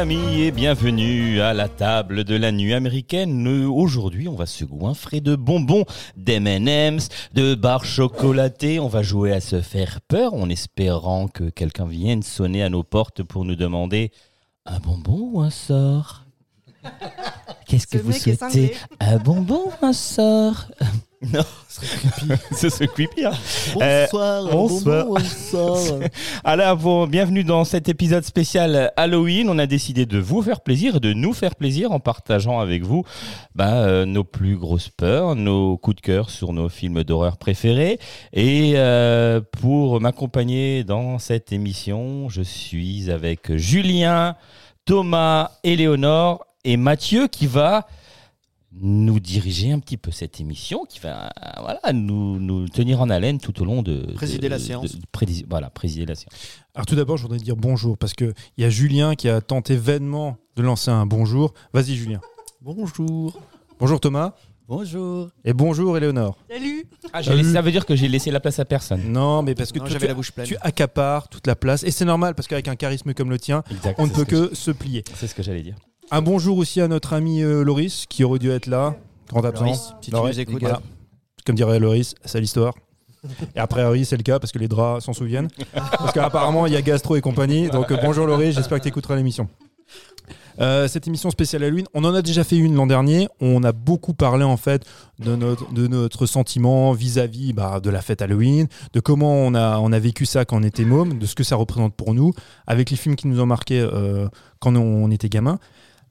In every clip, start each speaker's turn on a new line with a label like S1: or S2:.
S1: Amis et bienvenue à la table de la nuit américaine. Euh, Aujourd'hui, on va se goinfrer de bonbons, d'M&M's, de barres chocolatées. On va jouer à se faire peur en espérant que quelqu'un vienne sonner à nos portes pour nous demander un bonbon ou un sort. Qu'est-ce que vous souhaitez? Un bonbon ou un sort? Non, c'est ce creepy. hein. Euh,
S2: Bonsoir,
S1: bonsoir. Alors, bon, bienvenue dans cet épisode spécial Halloween. On a décidé de vous faire plaisir et de nous faire plaisir en partageant avec vous bah, euh, nos plus grosses peurs, nos coups de cœur sur nos films d'horreur préférés. Et euh, pour m'accompagner dans cette émission, je suis avec Julien, Thomas, Éléonore et Mathieu qui va nous diriger un petit peu cette émission, qui va voilà, nous, nous tenir en haleine tout au long de...
S3: Présider
S1: de-
S3: la
S1: de-
S3: séance.
S1: de- voilà, présider la séance.
S4: Alors tout d'abord, je voudrais dire bonjour parce que il y a Julien qui a tenté vainement de lancer un bonjour. Vas-y Julien.
S3: Bonjour.
S4: Bonjour Thomas
S3: Bonjour.
S4: et bonjour Éléonore.
S5: Salut
S1: Ah, j'ai
S4: Salut.
S1: laissé- ça veut dire que j'ai laissé la place à personne.
S4: Non, mais parce que
S3: Non,
S4: toi, tu,
S3: la bouche pleine.
S4: tu accapares toute la place et c'est normal parce qu'avec un charisme comme le tien,
S1: Exact.
S4: on ne peut que se plier.
S1: C'est ce que j'allais dire.
S4: Un bonjour aussi à notre ami euh, Loris qui aurait dû être là, grand absent.
S3: Loris, si tu
S4: Loris,
S3: nous écoutes.
S4: voilà. Comme dirait Loris, c'est l'histoire. Et après Harry, c'est le cas parce que les draps s'en souviennent. Parce qu'apparemment, il y a Gastro et compagnie. Donc euh, bonjour Loris, j'espère que tu écouteras l'émission. Euh, cette émission spéciale Halloween, on en a déjà fait une l'an dernier. On a beaucoup parlé en fait de notre, de notre sentiment vis-à-vis bah, de la fête Halloween, de comment on a, on a vécu ça quand on était môme, de ce que ça représente pour nous, avec les films qui nous ont marqué euh, quand on était gamin.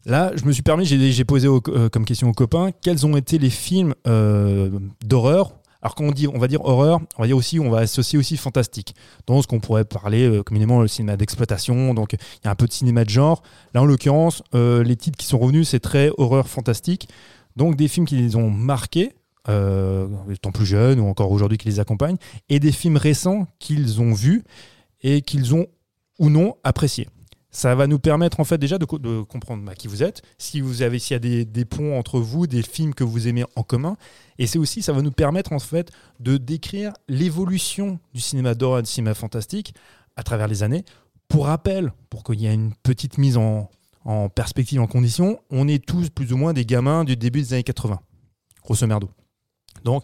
S4: Là, je me suis permis, j'ai posé euh, comme question aux copains, quels ont été les films euh, d'horreur? Alors quand on dit, on va dire horreur, on va dire aussi, on va associer aussi fantastique. Dans ce qu'on pourrait parler euh, communément le cinéma d'exploitation, donc il y a un peu de cinéma de genre. Là en l'occurrence, les titres qui sont revenus, c'est très horreur fantastique. Donc des films qui les ont marqués, étant plus jeunes ou encore aujourd'hui qui les accompagnent, et des films récents qu'ils ont vus et qu'ils ont ou non appréciés. Ça va nous permettre en fait déjà de, co- de comprendre bah, qui vous êtes, si vous avez s'il y a des, ponts entre vous, des films que vous aimez en commun, et c'est aussi ça va nous permettre en fait de décrire l'évolution du cinéma d'horreur et du cinéma fantastique à travers les années. Pour rappel, pour qu'il y ait une petite mise en, en perspective, en condition, on est tous plus ou moins des gamins du début des années 80, grosso merdo. Donc,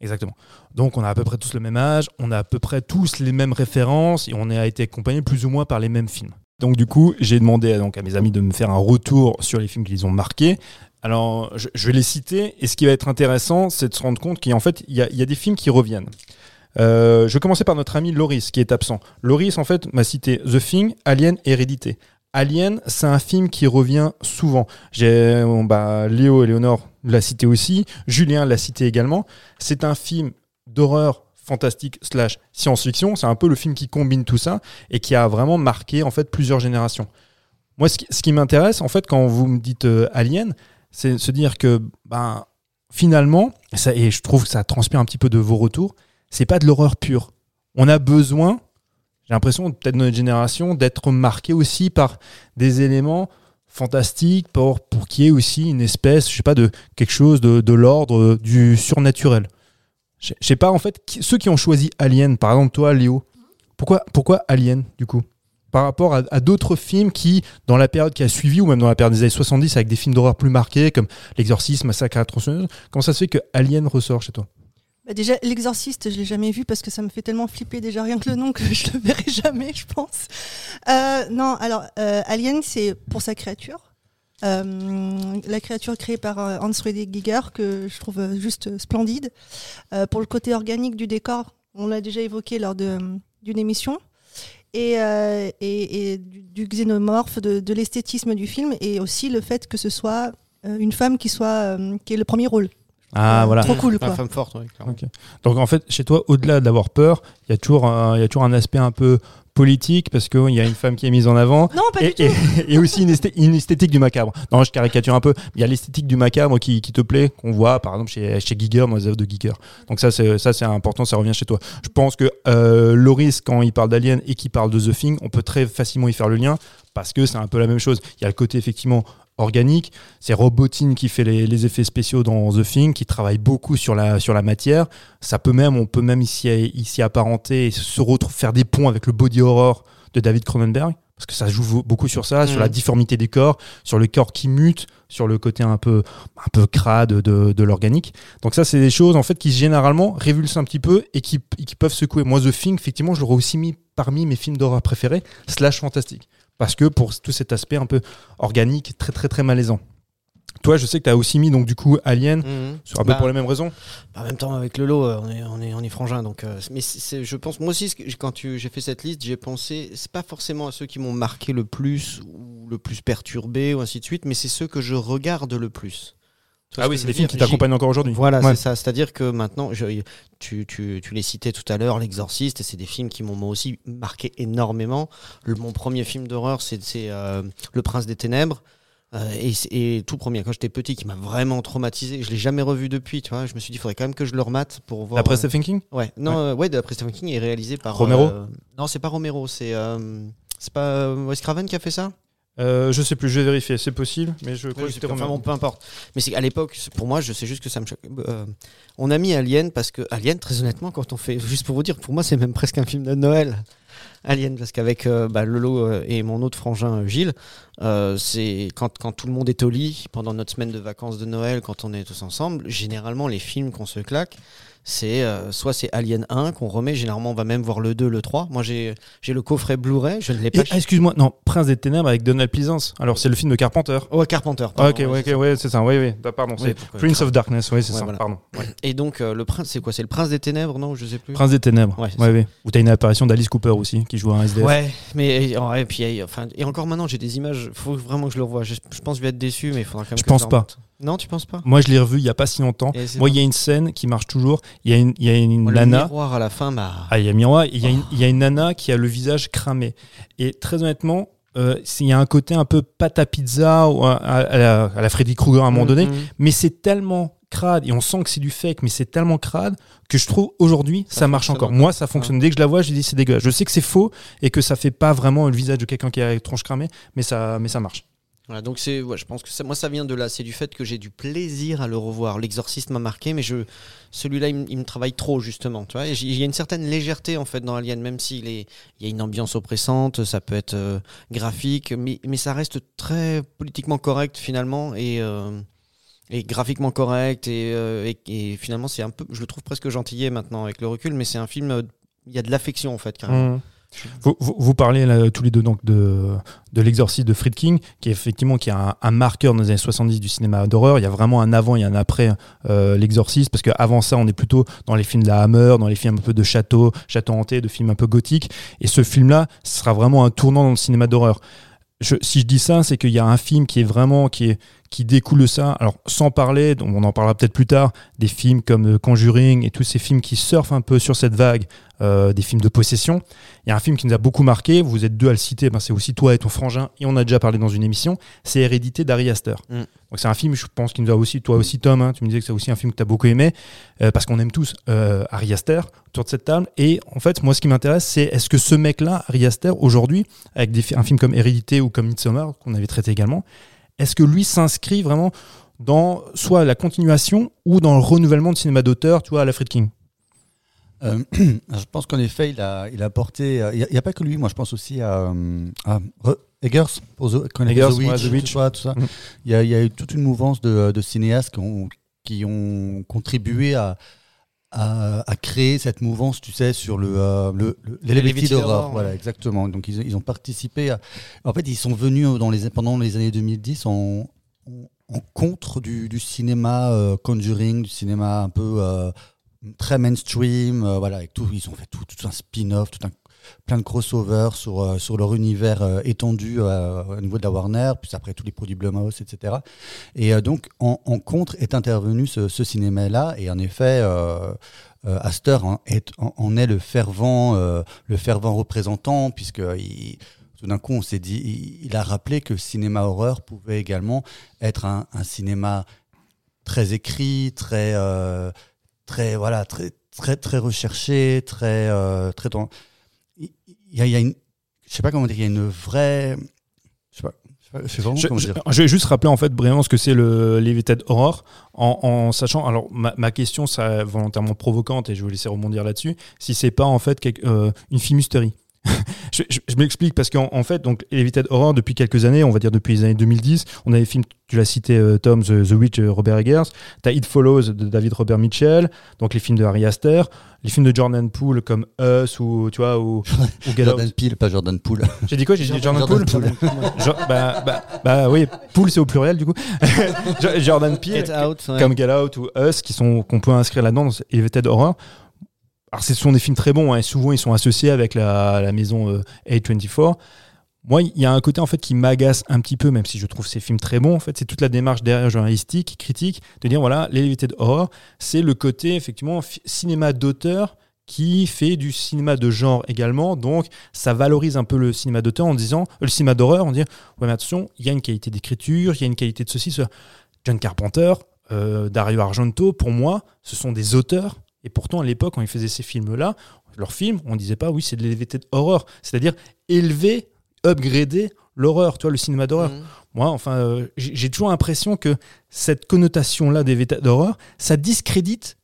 S4: exactement. Donc, on a à peu près tous le même âge, on a à peu près tous les mêmes références et on a été accompagnés plus ou moins par les mêmes films. Donc, du coup, j'ai demandé à, donc, à mes amis de me faire un retour sur les films qui les ont marqués. Alors, je, vais les citer et ce qui va être intéressant, c'est de se rendre compte qu'en fait, il y, a- des films qui reviennent. Euh, je vais commencer par notre ami Loris qui est absent. Loris, en fait, m'a cité The Thing, Alien, Hérédité. Alien, c'est un film qui revient souvent. J'ai, bah, Léo et Léonore l'a cité aussi, Julien l'a cité également. C'est un film d'horreur fantastique slash science-fiction. C'est un peu le film qui combine tout ça et qui a vraiment marqué en fait plusieurs générations. Moi, ce qui, m'intéresse, en fait, quand vous me dites euh, Alien, c'est se dire que, ben, finalement, et je trouve que ça transpire un petit peu de vos retours, c'est pas de l'horreur pure. On a besoin, j'ai l'impression, peut-être notre génération, d'être marqué aussi par des éléments fantastiques pour, pour qu'il y ait aussi une espèce, je sais pas, de quelque chose de, de l'ordre du surnaturel. Je sais pas, en fait, ceux qui ont choisi Alien, par exemple toi, Léo, pourquoi, pourquoi Alien, du coup? Par rapport à, d'autres films qui, dans la période qui a suivi, ou même dans la période des années 70, avec des films d'horreur plus marqués, comme L'Exorcisme, Massacre à comment ça se fait que Alien ressort chez toi?
S5: Bah déjà, l'exorciste, je l'ai jamais vu parce que ça me fait tellement flipper déjà rien que le nom que je le verrai jamais, je pense. Euh, non, alors euh, Alien, c'est pour sa créature. Euh, la créature créée par euh, Hans Friedrich Giger que je trouve euh, juste splendide. Euh, pour le côté organique du décor, on l'a déjà évoqué lors de- d'une émission. Et, euh, et, et du, du xénomorphe, de, de l'esthétisme du film, et aussi le fait que ce soit euh, une femme qui soit euh, qui ait le premier rôle.
S4: Ah,
S5: Euh,
S4: voilà.
S5: Trop cool, quoi.
S3: femme forte, ouais, clairement.
S4: Ok. Donc en fait, chez toi, au-delà d'avoir peur, il y, a toujours il y a toujours un aspect un peu politique parce qu'il y a une femme qui est mise en avant.
S5: Non, pas
S4: Et,
S5: du tout.
S4: et- et aussi une, esthé- une esthétique du macabre. Non, je caricature un peu. Il y a l'esthétique du macabre qui, qui te plaît, qu'on voit par exemple chez, chez Giger, dans les œuvres de Giger. Donc ça, c'est ça, c'est important, ça revient chez toi. Je pense que euh, Loris, quand il parle d'Alien et qu'il parle de The Thing, on peut très facilement y faire le lien parce que c'est un peu la même chose. Il y a le côté effectivement organique. C'est Robotine qui fait les, les effets spéciaux dans The Thing, qui travaille beaucoup sur la, sur la matière. Ça peut même, on peut même ici, ici apparenter et se retrouver faire des ponts avec le body horror de David Cronenberg. Parce que ça joue beaucoup sur ça, sur la difformité des corps, sur le corps qui mute, sur le côté un peu, un peu crade de, de l'organique. Donc ça, c'est des choses en fait qui généralement révulsent un petit peu et qui, et qui peuvent secouer. Moi, The Thing, effectivement, je l'aurais aussi mis parmi mes films d'horreur préférés, slash fantastique. Parce que pour tout cet aspect un peu organique, très très très malaisant. Toi, je sais que tu as aussi mis donc du coup Alien,
S3: Mhm.
S4: sur un peu
S3: Bah,
S4: pour les mêmes raisons.
S3: En même temps, avec le lot, euh, on est, on est, on est frangin. Donc, euh, mais c'est- je pense, moi aussi, quand tu- j'ai fait cette liste, j'ai pensé, c'est pas forcément à ceux qui m'ont marqué le plus ou le plus perturbé ou ainsi de suite, mais c'est ceux que je regarde le plus.
S4: Ah oui, c'est des films qui t'accompagnent encore aujourd'hui.
S3: Voilà,
S4: Ouais.
S3: c'est ça. C'est-à-dire que maintenant, je- tu, tu, tu les citais tout à l'heure, L'Exorciste, et c'est des films qui m'ont moi aussi marqué énormément. Le- mon premier film d'horreur, c'est euh, Le Prince des Ténèbres. Euh, et, tout premier, quand j'étais petit, qui m'a vraiment traumatisé. Je l'ai jamais revu depuis, tu vois. Je me suis dit, il faudrait quand même que je le remate pour voir.
S4: D'après
S3: euh,
S4: Stephen King?
S3: Ouais, non,
S4: Ouais.
S3: euh, ouais, d'après Stephen King est réalisé par.
S4: Romero?
S3: euh, Non, c'est pas Romero, c'est. euh, c'est pas euh, Wes Craven qui a fait ça?
S4: Euh, Je sais plus, je vais vérifier, c'est possible, mais je crois que c'était
S3: bon, peu importe. Mais c'est qu'à l'époque, pour moi, je sais juste que ça me choque. Euh, on a mis Alien parce que Alien, très honnêtement, quand on fait, juste pour vous dire, pour moi, c'est même presque un film de Noël. Alien, parce qu'avec euh, bah, Lolo euh, et mon autre frangin euh, Gilles, c'est quand, quand tout le monde est au lit pendant notre semaine de vacances de Noël, quand on est tous ensemble, généralement les films qu'on se claque, c'est euh, soit c'est Alien 1 qu'on remet, généralement on va même voir le 2, le 3. Moi j'ai j'ai le coffret Blu-ray, je ne l'ai pas.
S4: ah, Excuse-moi, non, Prince des Ténèbres avec Donald Pleasance. Alors c'est le film de Carpenter.
S3: Oh, Carpenter.
S4: Ah,
S3: pardon,
S4: ok, ouais,
S3: c'est
S4: ok, ouais, c'est ça, oui, oui, bah, pardon, c'est Prince of Darkness, oui, c'est
S3: Ouais,
S4: ça,
S3: voilà.
S4: pardon. ouais.
S3: Et donc, euh, le prince, c'est quoi? C'est le prince des ténèbres, non Je sais plus.
S4: Prince des Ténèbres,
S3: Ouais,
S4: ouais, ouais. Où t'as une apparition d'Alice Cooper aussi, qui joue un SDF.
S3: Ouais, mais et, ouais, et puis et, enfin et encore maintenant j'ai des images. Faut vraiment que je le revoie. Je, je pense que je vais être déçu, mais il faudra quand même.
S4: Je
S3: que
S4: pense pas.
S3: Non, tu penses pas?
S4: Moi, je l'ai revu il y a pas si longtemps. Moi, il y a une scène qui marche toujours. Il y a une, il y a une
S3: Oh, le
S4: nana.
S3: miroir à la fin, bah.
S4: Ah, il y a miroir. et Il y, a une- il y a une nana qui a le visage cramé. Et très honnêtement, euh, il y a un côté un peu pâte à pizza ou à, à la, à la Freddy Krueger à un moment donné.
S3: Mhm.
S4: Mais c'est tellement crade et on sent que c'est du fake, mais c'est tellement crade que je trouve aujourd'hui ça,
S3: Ça
S4: marche encore. Moi, ça fonctionne. Dès que je la vois, je dis c'est dégueulasse. Je sais que c'est faux et que ça fait pas vraiment le visage de quelqu'un qui a la tronche cramée, mais ça, mais ça marche.
S3: Voilà, donc c'est, je pense que ça, moi ça vient de là, c'est du fait que j'ai du plaisir à le revoir. L'exorciste m'a marqué, mais je, celui-là il, me- il me travaille trop justement, tu vois. Il y a une certaine légèreté en fait dans Alien, même s'il est, il y a une ambiance oppressante, ça peut être euh, graphique, mais, mais ça reste très politiquement correct finalement et euh, et graphiquement correct et, euh, et, et finalement c'est un peu, je le trouve presque gentillet maintenant avec le recul, mais c'est un film, il y a de l'affection en fait carrément.
S4: Mmh. Vous, vous- parlez tous les deux donc de, de l'exorciste de Friedkin, qui est effectivement qui est un, marqueur dans les années 70 du cinéma d'horreur. Il y a vraiment un avant et un après euh, l'exorciste, parce qu'avant ça, on est plutôt dans les films de la Hammer, dans les films un peu de château, château hanté, de films un peu gothiques. Et ce film-là sera vraiment un tournant dans le cinéma d'horreur. Si je dis ça, c'est qu'il y a un film qui est vraiment qui est qui découle de ça. Alors sans parler, on en parlera peut-être plus tard, des films comme euh, Conjuring et tous ces films qui surfent un peu sur cette vague, euh, des films de possession. Il y a un film qui nous a beaucoup marqué, vous êtes deux à le citer, ben c'est aussi toi et ton frangin, et on a déjà parlé dans une émission, c'est Hérédité d'Ari Aster.
S3: Mm.
S4: Donc c'est un film, je pense, qui nous a aussi, toi aussi Tom, hein, tu me disais que c'est aussi un film que tu as beaucoup aimé, euh, parce qu'on aime tous euh, Ari Aster autour de cette table. Et en fait, moi, ce qui m'intéresse, c'est est-ce que ce mec-là, Ari Aster, aujourd'hui, avec des, un film comme Hérédité ou comme Midsommar, qu'on avait traité également, est-ce que lui s'inscrit vraiment dans soit la continuation ou dans le renouvellement de cinéma d'auteur, tu vois, à la Friedkin
S6: Euh, je pense qu'en effet, il a, il a apporté. euh, Il n'y a, pas que lui, moi je pense aussi à, euh, à Eggers, pour The, quand
S4: Eggers,
S6: The Witch,
S4: ouais, The Witch.
S6: tu vois, tout ça.
S4: Mhm.
S6: Il y, a, il y a eu toute une mouvance de, de cinéastes qui ont, qui ont contribué à, à, à créer cette mouvance, tu sais, sur le, euh, le, le-. Horror, Voilà, exactement. Donc ils, ils ont participé. À... En fait, ils sont venus dans les, pendant les années 2010 en, en, en contre du, du cinéma euh, Conjuring, du cinéma un peu euh, très mainstream. euh, voilà, avec tout, ils ont fait tout, tout un spin-off, tout un plein de crossovers sur, euh, sur leur univers euh, étendu euh, au niveau de la Warner, puis après tous les produits Blumhouse, etc. Et donc, en, contre est intervenu ce, ce cinéma-là, et en effet, Astor en est, le fervent, le fervent représentant, puisque tout d'un coup, on s'est dit, il, a rappelé que le cinéma horreur pouvait également être un, cinéma très écrit, très, très, voilà, très, très, très recherché, très, très. Y a, y a une, je sais pas comment dire, il y a une vraie, je sais pas, je
S4: vais juste rappeler en fait brièvement ce que c'est le Limited Horror en, en sachant alors ma, ma question ça volontairement provocante et je vais vous laisser rebondir là-dessus si c'est pas en fait quelque- euh, une filmusterie je, je- je m'explique parce qu'en en fait donc Limited Horror depuis quelques années on va dire depuis les années 2010 on a des films tu l'as cité euh, Tom The, The Witch euh, Robert Eggers t'as It Follows de David Robert Mitchell donc les films de Harry Astor les films de Jordan Poole comme Us ou tu vois ou.
S6: Jordan Peele, pas Jordan Poole.
S4: j'ai dit quoi? J'ai dit Jordan,
S6: Jordan
S4: Poole
S6: Poole.
S4: Jo- bah, bah, bah oui, Pool c'est au pluriel du coup. Jo- Jordan Peele,
S3: Get Out, ouais.
S4: comme Get Out ou Us, qui sont qu'on peut inscrire là-dedans Elevated Horror. Alors ce sont des films très bons, hein, et souvent ils sont associés avec la, maison euh, A24. Moi, il y a un côté en fait qui m'agace un petit peu, même si je trouve ces films très bons. En fait, c'est toute la démarche derrière journalistique, critique, de dire voilà, l'Elevated Horror, c'est le côté effectivement cinéma d'auteur qui fait du cinéma de genre également. Donc, ça valorise un peu le cinéma d'auteur en disant, euh, le cinéma d'horreur, en disant, ouais, mais attention, il y a une qualité d'écriture, il y a une qualité de ceci, cela. John Carpenter, euh, Dario Argento, pour moi, ce sont des auteurs. Et pourtant, à l'époque, quand ils faisaient ces films-là, leurs films, on disait pas, oui, c'est de l'elevated horror. C'est-à-dire élever, upgrader l'horreur, tu vois, le cinéma d'horreur.
S3: Mhm.
S4: Moi, enfin, euh, j'ai toujours l'impression que cette connotation-là des véta- d'horreur, ça discrédite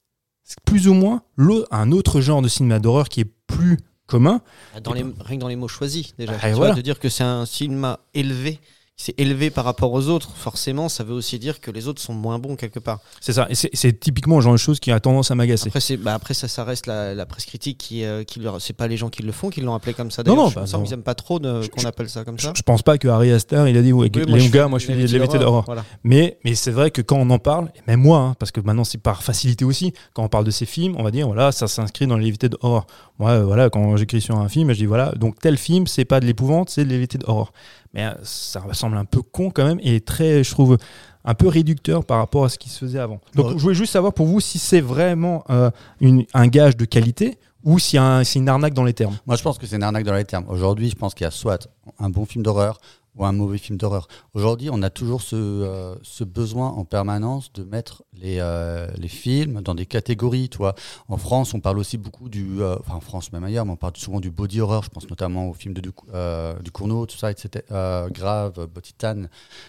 S4: plus ou moins un autre genre de cinéma d'horreur qui est plus commun.
S3: Dans les, rien que dans les mots choisis, déjà.
S4: Ah,
S3: Tu
S4: voilà.
S3: vois, de dire que c'est un cinéma élevé, c'est élevé par rapport aux autres, forcément, ça veut aussi dire que les autres sont moins bons quelque part.
S4: C'est ça. Et c'est typiquement le genre de choses qui a tendance à m'agacer.
S3: Après, bah, après ça, ça reste la, la presse critique qui, euh, qui leur, c'est pas les gens qui le font, qui l'ont appelé comme ça.
S4: Non, non,
S3: je
S4: bah, non.
S3: qu'ils aiment pas trop de-
S4: Je-
S3: qu'on appelle ça comme
S4: Je,
S3: ça.
S4: je pense pas que Harry Astor, il a dit, ouais,
S3: Oui,
S4: les
S3: je
S4: gars, moi je fais des
S3: l'évité
S4: d'horreur.
S3: Voilà.
S4: Mais, mais c'est vrai que quand on en parle, et même moi, hein, parce que maintenant c'est par facilité aussi, quand on parle de ces films, on va dire, voilà, ça s'inscrit dans l'évité d'horreur. Moi, euh, voilà, quand j'écris sur un film, je dis, voilà, donc tel film, c'est pas de l'épouvante, c'est de l'évité d'horreur. Mais euh, ça me semble un peu con quand même, et très, je trouve, un peu réducteur par rapport à ce qui se faisait avant. Donc
S6: Ouais.
S4: je voulais juste savoir pour vous si c'est vraiment euh, une- un gage de qualité ou si un- c'est une arnaque dans les termes.
S6: Moi, je pense que c'est une arnaque dans les termes. Aujourd'hui, je pense qu'il y a soit un bon film d'horreur ou un mauvais film d'horreur. Aujourd'hui, on a toujours ce, euh, besoin en permanence de mettre les, euh, films dans des catégories. Tu vois. En France, on parle aussi beaucoup du. euh, en France, même ailleurs, mais on parle souvent du body horror. Je pense notamment au film de, du, du Cournot, tout ça, etc. Grave, Botitan,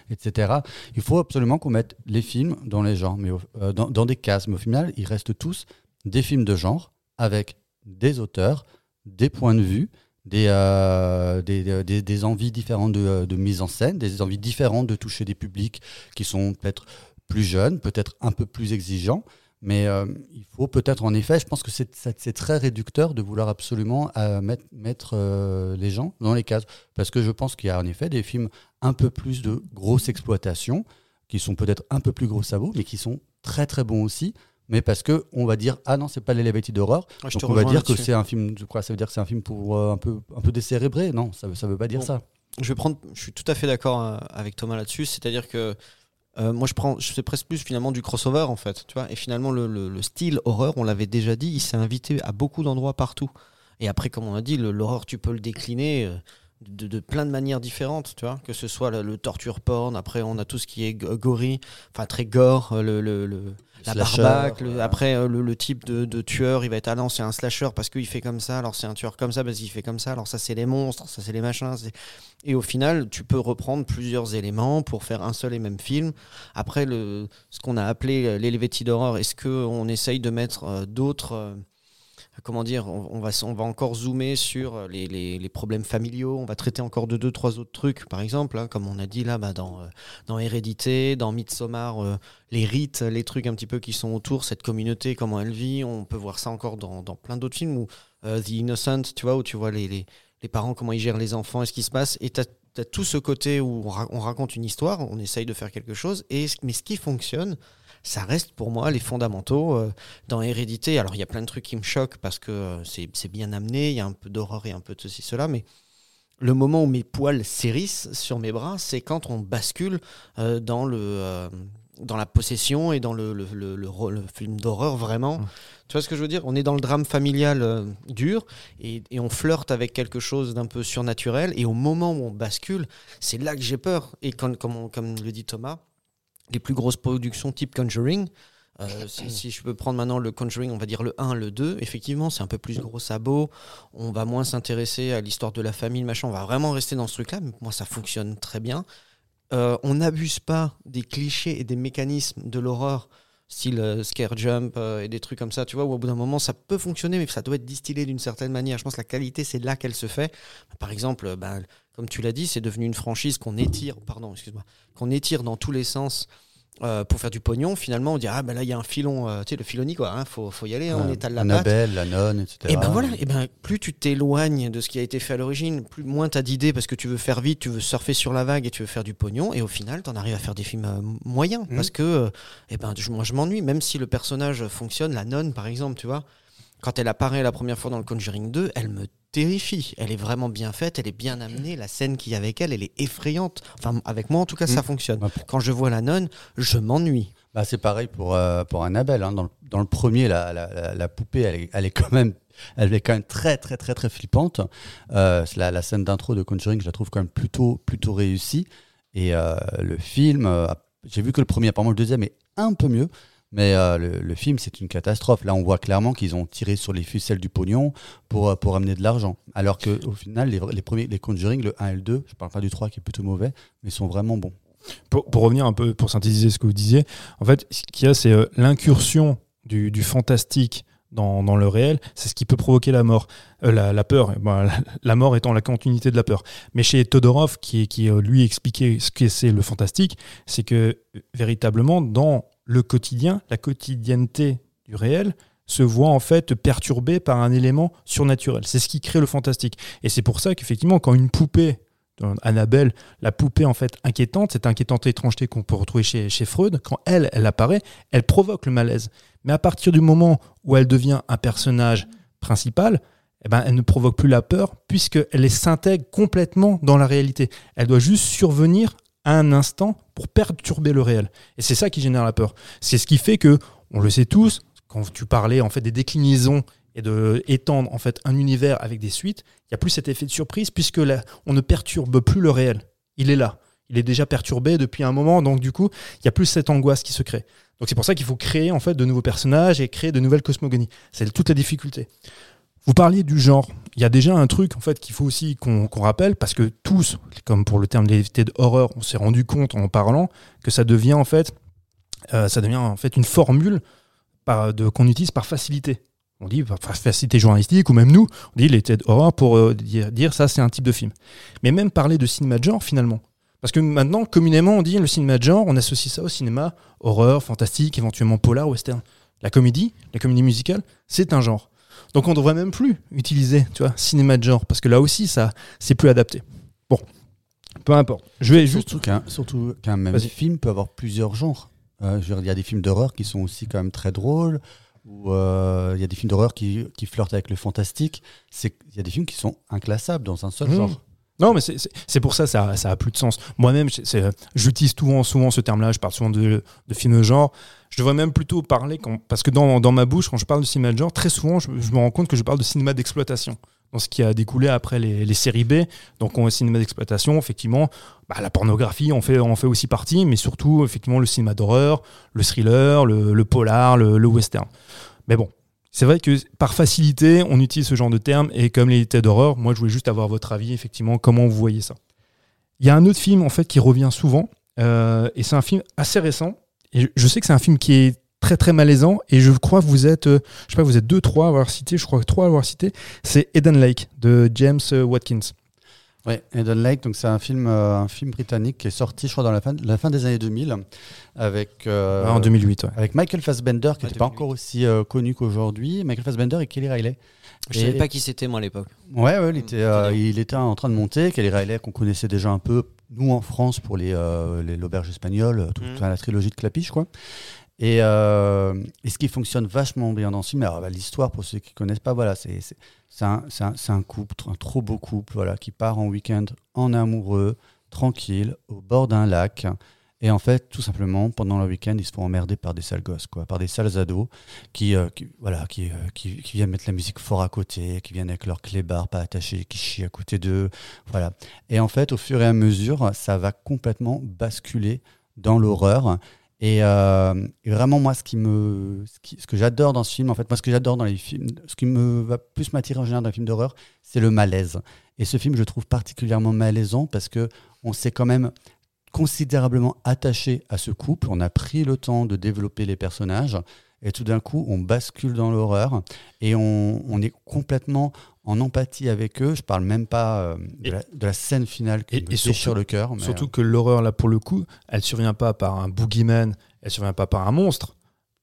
S6: etc. Il faut absolument qu'on mette les films dans les genres, mais dans, dans des cases. Mais au final, ils restent tous des films de genre avec des auteurs, des points de vue, des, euh, des, des- des envies différentes de, de mise en scène, des envies différentes de toucher des publics qui sont peut-être plus jeunes, peut-être un peu plus exigeants. Mais euh, il faut peut-être, en effet, je pense que c'est- très réducteur de vouloir absolument euh, mettre, mettre les gens dans les cases. Parce que je pense qu'il y a en effet des films un peu plus de grosse exploitation, qui sont peut-être un peu plus gros sabots, mais qui sont très très bons aussi. Mais parce que on va dire ah non c'est pas l'Elevated Horror
S3: je te
S6: donc on va dire que c'est un film de quoi ça veut dire que c'est un film pour euh, un peu un peu décérébré non ça veut ça veut pas dire
S3: Bon.
S6: ça
S3: je vais prendre, je suis tout à fait d'accord euh, avec Thomas là-dessus. C'est-à-dire que euh, moi, je prends, je fais presque plus finalement du crossover en fait, tu vois. Et finalement, le, le- le style horreur, on l'avait déjà dit, il s'est invité à beaucoup d'endroits partout. Et après, comme on a dit, l'horreur, tu peux le décliner. De, de plein de manières différentes, tu vois, que ce soit le, le torture porn, après on a tout ce qui est go- gory, enfin très gore, euh, le, le, le- la
S6: Slasher,
S3: après euh, le, type de, de tueur, il va être ah non c'est un slasher parce qu'il fait comme ça, alors c'est un tueur comme ça parce qu'il fait comme ça, alors ça c'est les monstres, ça c'est les machins, et au final, tu peux reprendre plusieurs éléments pour faire un seul et même film. Après, le, ce qu'on a appelé euh, l'elevated horror, est-ce qu'on essaye de mettre d'autres. Comment dire on, va, on va encore zoomer sur euh, les, les- problèmes familiaux, on va traiter encore de deux, trois autres trucs, par exemple, hein, comme on a dit là, bah, dans, euh, dans Hérédité, dans Midsommar, euh, les rites, les trucs un petit peu qui sont autour, cette communauté, comment elle vit. On peut voir ça encore dans, dans plein d'autres films, ou The Innocent, tu vois, où tu vois les, les, parents, comment ils gèrent les enfants et ce qui se passe. Et tu as, tout ce côté où on, on raconte une histoire, on essaye de faire quelque chose, et, mais ce qui fonctionne, ça reste pour moi les fondamentaux euh, dans Hérédité. Alors il y a plein de trucs qui me choquent parce que euh, c'est bien amené, il y a un peu d'horreur et un peu de ceci, cela, mais le moment où mes poils s'hérissent sur mes bras, c'est quand on bascule euh, dans le euh, dans la possession et dans le, le, film d'horreur vraiment. Tu vois ce que je veux dire? On est dans le drame familial euh, dur et, et on flirte avec quelque chose d'un peu surnaturel. Et au moment où on bascule, c'est là que j'ai peur. Et quand, comme, on- comme le dit Thomas, les plus grosses productions type Conjuring, euh, si, si je peux prendre maintenant le Conjuring, on va dire le 1, le 2, effectivement, c'est un peu plus gros sabot. On va moins s'intéresser à l'histoire de la famille, le machin. On va vraiment rester dans ce truc-là. Mais moi, ça fonctionne très bien. Euh, on n'abuse pas des clichés et des mécanismes de l'horreur, style euh, scare jump et des trucs comme ça, tu vois, où au bout d'un moment, ça peut fonctionner, mais ça doit être distillé d'une certaine manière. Je pense que la qualité, c'est là qu'elle se fait. Par exemple, ben, comme tu l'as dit, c'est devenu une franchise qu'on étire, pardon, excuse-moi, qu'on étire dans tous les sens. euh, pour faire du pognon, finalement, on dit ah ben là il y a un filon, euh, tu sais le filoni quoi, hein, faut, faut y aller, hein, on
S6: Ouais,
S3: étale la patte.
S6: Annabelle, la nonne, etc.
S3: Et ben voilà, et ben plus tu t'éloignes de ce qui a été fait à l'origine, plus moins t'as d'idées parce que tu veux faire vite, tu veux surfer sur la vague et tu veux faire du pognon, et au final t'en arrives à faire des films euh, moyens
S6: Mhm.
S3: parce que, euh, eh ben je- moi je m'ennuie, même si le personnage fonctionne, la nonne par exemple, tu vois, quand elle apparaît la première fois dans le Conjuring 2, elle me terrifie. Elle est vraiment bien faite, elle est bien amenée, la scène qu'il y a avec elle, elle est effrayante. Enfin avec moi en tout cas ça
S6: Mhm.
S3: fonctionne.
S6: Pour-
S3: Quand je vois la nonne, je m'ennuie.
S6: Bah, c'est pareil pour, euh, pour Annabelle. hein. Dans, le, dans le premier, la, la, la- la poupée, elle est, elle est quand même. Elle est quand même très très très très flippante. Euh, la, scène d'intro de Conjuring, je la trouve quand même plutôt plutôt réussie. Et euh, le film, j'ai vu que le premier, apparemment le deuxième est un peu mieux, mais euh, le, film c'est une catastrophe. Là, on voit clairement qu'ils ont tiré sur les ficelles du pognon pour euh, pour amener de l'argent. Alors que au final, les, les premiers, les Conjuring, le 1 et le 2, je parle pas du 3 qui est plutôt mauvais, mais sont vraiment bons.
S4: Pour, pour revenir un peu, pour synthétiser ce que vous disiez, en fait, ce qu'il y a, c'est euh, l'incursion du, du fantastique dans, dans le réel, c'est ce qui peut provoquer la mort, la, la peur, ben, la, mort étant la continuité de la peur. Mais chez Todorov, qui, qui lui expliquait ce que c'est le fantastique, c'est que véritablement, dans le quotidien, la quotidienneté du réel se voit en fait perturbée par un élément surnaturel. C'est ce qui crée le fantastique. Et c'est pour ça qu'effectivement, quand une poupée, Annabelle, la poupée en fait inquiétante, cette inquiétante étrangeté qu'on peut retrouver chez, chez Freud, quand elle, elle apparaît, elle provoque le malaise. Mais à partir du moment où elle devient un personnage principal, eh ben, elle ne provoque plus la peur puisqu'elle s'intègre complètement dans la réalité. Elle doit juste survenir un instant pour perturber le réel. Et c'est ça qui génère la peur. C'est ce qui fait que, on le sait tous, quand tu parlais en fait des déclinaisons et de étendre en fait un univers avec des suites, il y a plus cet effet de surprise puisque là, on ne perturbe plus le réel. Il est là. Il est déjà perturbé depuis un moment, donc du coup, il y a plus cette angoisse qui se crée. Donc c'est pour ça qu'il faut créer en fait de nouveaux personnages et créer de nouvelles cosmogonies. C'est toute la difficulté. Vous parliez du genre. Il y a déjà un truc en fait qu'il faut aussi qu'on rappelle parce que tous, comme pour le terme de horreur, on s'est rendu compte en parlant que ça devient en fait, euh, ça devient en fait une formule qu'on utilise par facilité. On dit par facilité journalistique ou même nous, on dit les têtes horreur pour euh, dire, dire ça c'est un type de film. Mais même parler de cinéma de genre finalement. Parce que maintenant, communément, on dit le cinéma de genre, on associe ça au cinéma horreur, fantastique, éventuellement polar, western. La comédie, la comédie musicale, c'est un genre. Donc on ne devrait même plus utiliser, tu vois, cinéma de genre, parce que là aussi, ça, c'est plus adapté. Bon, peu importe. Je vais juste.
S6: Surtout qu'un surtout qu'un même film peut avoir plusieurs genres. Euh, je veux dire, il y a des films d'horreur qui sont aussi quand même très drôles, ou euh, il y a des films d'horreur qui, qui flirtent avec le fantastique. C'est- Il y a des films qui sont inclassables dans un seul
S4: Mmh.
S6: genre.
S4: Non, mais c'est- pour ça, ça, ça a plus de sens. Moi-même, j'utilise souvent, souvent ce terme-là. Je parle souvent de, de films de genre. Je devrais même plutôt parler, parce que dans, dans ma bouche, quand je parle de cinéma de genre, très souvent, je, me rends compte que je parle de cinéma d'exploitation. Dans ce qui a découlé après les, les séries B. Donc, on cinéma d'exploitation, effectivement, bah, la pornographie en fait, en fait aussi partie, mais surtout, effectivement, le cinéma d'horreur, le thriller, le, le polar, le, le western. Mais bon, c'est vrai que par facilité, on utilise ce genre de termes et comme les têtes d'horreur, moi je voulais juste avoir votre avis, effectivement, comment vous voyez ça. Il y a un autre film en fait qui revient souvent euh, et c'est un film assez récent. Et je- sais que c'est un film qui est très très malaisant et je crois que vous êtes, euh, je sais pas, vous êtes deux trois à avoir cité, je crois trois à avoir cité. C'est Eden Lake de James euh, Watkins.
S6: Ouais, Eden Lake, donc c'est un film, euh, un film britannique qui est sorti, je crois, dans la fin, la fin des années 2000, avec, euh,
S4: en 2008. ouais.
S6: avec Michael Fassbender, qui n'était pas
S3: 2008.
S6: encore aussi euh, connu qu'aujourd'hui. Michael Fassbender et Kelly Riley.
S3: Je
S6: Et-
S3: savais pas qui c'était moi à l'époque.
S6: Ouais, ouais, il était, euh,
S3: Très bien.
S6: il était en train de monter. Kelly Riley, qu'on connaissait déjà un peu, nous en France, pour les, euh, les l'auberge espagnole, toute enfin, la trilogie de Clapiche, quoi. Et, euh, et ce qui fonctionne vachement bien dans ce film, bah, l'histoire, pour ceux qui connaissent pas, voilà, c'est un, couple, un trop beau couple, voilà, qui part en week-end en amoureux, tranquille, au bord d'un lac. Et en fait, tout simplement, pendant le week-end, ils se font emmerder par des sales gosses, quoi, par des sales ados qui, euh, voilà, euh, qui, viennent mettre la musique fort à côté, qui viennent avec leur clébard pas attaché, qui chient à côté d'eux. Voilà. Et en fait, au fur et à mesure, ça va complètement basculer dans l'horreur. Et, euh, et vraiment, moi, ce, qui me, ce, que j'adore dans ce film, en fait, moi, ce que j'adore dans les films, ce qui me va plus m'attirer en général dans les films d'horreur, c'est le malaise. Et ce film, je trouve particulièrement malaisant parce que on s'est quand même considérablement attaché à ce couple. On a pris le temps de développer les personnages. Et tout d'un coup, on bascule dans l'horreur et on, on est complètement en empathie avec eux. Je parle même pas euh, de,
S4: Et-
S6: la, de la scène finale qui
S4: et-
S6: me
S4: et
S6: déchire
S4: surtout-
S6: le cœur. mais,
S4: Surtout
S6: euh,
S4: que l'horreur, là, pour le coup, elle survient pas par un boogeyman, elle survient pas par un monstre.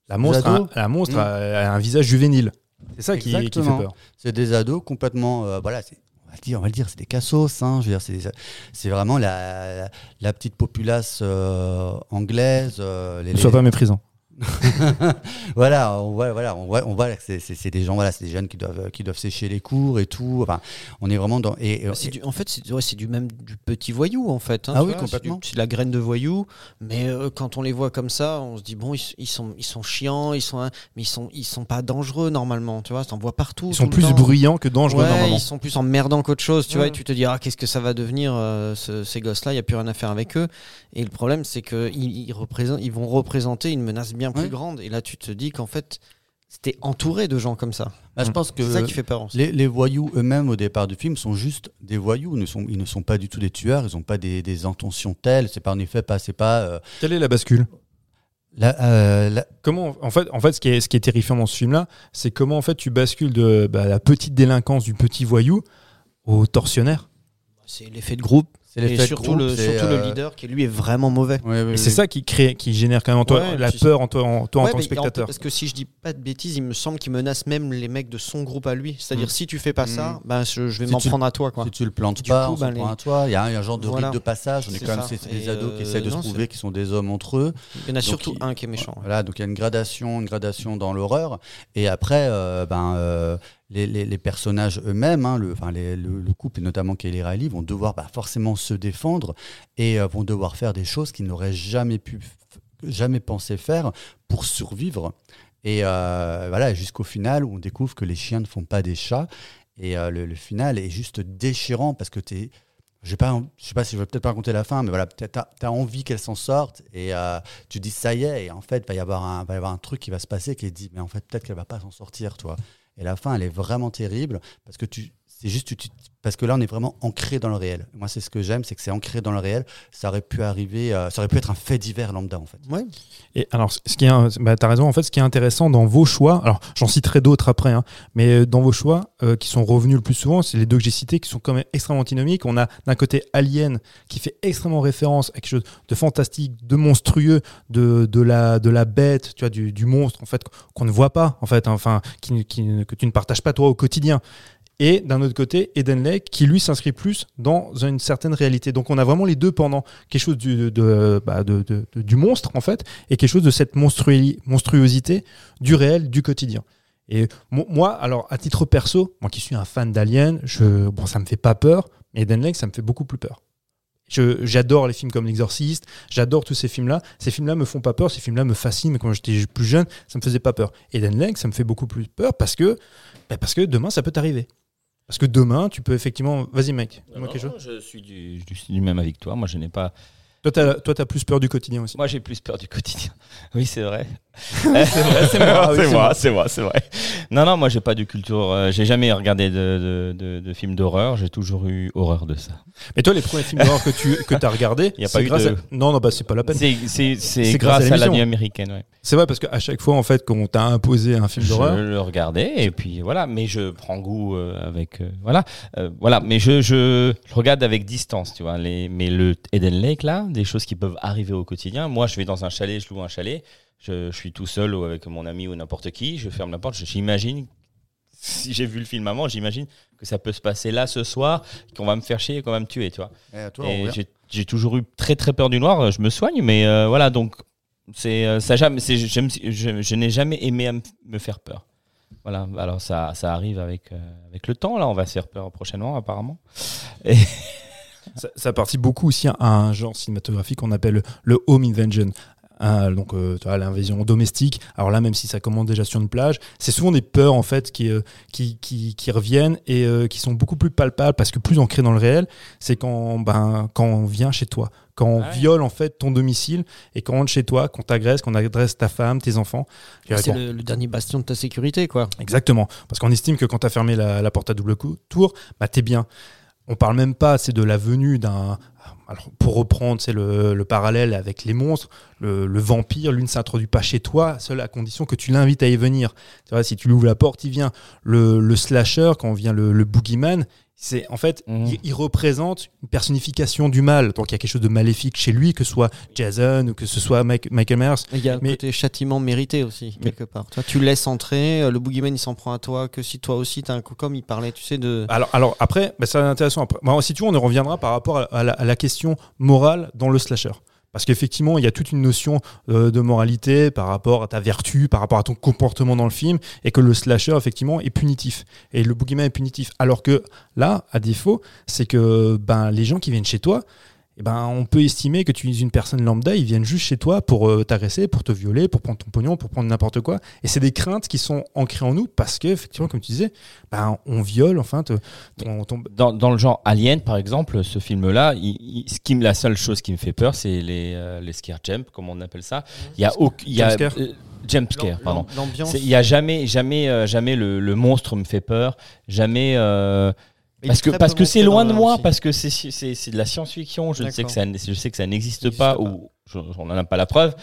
S4: La monstre, a, la monstre
S6: Mm.
S4: a, a un visage juvénile. C'est ça qui, qui fait peur.
S6: C'est des ados complètement. euh, voilà, on va le dire, on va le dire, c'est des cassos. Hein, je veux dire, c'est, vraiment la, la, la petite populace anglaise.
S4: Ne sois pas méprisant.
S6: voilà, on voit, voilà, on voit, on voit que c'est, des gens, voilà, c'est des jeunes qui doivent, qui doivent sécher les cours et tout. Enfin, on est vraiment dans. Et, et-
S3: Bah, du- en fait, c'est ouais, c'est du même du petit voyou en fait. hein,
S6: Ah oui,
S3: vois,
S6: complètement.
S3: C'est de la graine de voyou, mais euh, quand on les voit comme ça, on se dit bon, ils, ils sont ils sont chiants, ils sont hein, mais ils sont ils sont pas dangereux normalement, tu vois. T'en vois partout.
S4: Ils sont plus
S3: temps.
S4: bruyants que dangereux
S3: Ouais,
S4: normalement.
S3: ils sont plus emmerdants qu'autre chose, tu vois.
S6: Ouais.
S3: Et tu te dis ah qu'est-ce que ça va devenir euh, ce- ces gosses-là, il y a plus rien à faire avec eux. Et le problème c'est que ils, ils représentent, ils vont représenter une menace bien plus
S6: Ouais.
S3: grande. Et là tu te dis qu'en fait c'était entouré de gens comme ça.
S6: bah, je pense que
S3: C'est ça qui fait peur. aussi.
S6: les, les voyous eux-mêmes au départ du film sont juste des voyous. Ils ne sont, ils ne sont pas du tout des tueurs. Ils n'ont pas des, des intentions telles. C'est pas en effet pas, c'est pas. euh,
S4: Quelle est la bascule?
S6: La- euh, la-
S4: Comment, en fait, en fait, ce qui est, ce qui est terrifiant dans ce film-là, c'est comment en fait tu bascules de bah, la petite délinquance du petit voyou au tortionnaire.
S3: C'est l'effet de groupe.
S6: C'est
S3: Et
S6: de
S3: surtout,
S6: groupe,
S3: le,
S6: euh,
S3: leader qui lui est vraiment mauvais.
S6: ouais, ouais,
S4: Et c'est ça qui crée, qui génère quand même en toi
S3: Ouais,
S4: la peur en toi, en, toi, en tant que
S3: en-
S4: spectateur.
S3: Parce que si je dis pas de bêtises, il me semble qu'il menace même les mecs de son groupe à lui. C'est-à-dire
S4: Mm.
S3: si tu fais pas ça,
S6: Mm.
S3: ben je, je vais
S6: Si
S3: m'en prendre à toi quoi.
S6: Si tu le plantes
S3: Du
S6: pas,
S3: coup,
S6: on
S3: ben,
S6: prend à toi. Il y a un, il y a un genre de
S3: Voilà.
S6: rite de passage. On est
S3: C'est
S6: quand même
S3: ça.
S6: c'est des ados qui
S3: euh,
S6: essayent de
S3: non,
S6: se prouver qu'ils sont des hommes entre eux.
S3: Il y en a surtout un qui est méchant.
S6: Voilà, donc il y a une gradation, une gradation dans l'horreur. Et après, euh, ben, euh, les, les- personnages eux-mêmes, hein, le, enfin, le, le couple et notamment Kelly Riley, vont devoir bah, forcément se défendre et euh, vont devoir faire des choses qu'ils n'auraient jamais pu, jamais pensé faire pour survivre. Et euh, voilà, jusqu'au final où on découvre que les chiens ne font pas des chats. Et euh, le, final est juste déchirant parce que tu es. Je ne sais pas si je vais peut-être pas raconter la fin, mais voilà, tu as, envie qu'elle s'en sorte et tu dis ça y est, et en fait, il va y avoir un, va y avoir un truc qui va se passer qui est dit, mais en fait, peut-être qu'elle va pas s'en sortir, toi. Et la fin, elle est vraiment terrible parce que tu, c'est juste, tu- tu- parce que là, on est vraiment ancré dans le réel. Moi, c'est ce que j'aime, c'est que c'est ancré dans le réel. Ça aurait pu arriver, euh, ça aurait pu être un fait divers lambda, en fait.
S3: Ouais.
S4: Et alors, ce qui est, bah, t'as raison. En fait, ce qui est intéressant dans vos choix, alors j'en citerai d'autres après, hein, mais euh, dans vos choix euh, qui sont revenus le plus souvent, c'est les deux que j'ai cités qui sont quand même extrêmement antinomiques. On a d'un côté Alien qui fait extrêmement référence à quelque chose de fantastique, de monstrueux, de, de la de la bête, tu vois, du, du monstre en fait qu'on ne voit pas en fait, hein, enfin qui, qui- que tu ne partages pas toi au quotidien. Et d'un autre côté, Eden Lake, qui lui s'inscrit plus dans une certaine réalité. Donc on a vraiment les deux pendant quelque chose du, de, bah, du monstre, en fait, et quelque chose de cette monstruosité du réel, du quotidien. Et mo- moi, alors, à titre perso, moi qui suis un fan d'Alien, je, bon, ça me fait pas peur, mais Eden Lake, ça me fait beaucoup plus peur. J'adore les films comme L'Exorciste, j'adore tous ces films-là. Ces films-là me font pas peur, ces films-là me fascinent, mais quand j'étais plus jeune, ça me faisait pas peur. Eden Lake, ça me fait beaucoup plus peur parce que, bah, parce que demain, ça peut t'arriver. Parce que demain, tu peux effectivement. Vas-y, mec, dis-moi quelque chose.
S1: je suis du, je suis du même avec toi. Moi, je n'ai pas.
S4: Toi, t'as toi, t'as plus peur du quotidien aussi.
S1: Moi, j'ai plus peur du quotidien. Oui, c'est vrai.
S4: c'est vrai, c'est moi. Ah oui,
S1: c'est moi, c'est moi, c'est vrai. Non, non, moi, j'ai pas de culture. euh, j'ai jamais regardé de, de, de- de films d'horreur. J'ai toujours eu horreur de ça.
S4: Mais toi, les premiers films d'horreur que tu que as regardés,
S1: Y a
S4: c'est
S1: pas eu
S4: grâce
S1: de-
S4: à- Non, non, bah c'est pas la peine.
S1: C'est
S4: grâce
S1: grâce,
S4: à
S1: à, la nuit américaine. Ouais.
S4: C'est vrai parce qu'à chaque fois, en fait, quand on t'a imposé un film
S1: Je
S4: d'horreur,
S1: le regardais et puis voilà. Mais je prends goût euh, avec euh, voilà, Euh, voilà. Mais je, je je regarde avec distance, tu vois. Les, mais le Eden Lake là, des choses qui peuvent arriver au quotidien. Moi, je vais dans un chalet, je loue un chalet. Je, je suis tout seul ou avec mon ami ou n'importe qui. Je ferme la porte. J'imagine. Si j'ai vu le film avant, j'imagine que ça peut se passer là ce soir, qu'on va me faire chier et qu'on va me tuer, tu vois.
S6: Et, toi, on
S1: Et j'ai- toujours eu très très peur du noir. Je me soigne, mais euh, voilà, donc C'est euh, ça jamais. c'est- Je, je- je n'ai jamais aimé me- faire peur. Voilà. Alors ça, ça arrive avec euh, avec le temps. Là, on va se faire peur prochainement, apparemment.
S4: Ça, ça participe beaucoup aussi à un genre cinématographique qu'on appelle le home invasion. Hein, donc euh, tu vois, l'invasion domestique. Alors là, même si ça commence déjà sur une plage, c'est souvent des peurs en fait qui, euh, qui, qui, qui reviennent et euh, qui sont beaucoup plus palpables parce que plus ancrées dans le réel, c'est quand, ben, quand on vient chez toi, quand on
S1: Ah ouais.
S4: viole en fait ton domicile et quand on rentre chez toi, qu'on t'agresse, qu'on agresse ta femme, tes enfants.
S3: C'est le, le dernier bastion de ta sécurité, quoi.
S4: Exactement. Parce qu'on estime que quand tu as fermé la, la porte à double coup, tour, bah, t'es bien. On parle même pas, c'est de la venue d'un. Alors, pour reprendre, c'est le, le parallèle avec les monstres, le, le vampire, lui ne s'introduit pas chez toi, seule à condition que tu l'invites à y venir. Vois, si tu lui ouvres la porte, il vient. Le, le slasher, quand vient le, le boogeyman, c'est en fait,
S1: Mhm.
S4: il, il représente une personnification du mal. Donc il y a quelque chose de maléfique chez lui, que ce soit Jason ou que ce soit Mike- Michael Myers.
S3: Il y a le
S4: Mais-
S3: côté châtiment mérité aussi, quelque part. Toi, tu laisses entrer, euh, le boogeyman il s'en prend à toi, que si toi aussi t'as un coup comme il parlait, tu sais, de.
S4: Alors, alors après, bah, c'est intéressant. Après. Bon, si tu veux, on y reviendra par rapport à, à la, à la question morale dans le slasher. Parce qu'effectivement, il y a toute une notion euh, de moralité par rapport à ta vertu, par rapport à ton comportement dans le film, et que le slasher, effectivement, est punitif. Et le boogeyman est punitif. Alors que là, à défaut, c'est que ben, les gens qui viennent chez toi, eh ben, on peut estimer que tu es une personne lambda, ils viennent juste chez toi pour euh, t'agresser, pour te violer, pour prendre ton pognon, pour prendre n'importe quoi. Et c'est des craintes qui sont ancrées en nous parce que, effectivement, comme tu disais, ben, on viole, enfin, te- ton, ton-
S1: Dans, dans le genre Alien, par exemple, ce film-là, il- il- ce qui me- la seule chose qui me fait peur, c'est les, euh, les scare jump, comme on appelle ça. Il y a il y pardon. Il y a jamais, jamais, euh, jamais le, le monstre me fait peur. Jamais. Euh, parce que parce que c'est loin de moi,
S3: aussi.
S1: parce que c'est de la science-fiction. Je sais que ça, je sais que ça n'existe pas,
S3: pas.
S1: ou on n'en a pas la preuve.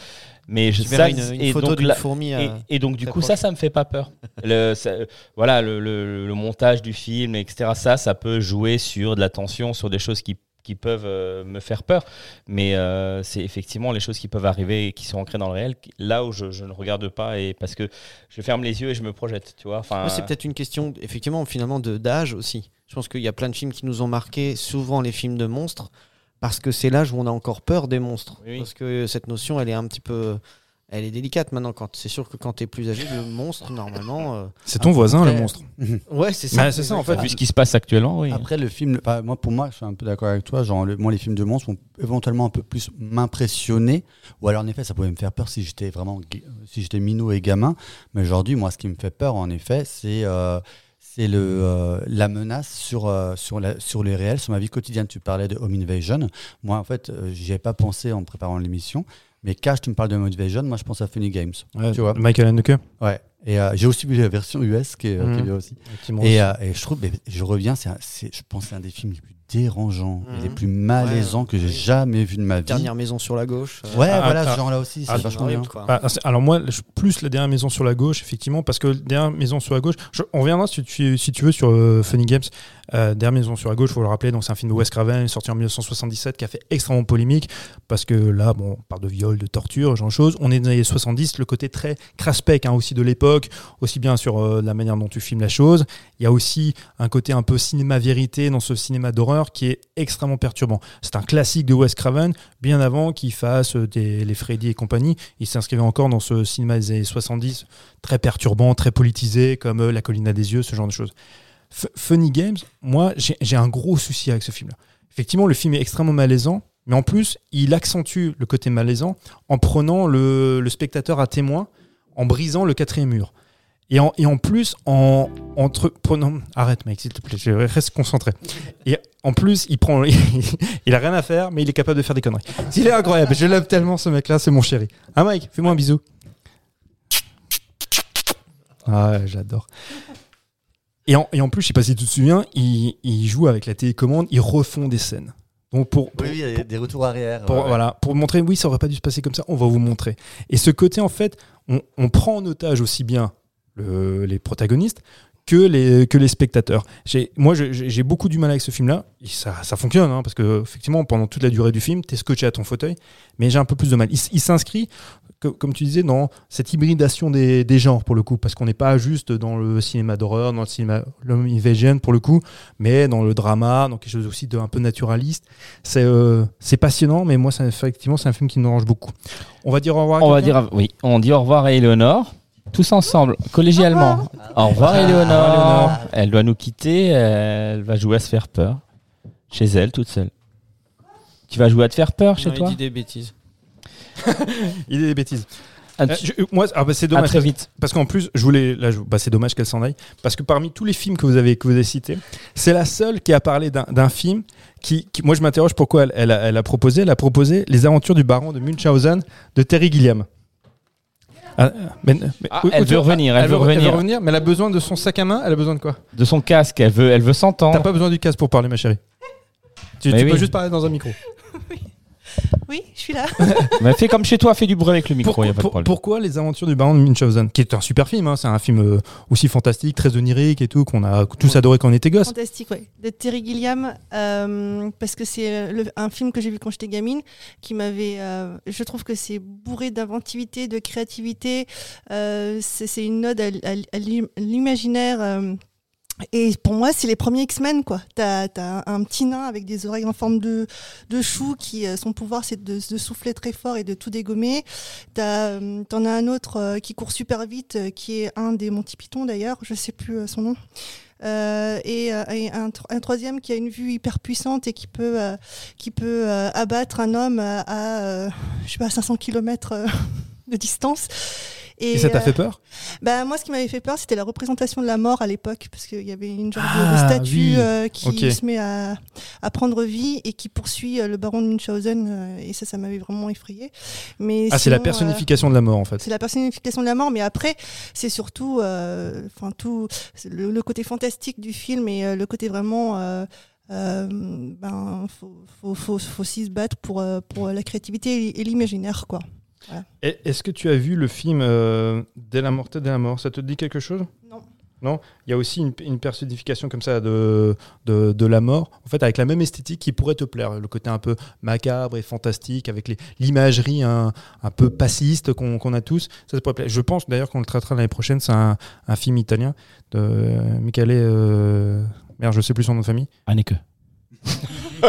S1: Mais je ça,
S3: une, une
S1: et
S3: photo
S1: donc
S3: fourmi.
S1: et,
S3: à-
S1: et donc du coup ça
S3: proche.
S1: ça me fait pas peur le, ça- voilà le, le- le montage du film etc ça ça peut jouer sur de la tension sur des choses qui, qui peuvent euh, me faire peur mais euh, c'est effectivement les choses qui peuvent arriver et qui sont ancrées dans le réel là où je, je ne regarde pas et parce que je ferme les yeux et je me projette tu vois enfin
S3: c'est peut-être une question, effectivement, finalement, de d'âge aussi. Je pense qu'il y a plein de films qui nous ont marqué, souvent les films de monstres, parce que c'est l'âge où on a encore peur des monstres.
S1: Oui.
S3: Parce que cette notion, elle est un petit peu. Elle est délicate maintenant. Quand c'est sûr que quand tu es plus âgé, le monstre, normalement. euh,
S4: C'est ton voisin,
S3: après-
S4: le monstre.
S3: Ouais, c'est ça.
S4: Bah, c'est ça, en fait.
S1: vu ce qui se passe actuellement oui
S6: Après, le film, moi, pour moi, je suis un peu d'accord avec toi. Genre, le- moi, les films de monstres vont éventuellement un peu plus m'impressionner. Ou alors, en effet, ça pouvait me faire peur si j'étais vraiment, si j'étais minot et gamin. Mais aujourd'hui, moi, ce qui me fait peur, en effet, c'est euh, c'est le euh, la menace sur euh, sur la sur les réels, sur ma vie quotidienne. Tu parlais de Home Invasion. Moi, en fait, euh, j'y ai pas pensé en préparant l'émission. Mais Cash, tu me parles de Home Invasion. Moi, je pense à Funny Games.
S4: Ouais,
S6: Tu vois.
S4: Michael Haneke.
S6: Ouais. Et euh, j'ai aussi vu la version US qui est, euh, qui est
S4: Mhm.
S6: bien aussi. Et, euh, et je trouve, mais je reviens, c'est, un- c'est- je pense que c'est un des films les plus dérangeants et les plus malaisants que j'ai
S3: oui.
S6: jamais vu de ma vie.
S3: Dernière maison sur la gauche. euh,
S6: Ouais,
S4: Ah,
S6: voilà,
S4: ah,
S6: ce genre-là aussi, c'est
S4: ah,
S6: vachement
S3: horrible,
S6: bien.
S3: quoi.
S4: C'est- alors moi, plus la dernière maison sur la gauche, effectivement, parce que dernière maison sur la gauche, je- on reviendra si tu, si tu veux sur euh, Funny Games. Euh, dernière maison sur la gauche, faut le rappeler, donc c'est un film de Wes Craven sorti en 1977 qui a fait extrêmement polémique parce que là, bon, on parle de viol, de torture, ce genre de choses. On est dans les années 70, le côté très craspec hein, aussi de l'époque, aussi bien sur euh, la manière dont tu filmes la chose. Il y a aussi un côté un peu cinéma vérité dans ce cinéma d'horreur qui est extrêmement perturbant. C'est un classique de Wes Craven, bien avant qu'il fasse euh, les Freddy et compagnie. Il s'inscrivait encore dans ce cinéma des années 70, très perturbant, très politisé, comme euh, La colline à des yeux, ce genre de choses. Funny Games, moi, j'ai un gros souci avec ce film-là. Effectivement, le film est extrêmement malaisant, mais en plus, il accentue le côté malaisant en prenant le spectateur à témoin, en brisant le quatrième mur. Et en, et en plus, en entre. Arrête, mec, s'il te plaît, je reste concentré. Et en plus, il prend. il a rien à faire, mais il est capable de faire des conneries. Il est incroyable, je l'aime tellement ce mec-là, c'est mon chéri. Ah, Mike, fais-moi un bisou. Ah, j'adore. Et en, et en plus, je sais pas si tu te souviens, il, il joue avec la télécommande, ils refont des scènes. Donc pour, pour-
S6: Oui, oui, il y a des retours arrière.
S4: pour,
S6: ouais, ouais.
S4: voilà, pour montrer, oui, ça aurait pas dû se passer comme ça, on va vous montrer. Et ce côté, en fait, on, prend en otage aussi bien le- les protagonistes que les, que les spectateurs. Moi, j'ai beaucoup du mal avec ce film-là. Ça, ça fonctionne, hein, parce que effectivement, pendant toute la durée du film, tu es scotché à ton fauteuil, mais j'ai un peu plus de mal. Il s'inscrit co- comme tu disais, dans cette hybridation des, des genres pour le coup, parce qu'on n'est pas juste dans le cinéma d'horreur, dans le cinéma l'home invasion pour le coup, mais dans le drama, dans quelque chose aussi de un peu naturaliste. C'est euh, c'est passionnant, mais moi, ça, effectivement, c'est un film qui me dérange beaucoup. On va dire au revoir. à
S1: On va dire oui, on dit au revoir à Éléonore. Tous ensemble, collégialement. Au revoir, Éléonore.
S4: Éléonore.
S1: Elle doit nous quitter. Elle va jouer à se faire peur. Chez elle, toute seule. Tu vas jouer à te faire peur chez
S3: Non, il
S1: toi
S3: dit des bêtises.
S4: Il est des bêtises. Euh, je- moi, ah bah, c'est
S1: À
S4: dommage.
S1: très vite.
S4: Parce qu'en plus, je voulais, là, je- bah, c'est dommage qu'elle s'en aille, parce que parmi tous les films que vous avez, que vous avez cités, c'est la seule qui a parlé d'un film qui, qui- moi, je m'interroge pourquoi elle, elle a, elle a proposé, elle a proposé Les Aventures du Baron de Munchausen de Terry Gilliam. Ah, mais- mais-
S1: Ah,
S4: où-
S1: elle
S4: tu-
S1: veut revenir, elle veut
S4: re-
S1: revenir.
S4: mais elle a besoin de son sac à main, elle a besoin de quoi?
S1: De son casque, elle veut, elle veut
S4: T'as
S1: s'entendre.
S4: pas besoin du casque pour parler, ma chérie. Tu,
S1: Mais
S4: tu
S1: oui.
S4: peux juste parler dans un micro.
S5: Oui, je suis là.
S1: Mais fais comme chez toi, fais du bruit avec le micro,
S4: Pourquoi,
S1: y a pas de
S4: pour-
S1: problème.
S4: pourquoi les aventures du baron de Munchausen Qui est un super film, hein, c'est un film euh, aussi fantastique, très onirique et tout, qu'on a tous adoré quand on était gosses.
S5: Fantastique, ouais. De Terry Gilliam, euh, parce que c'est le- un film que j'ai vu quand j'étais gamine, qui m'avait. euh, je trouve que c'est bourré d'inventivité, de créativité. euh, c'est une ode à, à- à l'im- l'imaginaire. Et pour moi, c'est les premiers X-Men, quoi. T'as as un petit nain avec des oreilles en forme de, de chou qui, euh, son pouvoir, c'est de, souffler très fort et de tout dégommer. Euh, T'en as un autre euh, qui court super vite, qui est un des Monty Python d'ailleurs, je sais plus son nom. Et, un, tro- un troisième qui a une vue hyper puissante et qui peut, qui peut abattre un homme à, je sais pas, 500 km de distance.
S4: Et ça t'a
S5: euh,
S4: fait peur?
S5: bah, moi, ce qui m'avait fait peur, c'était la représentation de la mort à l'époque, parce qu'il y avait une genre de-
S4: Ah,
S5: de statue
S4: oui.
S5: euh, qui se met à, à prendre vie et qui poursuit euh, le baron de Munchausen, et ça, ça m'avait vraiment effrayé. Mais
S4: Ah, c'est la personnification de la mort en fait.
S5: c'est la personnification de la mort, mais après, c'est surtout enfin tout le, le côté fantastique du film et le côté vraiment. Euh, ben, faut, faut, faut, faut aussi se battre pour, pour la créativité et l'imaginaire, quoi.
S4: Est-ce que tu as vu le film euh, Dès la morte, dès la mort? Ça te dit quelque chose?
S5: Non.
S4: Non? Il y a aussi une, une personnification comme ça de, de, de la mort, en fait, avec la même esthétique qui pourrait te plaire. Le côté un peu macabre et fantastique, avec l'imagerie un, un peu passiste qu'on a tous. Ça, ça pourrait plaire. Je pense d'ailleurs qu'on le traitera l'année prochaine. C'est un, un film italien de euh, Michele. euh, merde, je sais plus son nom de famille.
S1: Anneke.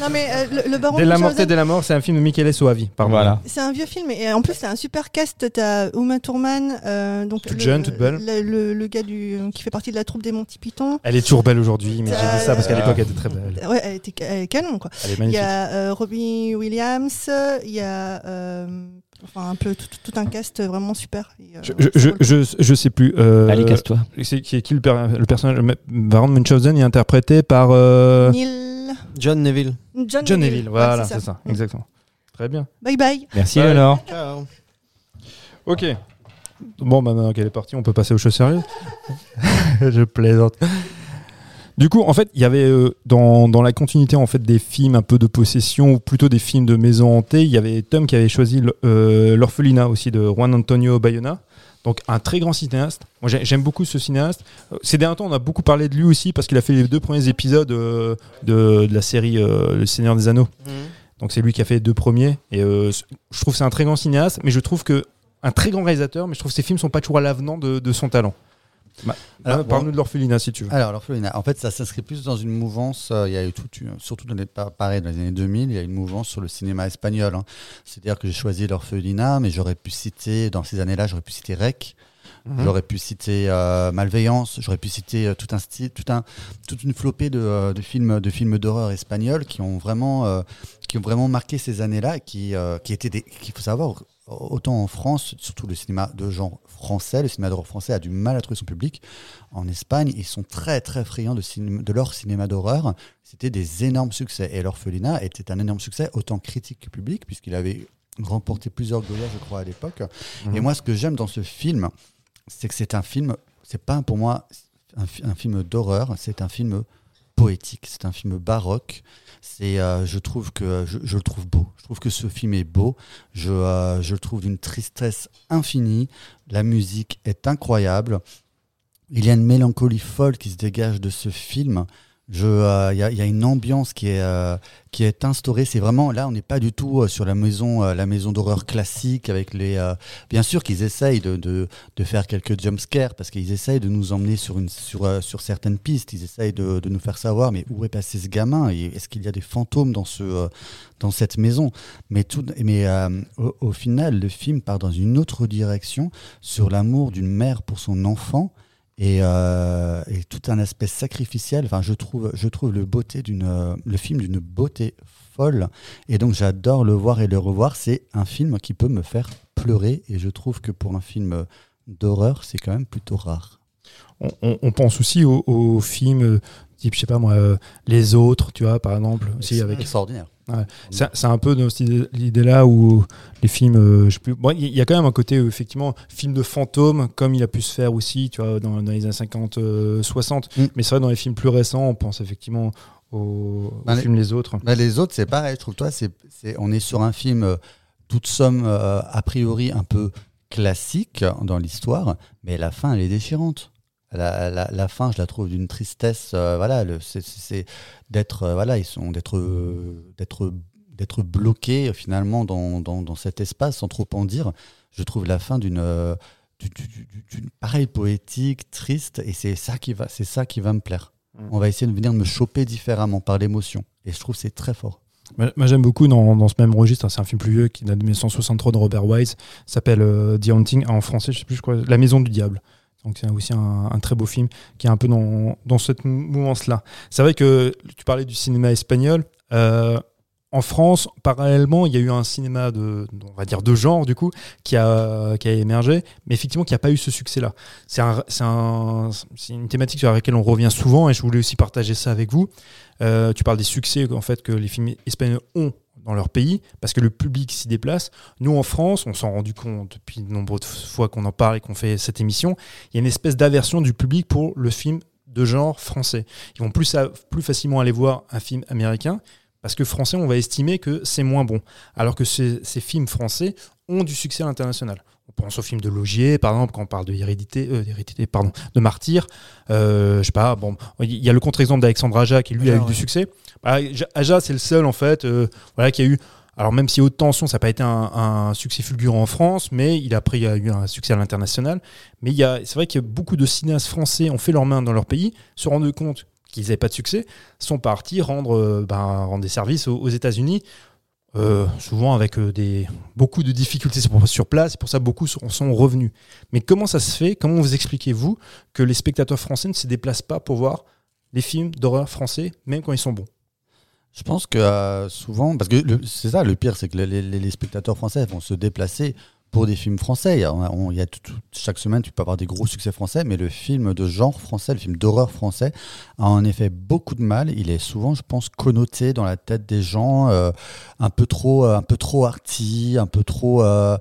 S5: Non, mais euh, le, le baron
S4: Dès
S5: de
S4: la la mort, c'est un film de Michele Soavi. Pardon.
S1: Voilà.
S5: c'est un vieux film et en plus c'est un super cast. T'as Uma Thurman, euh, donc
S4: Toute
S5: le,
S4: jeune, toute belle.
S5: le, le- le gars du, qui fait partie de la troupe des Monty Python.
S4: Elle est toujours belle aujourd'hui, mais j'ai dit ça parce qu'à
S1: Euh,
S4: l'époque, elle était très belle.
S5: Ouais, elle était elle est canon quoi.
S4: Elle est
S5: Il y
S4: magnifique.
S5: a euh, Robbie Williams, il y a euh, enfin un peu tout, tout un cast vraiment super. Et, euh,
S4: Je, je, je, je sais plus. euh,
S1: Allez, casse-toi.
S4: c'est qui, qui le, per- le personnage Baron Munchausen est interprété par euh.
S5: Neil
S3: John Neville.
S5: John,
S4: John Neville. Voilà,
S5: c'est
S4: c'est
S5: ça.
S4: ça. exactement. Très bien.
S5: Bye bye.
S1: Merci. Eleonore.
S3: Ciao.
S4: Ok. Bon, bah, maintenant qu'elle est partie, on peut passer aux choses sérieuses. je plaisante. Du coup, en fait, il y avait euh, dans, dans la continuité en fait des films un peu de possession ou plutôt des films de maison hantée, il y avait Tom qui avait choisi euh, l'orphelinat aussi de Juan Antonio Bayona. Donc un très grand cinéaste. Moi j'ai- j'aime beaucoup ce cinéaste. Euh, Ces derniers temps, on a beaucoup parlé de lui aussi parce qu'il a fait les deux premiers épisodes de, de la série Le Seigneur des Anneaux. Donc c'est lui qui a fait les deux premiers. Et euh, je trouve que c'est un très grand cinéaste, mais je trouve que un très grand réalisateur, mais je trouve que ses films sont pas toujours à l'avenant de, de son talent. Bah,
S6: Alors,
S4: euh, Parle-nous de l'orphelinat si tu veux.
S6: Alors, l'orphelinat, en fait, ça s'inscrit plus dans une mouvance. euh, il y a eu tout, une- surtout dans les, pa- pareil, dans les années 2000, il y a une mouvance sur le cinéma espagnol. hein. C'est-à-dire que j'ai choisi l'orphelinat, mais j'aurais pu citer, dans ces années-là, j'aurais pu citer Rec,
S4: Mhm.
S6: j'aurais pu citer euh, Malveillance, j'aurais pu citer euh, tout un style, tout un, toute une flopée de, euh, de films, de films d'horreur espagnols qui ont vraiment, qui ont vraiment marqué ces années-là, qui, qui étaient des, qu'il faut savoir. Autant en France, surtout le cinéma de genre français, le cinéma d'horreur français a du mal à trouver son public. En Espagne, ils sont très très friands de, cinéma- de leur cinéma d'horreur. C'était des énormes succès. Et l'orphelinat était un énorme succès, autant critique que public, puisqu'il avait remporté plusieurs Goya, je crois, à l'époque. Et moi, ce que j'aime dans ce film, c'est que c'est un film, c'est pas pour moi un film d'horreur, c'est un film poétique, c'est un film baroque. C'est, euh, je trouve que je, je le trouve beau. Je trouve que ce film est beau. Je, euh, je le trouve d'une tristesse infinie. La musique est incroyable. Il y a une mélancolie folle qui se dégage de ce film. Je, euh, il y, il y a une ambiance qui est, euh, qui est instaurée. C'est vraiment là, on n'est pas du tout euh, sur la maison, euh, la maison d'horreur classique avec les. euh, bien sûr qu'ils essayent de, de, de faire quelques jumpscares parce qu'ils essayent de nous emmener sur une sur, sur certaines pistes. Ils essayent de, de nous faire savoir mais où est passé ce gamin? Est-ce qu'il y a des fantômes dans ce dans cette maison? Mais tout, mais au, au final, le film part dans une autre direction sur l'amour d'une mère pour son enfant et, euh, et tout un aspect sacrificiel. Enfin, je trouve, je trouve le beauté d'une, euh, le film d'une beauté folle. Et donc, j'adore le voir et le revoir. C'est un film qui peut me faire pleurer. Et je trouve que pour un film d'horreur, c'est quand même plutôt rare.
S4: On, on- on pense aussi aux, aux films euh, type, je sais pas moi, euh, Les Autres, tu vois, par exemple, aussi avec
S6: extraordinaire.
S4: C'est c'est un peu dans cette idée- l'idée-là où les films, euh, je sais plus. Bon, il y a quand même un côté, euh, effectivement, film de fantôme, comme il a pu se faire aussi, tu vois, dans, dans les années 50, euh, 60.
S6: Mm.
S4: Mais c'est vrai, dans les films plus récents, on pense effectivement aux,
S6: Bah,
S4: aux
S6: les-
S4: films Les Autres.
S6: Bah, les autres, c'est pareil. Je trouve, toi, c'est, on est sur un film, toute somme, a priori, un peu classique dans l'histoire, mais la fin, elle est déchirante. La, la- la fin, je la trouve d'une tristesse. euh, voilà, c'est, d'être, euh, voilà, ils sont d'être, euh, d'être, d'être bloqués euh, finalement dans, dans, dans cet espace, sans trop en dire. Je trouve la fin d'une, du- du- du- d'une pareille poétique, triste, et c'est ça qui va, c'est ça qui va me plaire.
S4: Mm.
S6: On va essayer de venir me choper différemment par l'émotion, et je trouve que c'est très fort.
S4: Moi, j'aime beaucoup dans, dans ce même registre, hein, c'est un film plus vieux qui date de 1963 de Robert Wise, s'appelle euh, The Haunting, en français, je sais plus, crois, La Maison du Diable. Donc c'est aussi un, très beau film qui est un peu dans, dans cette mouvance-là. C'est vrai que tu parlais du cinéma espagnol. euh, en France, parallèlement, il y a eu un cinéma de, on va de genre du coup, qui a, émergé, mais effectivement qui n'a pas eu ce succès-là. C'est une thématique sur laquelle on revient souvent, et je voulais aussi partager ça avec vous. Euh, tu parles des succès en fait que les films espagnols ont dans leur pays parce que le public s'y déplace. Nous en France, on s'en rendu compte depuis de nombreuses fois qu'on en parle et qu'on fait cette émission, il y a une espèce d'aversion du public pour le film de genre français. Ils vont plus facilement aller voir un film américain parce que français, on va estimer que c'est moins bon. Alors que ces, ces films français ont du succès à l'international. On pense au film de Logier, par exemple, quand on parle de hérédité, euh, pardon, de martyr. Euh, je sais pas, bon, il y a le contre-exemple d'Alexandre Aja qui lui a eu du succès. Bah, Ja- Aja, c'est le seul en fait, euh, voilà, qui a eu. Alors même si Haute Tension, ça n'a pas été un, un succès fulgurant en France, mais il a pris il a eu un succès à l'international. Mais il y a, c'est vrai que beaucoup de cinéastes français ont fait leurs mains dans leur pays, se rendent compte qu'ils n'avaient pas de succès, sont partis rendre, ben, rendre des services aux, aux États-Unis. Euh, souvent avec euh, des, beaucoup de difficultés sur, place, pour ça beaucoup sont, sont revenus. Mais comment ça se fait Comment vous expliquez-vous que les spectateurs français ne se déplacent pas pour voir les films d'horreur français, même quand ils sont bons?
S6: Je pense que euh, souvent, parce que c'est ça le pire, c'est que les spectateurs français vont se déplacer pour des films français. Chaque semaine, tu peux avoir des gros succès français, mais le film de genre français, le film d'horreur français, a en effet beaucoup de mal. Il est souvent, je pense, connoté dans la tête des gens, euh, un peu trop, euh, un peu trop arty, un peu trop. euh,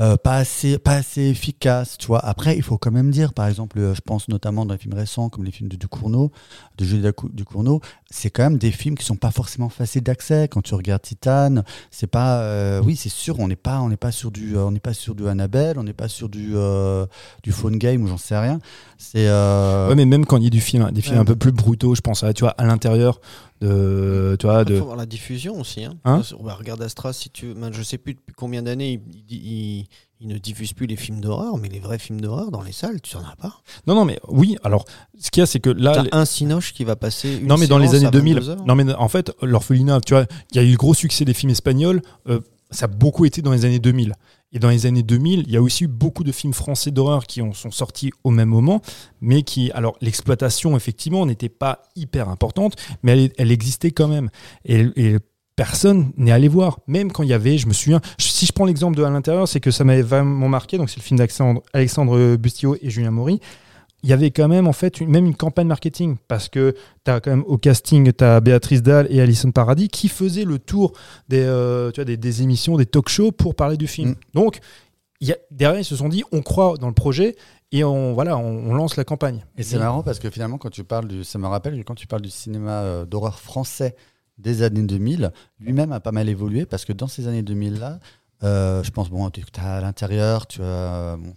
S6: euh, pas assez pas assez efficace tu vois. Après il faut quand même dire par exemple euh, je pense notamment dans les films récents comme les films de Ducournau de Julie Ducournau c'est quand même des films qui sont pas forcément faciles d'accès. Quand tu regardes Titan c'est pas euh, oui c'est sûr on n'est pas on n'est pas sur du on n'est pas sur du Annabelle on n'est pas sur du du phone game ou j'en sais rien. C'est
S4: Ouais, mais même quand il y a du film, des films
S3: Ouais.
S4: un peu plus brutaux, je pense à, tu vois, à l'intérieur de, tu vois,
S3: Il
S4: de.
S3: faut voir la diffusion aussi. Hein.
S4: Hein
S3: on va regarder Astra, si tu. Ben, je sais plus depuis combien d'années il, il- il- il ne diffuse plus les films d'horreur, mais les vrais films d'horreur dans les salles, tu n'en as pas.
S4: Non, non, mais oui. Alors, ce qu'il y a, c'est que là,
S3: T'as
S4: les-
S3: un Cinoche qui va passer. Une
S4: non, mais dans les années
S3: à
S4: 2000,
S3: 22 heures.
S4: non, mais en fait, l'orphelinat, tu vois, il y a eu le gros succès des films espagnols. euh, ça a beaucoup été dans les années 2000. Et dans les années 2000, il y a aussi eu beaucoup de films français d'horreur qui ont, sont sortis au même moment, mais qui, alors, l'exploitation, effectivement, n'était pas hyper importante, mais elle, existait quand même. Et, personne n'est allé voir. Même quand il y avait, je me souviens, si je prends l'exemple de À l'intérieur, c'est que ça m'avait vraiment marqué. Donc, c'est le film d'Alexandre Alexandre et Julien Maury. Il y avait quand même, en fait, une- même une campagne marketing. Parce que tu as quand même au casting, tu as Béatrice Dalle et Alison Paradis qui faisaient le tour des, euh, tu vois, des, des émissions, des talk shows pour parler du film.
S6: Mm.
S4: Donc, il y a, derrière, ils se sont dit, on croit dans le projet et on, voilà, on, on lance la campagne.
S6: Et c'est marrant parce que finalement, quand tu parles du, ça me rappelle quand tu parles du cinéma euh, d'horreur français des années 2000, lui-même a pas mal évolué parce que dans ces années 2000-là, Euh, je pense, bon, tu as à l'intérieur, tu as, bon,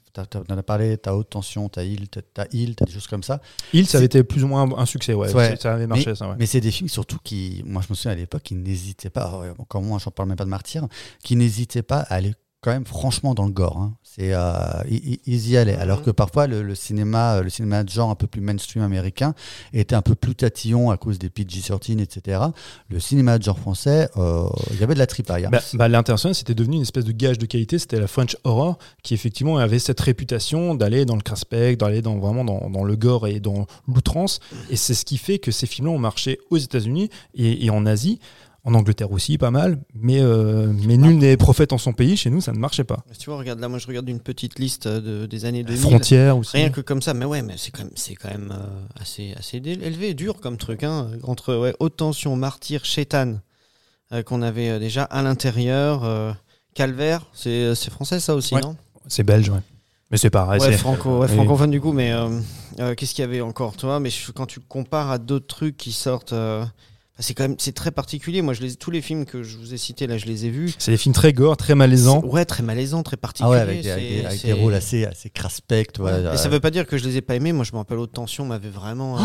S6: en a parlé, tu as haute tension, tu as Hill, tu as Hill, as des choses comme ça.
S4: Il, ça avait été plus ou moins un, un succès, ouais.
S6: Ouais.
S4: Ça avait marché, ça, ouais.
S6: Mais c'est des films surtout qui, moi je me souviens à l'époque, qui n'hésitaient pas, euh, encore moins, j'en parle même pas de Martyr, qui n'hésitaient pas à aller quand même franchement dans le gore. hein. C'est, euh, ils, ils y allaient.
S3: Mhm.
S6: Alors que parfois le, le cinéma, euh, le cinéma de genre un peu plus mainstream américain était un peu plus tatillon à cause des PG-13, etc. Le cinéma de genre français, euh, il y avait de la tripaille. hein.
S4: Bah, bah, L'International, c'était devenu une espèce de gage de qualité. C'était la French Horror qui, effectivement, avait cette réputation d'aller dans le craspec, d'aller dans, vraiment dans, dans le gore et dans l'outrance. Et c'est ce qui fait que ces films-là ont marché aux États-Unis et, et en Asie. En Angleterre aussi, pas mal. Mais, euh, mais nul n'est prophète en son pays. Chez nous, ça ne marchait pas.
S3: Tu vois, regarde là, moi je regarde une petite liste de, des années 2000.
S4: Frontières aussi.
S3: Rien que comme ça, mais ouais, mais c'est quand même, c'est quand même euh, assez, assez élevé, dur comme truc. Hein, entre ouais, haute tension, martyr, chétan, euh, qu'on avait euh, déjà à l'intérieur, euh, calvaire, c'est c'est français ça aussi,
S4: Ouais.
S3: non?
S4: C'est belge, ouais. Mais c'est pareil.
S3: Ouais, franco, ouais,
S4: Oui.
S3: francophone du coup, mais euh, euh, qu'est-ce qu'il y avait encore, toi? Mais je- quand tu compares à d'autres trucs qui sortent, euh, c'est quand même, c'est très particulier. Moi, je les, tous les films que je vous ai cités là, je les ai vus.
S4: C'est des films très gore, très malaisants.
S3: Ouais, très malaisant, très
S6: Ah
S3: particulier.
S6: ouais, avec des, avec des-
S3: c'est-
S6: avec
S3: c'est-
S6: des rôles assez, assez craspec. tu vois,
S3: Ouais. Et ça
S6: euh,
S3: veut pas dire que je les ai pas aimés. Moi, je me rappelle Haute Tension m'avait vraiment. euh,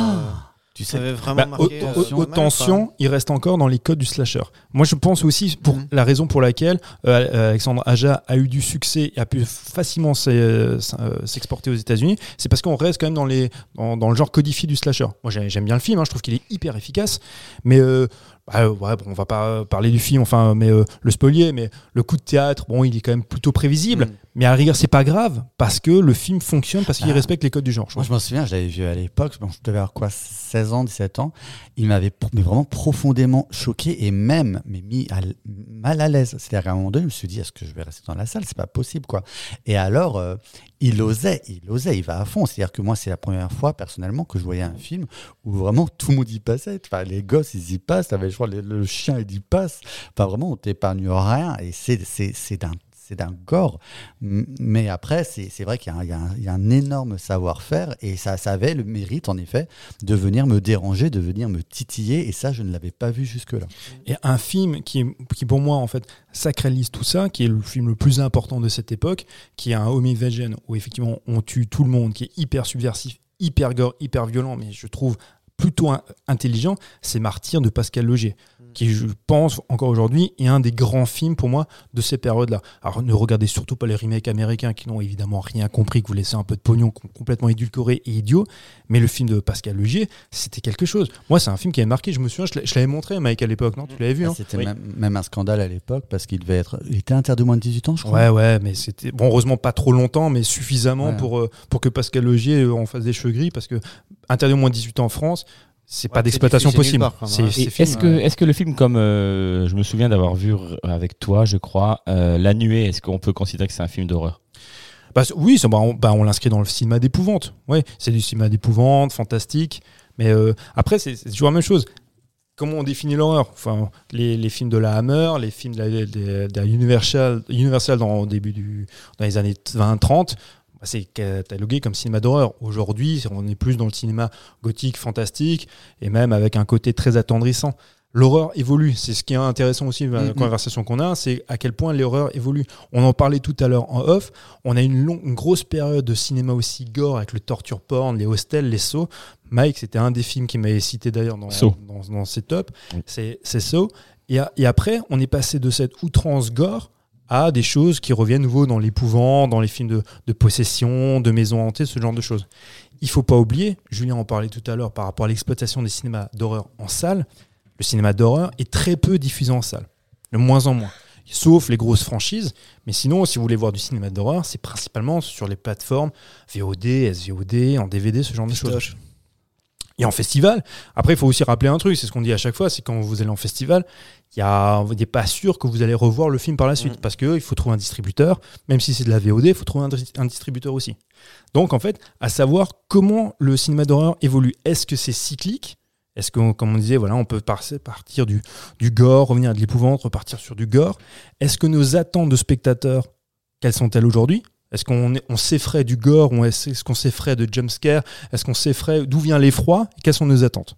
S6: tu sais,
S3: vraiment
S4: Bah,
S3: marqué.
S4: haute-
S3: euh,
S4: haute
S3: mal,
S4: tension, il reste encore dans les codes du slasher. Moi, je pense aussi pour
S3: Mhm.
S4: la raison pour laquelle euh, euh, Alexandre Aja a eu du succès et a pu facilement s'e- euh, s'exporter aux États-Unis, c'est parce qu'on reste quand même dans, les, dans, dans le genre codifié du slasher. Moi, j'ai- j'aime bien le film, hein, je trouve qu'il est hyper efficace, mais euh, bah, euh, ouais, bon, on va pas euh, parler du film, enfin, mais euh, le spolier, mais le coup de théâtre, bon, il est quand même plutôt prévisible.
S3: Mm.
S4: Mais à rigueur, c'est pas grave parce que le film fonctionne, parce qu'il
S6: Ah.
S4: respecte les codes du genre. je
S6: Moi, je m'en souviens, je l'avais vu à l'époque, bon, je devais avoir quoi, 16 ans, 17 ans. Il m'avait vraiment profondément choqué et même mis à mal à l'aise. C'est-à-dire qu'à un moment donné, je me suis dit, est-ce que je vais rester dans la salle? C'est pas possible, quoi. Et alors, euh, il osait, il osait, il va à fond. C'est-à-dire que moi, c'est la première fois, personnellement, que je voyais un film où vraiment tout le monde y passait. Enfin, les gosses, ils y passent. T'avais, je crois, le, le chien, il y passe. Enfin, vraiment, on t'épargne rien. Et c'est d'un c'est d'un gore. Mais après, c'est vrai qu'il y, a un- énorme savoir-faire et ça, avait le mérite, en effet, de venir me déranger, de venir me titiller. Et ça, je ne l'avais pas vu jusque-là.
S4: Et un film qui, qui, pour moi, en fait, sacralise tout ça, qui est le film le plus important de cette époque, qui est un Home Invasion, où effectivement on tue tout le monde, qui est hyper subversif, hyper gore, hyper violent, mais je trouve plutôt in- intelligent, c'est Martyr de Pascal Logier, qui, je pense, encore aujourd'hui, est un des grands films pour moi de ces périodes-là. Alors ne regardez surtout pas les remakes américains qui n'ont évidemment rien compris, que vous laissez un peu de pognon, com- complètement édulcoré et idiot, mais le film de Pascal Logier, c'était quelque chose. Moi, c'est un film qui avait marqué, je me souviens, je l'avais montré, Mike, à l'époque, non Tu l'avais vu,
S6: Ah,
S4: hein
S6: C'était
S4: Oui.
S6: même, un scandale à l'époque parce qu'il devait être. Il était interdit de moins de 18 ans, je crois.
S4: Ouais, ouais, mais c'était bon, heureusement pas trop longtemps, mais suffisamment
S6: Ouais.
S4: pour, euh, pour que Pascal Logier euh, en fasse des cheveux gris, parce que interdit au moins de 18 ans en France, c'est
S3: Ouais,
S4: pas d'exploitation possible.
S1: Est-ce que, est que le film, comme euh, je me souviens d'avoir vu avec toi, je crois, euh, La Nuée, est-ce qu'on peut considérer que c'est un film d'horreur?
S4: Bah, oui, ça, bah, on, bah, on l'inscrit dans le cinéma d'épouvante. Ouais, c'est du cinéma d'épouvante, fantastique. Mais euh, après, c'est c'est toujours la même chose. Comment on définit l'horreur? Enfin, les, les films de la Hammer, les films de la, de- de la Universal, Universal dans, au début du, dans les années 20-30, bah, c'est catalogué comme cinéma d'horreur. Aujourd'hui, on est plus dans le cinéma gothique, fantastique, et même avec un côté très attendrissant. L'horreur évolue. C'est ce qui est intéressant aussi dans la
S6: Mhm.
S4: conversation qu'on a, c'est à quel point l'horreur évolue. On en parlait tout à l'heure en off. On a une, longue, une grosse période de cinéma aussi gore avec le torture porn, les hostels, les sauts. Mike, c'était un des films qui m'avait cité d'ailleurs dans, dans, dans ses tops. C'est c'est Saw. Et, et après, on est passé de cette outrance gore à des choses qui reviennent nouveau dans l'épouvant, dans les films de, de possession, de maisons hantées, ce genre de choses. Il faut pas oublier, Julien en parlait tout à l'heure par rapport à l'exploitation des cinémas d'horreur en salle, le cinéma d'horreur est très peu diffusé en salle, de moins en moins. Sauf les grosses franchises, mais sinon, si vous voulez voir du cinéma d'horreur, c'est principalement sur les plateformes VOD, SVOD, en DVD, ce genre de choses. Et en festival, après, il faut aussi rappeler un truc, c'est ce qu'on dit à chaque fois, c'est quand vous allez en festival, y a, vous n'êtes pas sûr que vous allez revoir le film par la suite,
S3: Mm.
S4: parce qu'il faut trouver un distributeur, même si c'est de la VOD, il faut trouver un, distributeur aussi. Donc, en fait, à savoir comment le cinéma d'horreur évolue. Est-ce que c'est cyclique? Est-ce que, comme on disait, voilà, on peut par- partir du, du gore, revenir à de l'épouvante, repartir sur du gore? Est-ce que nos attentes de spectateurs, quelles sont-elles aujourd'hui? Est-ce qu'on on s'effraie du gore ou est-ce qu'on s'effraie de jumpscare? Est-ce qu'on s'effraie D'où vient l'effroi? Quelles sont nos attentes?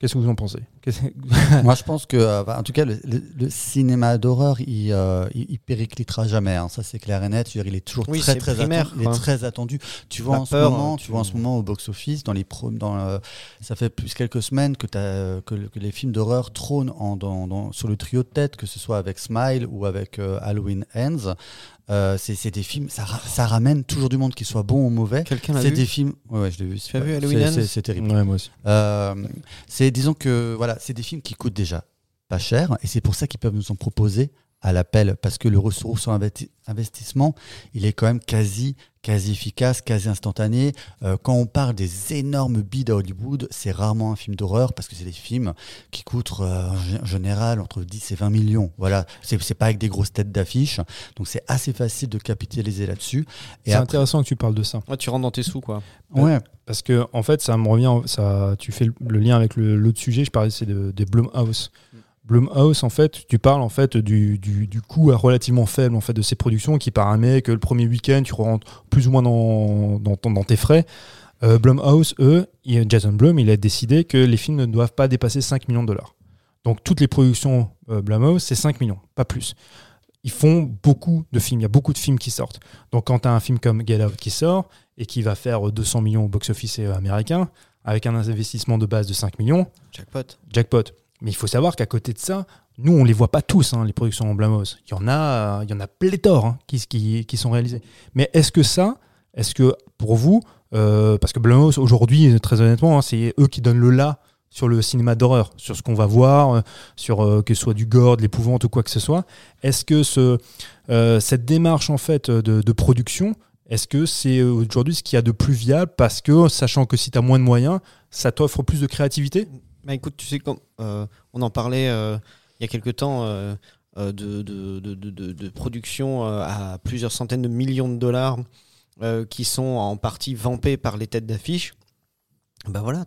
S4: Qu'est-ce que vous en pensez
S6: Moi, je pense que, euh, en tout cas, le, le- le cinéma d'horreur, il, euh, il, il périclitera jamais. hein. Ça, c'est clair et net. Je veux dire, il est toujours
S3: Oui,
S6: très, très,
S3: primaire,
S6: attendu, il est très attendu. Tu vois, en ce moment,
S3: hein,
S6: tu
S3: tu-
S6: vois en ce moment au box-office, dans les pro- dans, euh, ça fait plus quelques semaines que, t'as- que, que les films d'horreur trônent en, dans- dans- sur le trio de tête, que ce soit avec Smile ou avec euh, Halloween Ends. Euh, c'est c'est des films, ça, ra- ça ramène toujours du monde, qu'il soit bon ou mauvais.
S3: Quelqu'un l'a
S6: C'est
S3: vu
S6: des films. Ouais, ouais, je l'ai vu.
S3: Tu as
S6: c'est-
S3: vu Halloween
S6: c'est- c'est- C'est terrible.
S4: Ouais, moi aussi.
S6: Euh, c'est disons que voilà, c'est des films qui coûtent déjà pas cher et c'est pour ça qu'ils peuvent nous en proposer à l'appel parce que le ressource investi- investissement, il est quand même quasi quasi efficace, quasi instantané. Euh, quand on parle des énormes bids à Hollywood, c'est rarement un film d'horreur parce que c'est des films qui coûtent euh, en gé- en général entre 10 et 20 millions. Voilà, c'est c'est pas avec des grosses têtes d'affiche, donc c'est assez facile de capitaliser là-dessus. Et
S4: C'est
S6: après-
S4: intéressant que tu parles de ça.
S3: Ouais, tu rentres dans tes sous, quoi.
S6: ouais,
S4: Parce que, en fait, ça me revient. Ça, tu fais le, le lien avec le- l'autre sujet. Je parlais, c'est de- des Blumhouse. Blumhouse, en fait, tu parles en fait du, du, du coût relativement faible en fait de ces productions qui permet que le premier week-end tu rentres plus ou moins dans, dans, ton- dans tes frais. Euh, Blumhouse, eux, Jason Blum, il a décidé que les films ne doivent pas dépasser 5 millions de dollars. Donc toutes les productions euh, Blumhouse, c'est 5 millions, pas plus. Ils font beaucoup de films, il y a beaucoup de films qui sortent. Donc quand tu as un film comme Get Out qui sort et qui va faire euh, 200 millions au box-office euh, américain, avec un investissement de base de 5 millions,
S3: Jackpot.
S4: jackpot. Mais il faut savoir qu'à côté de ça, nous, on les voit pas tous, hein, les productions en Blamos. Il y en a, il y en a pléthore hein, qui, sont réalisées. Mais est-ce que ça, est-ce que pour vous, euh, parce que Blamos aujourd'hui, très honnêtement, hein, c'est eux qui donnent le là sur le cinéma d'horreur, sur ce qu'on va voir, euh, sur euh, que ce soit du gore, de l'épouvante ou quoi que ce soit. Est-ce que ce, euh, cette démarche en fait de, production, est-ce que c'est euh, aujourd'hui ce qu'il y a de plus viable parce que sachant que si tu as moins de moyens, ça t'offre plus de créativité?
S3: Bah écoute, tu sais, quand, euh, on en parlait euh, il y a quelque temps euh, de, de, de, production à plusieurs centaines de millions de dollars qui sont en partie vampées par les têtes d'affiche. Bah voilà,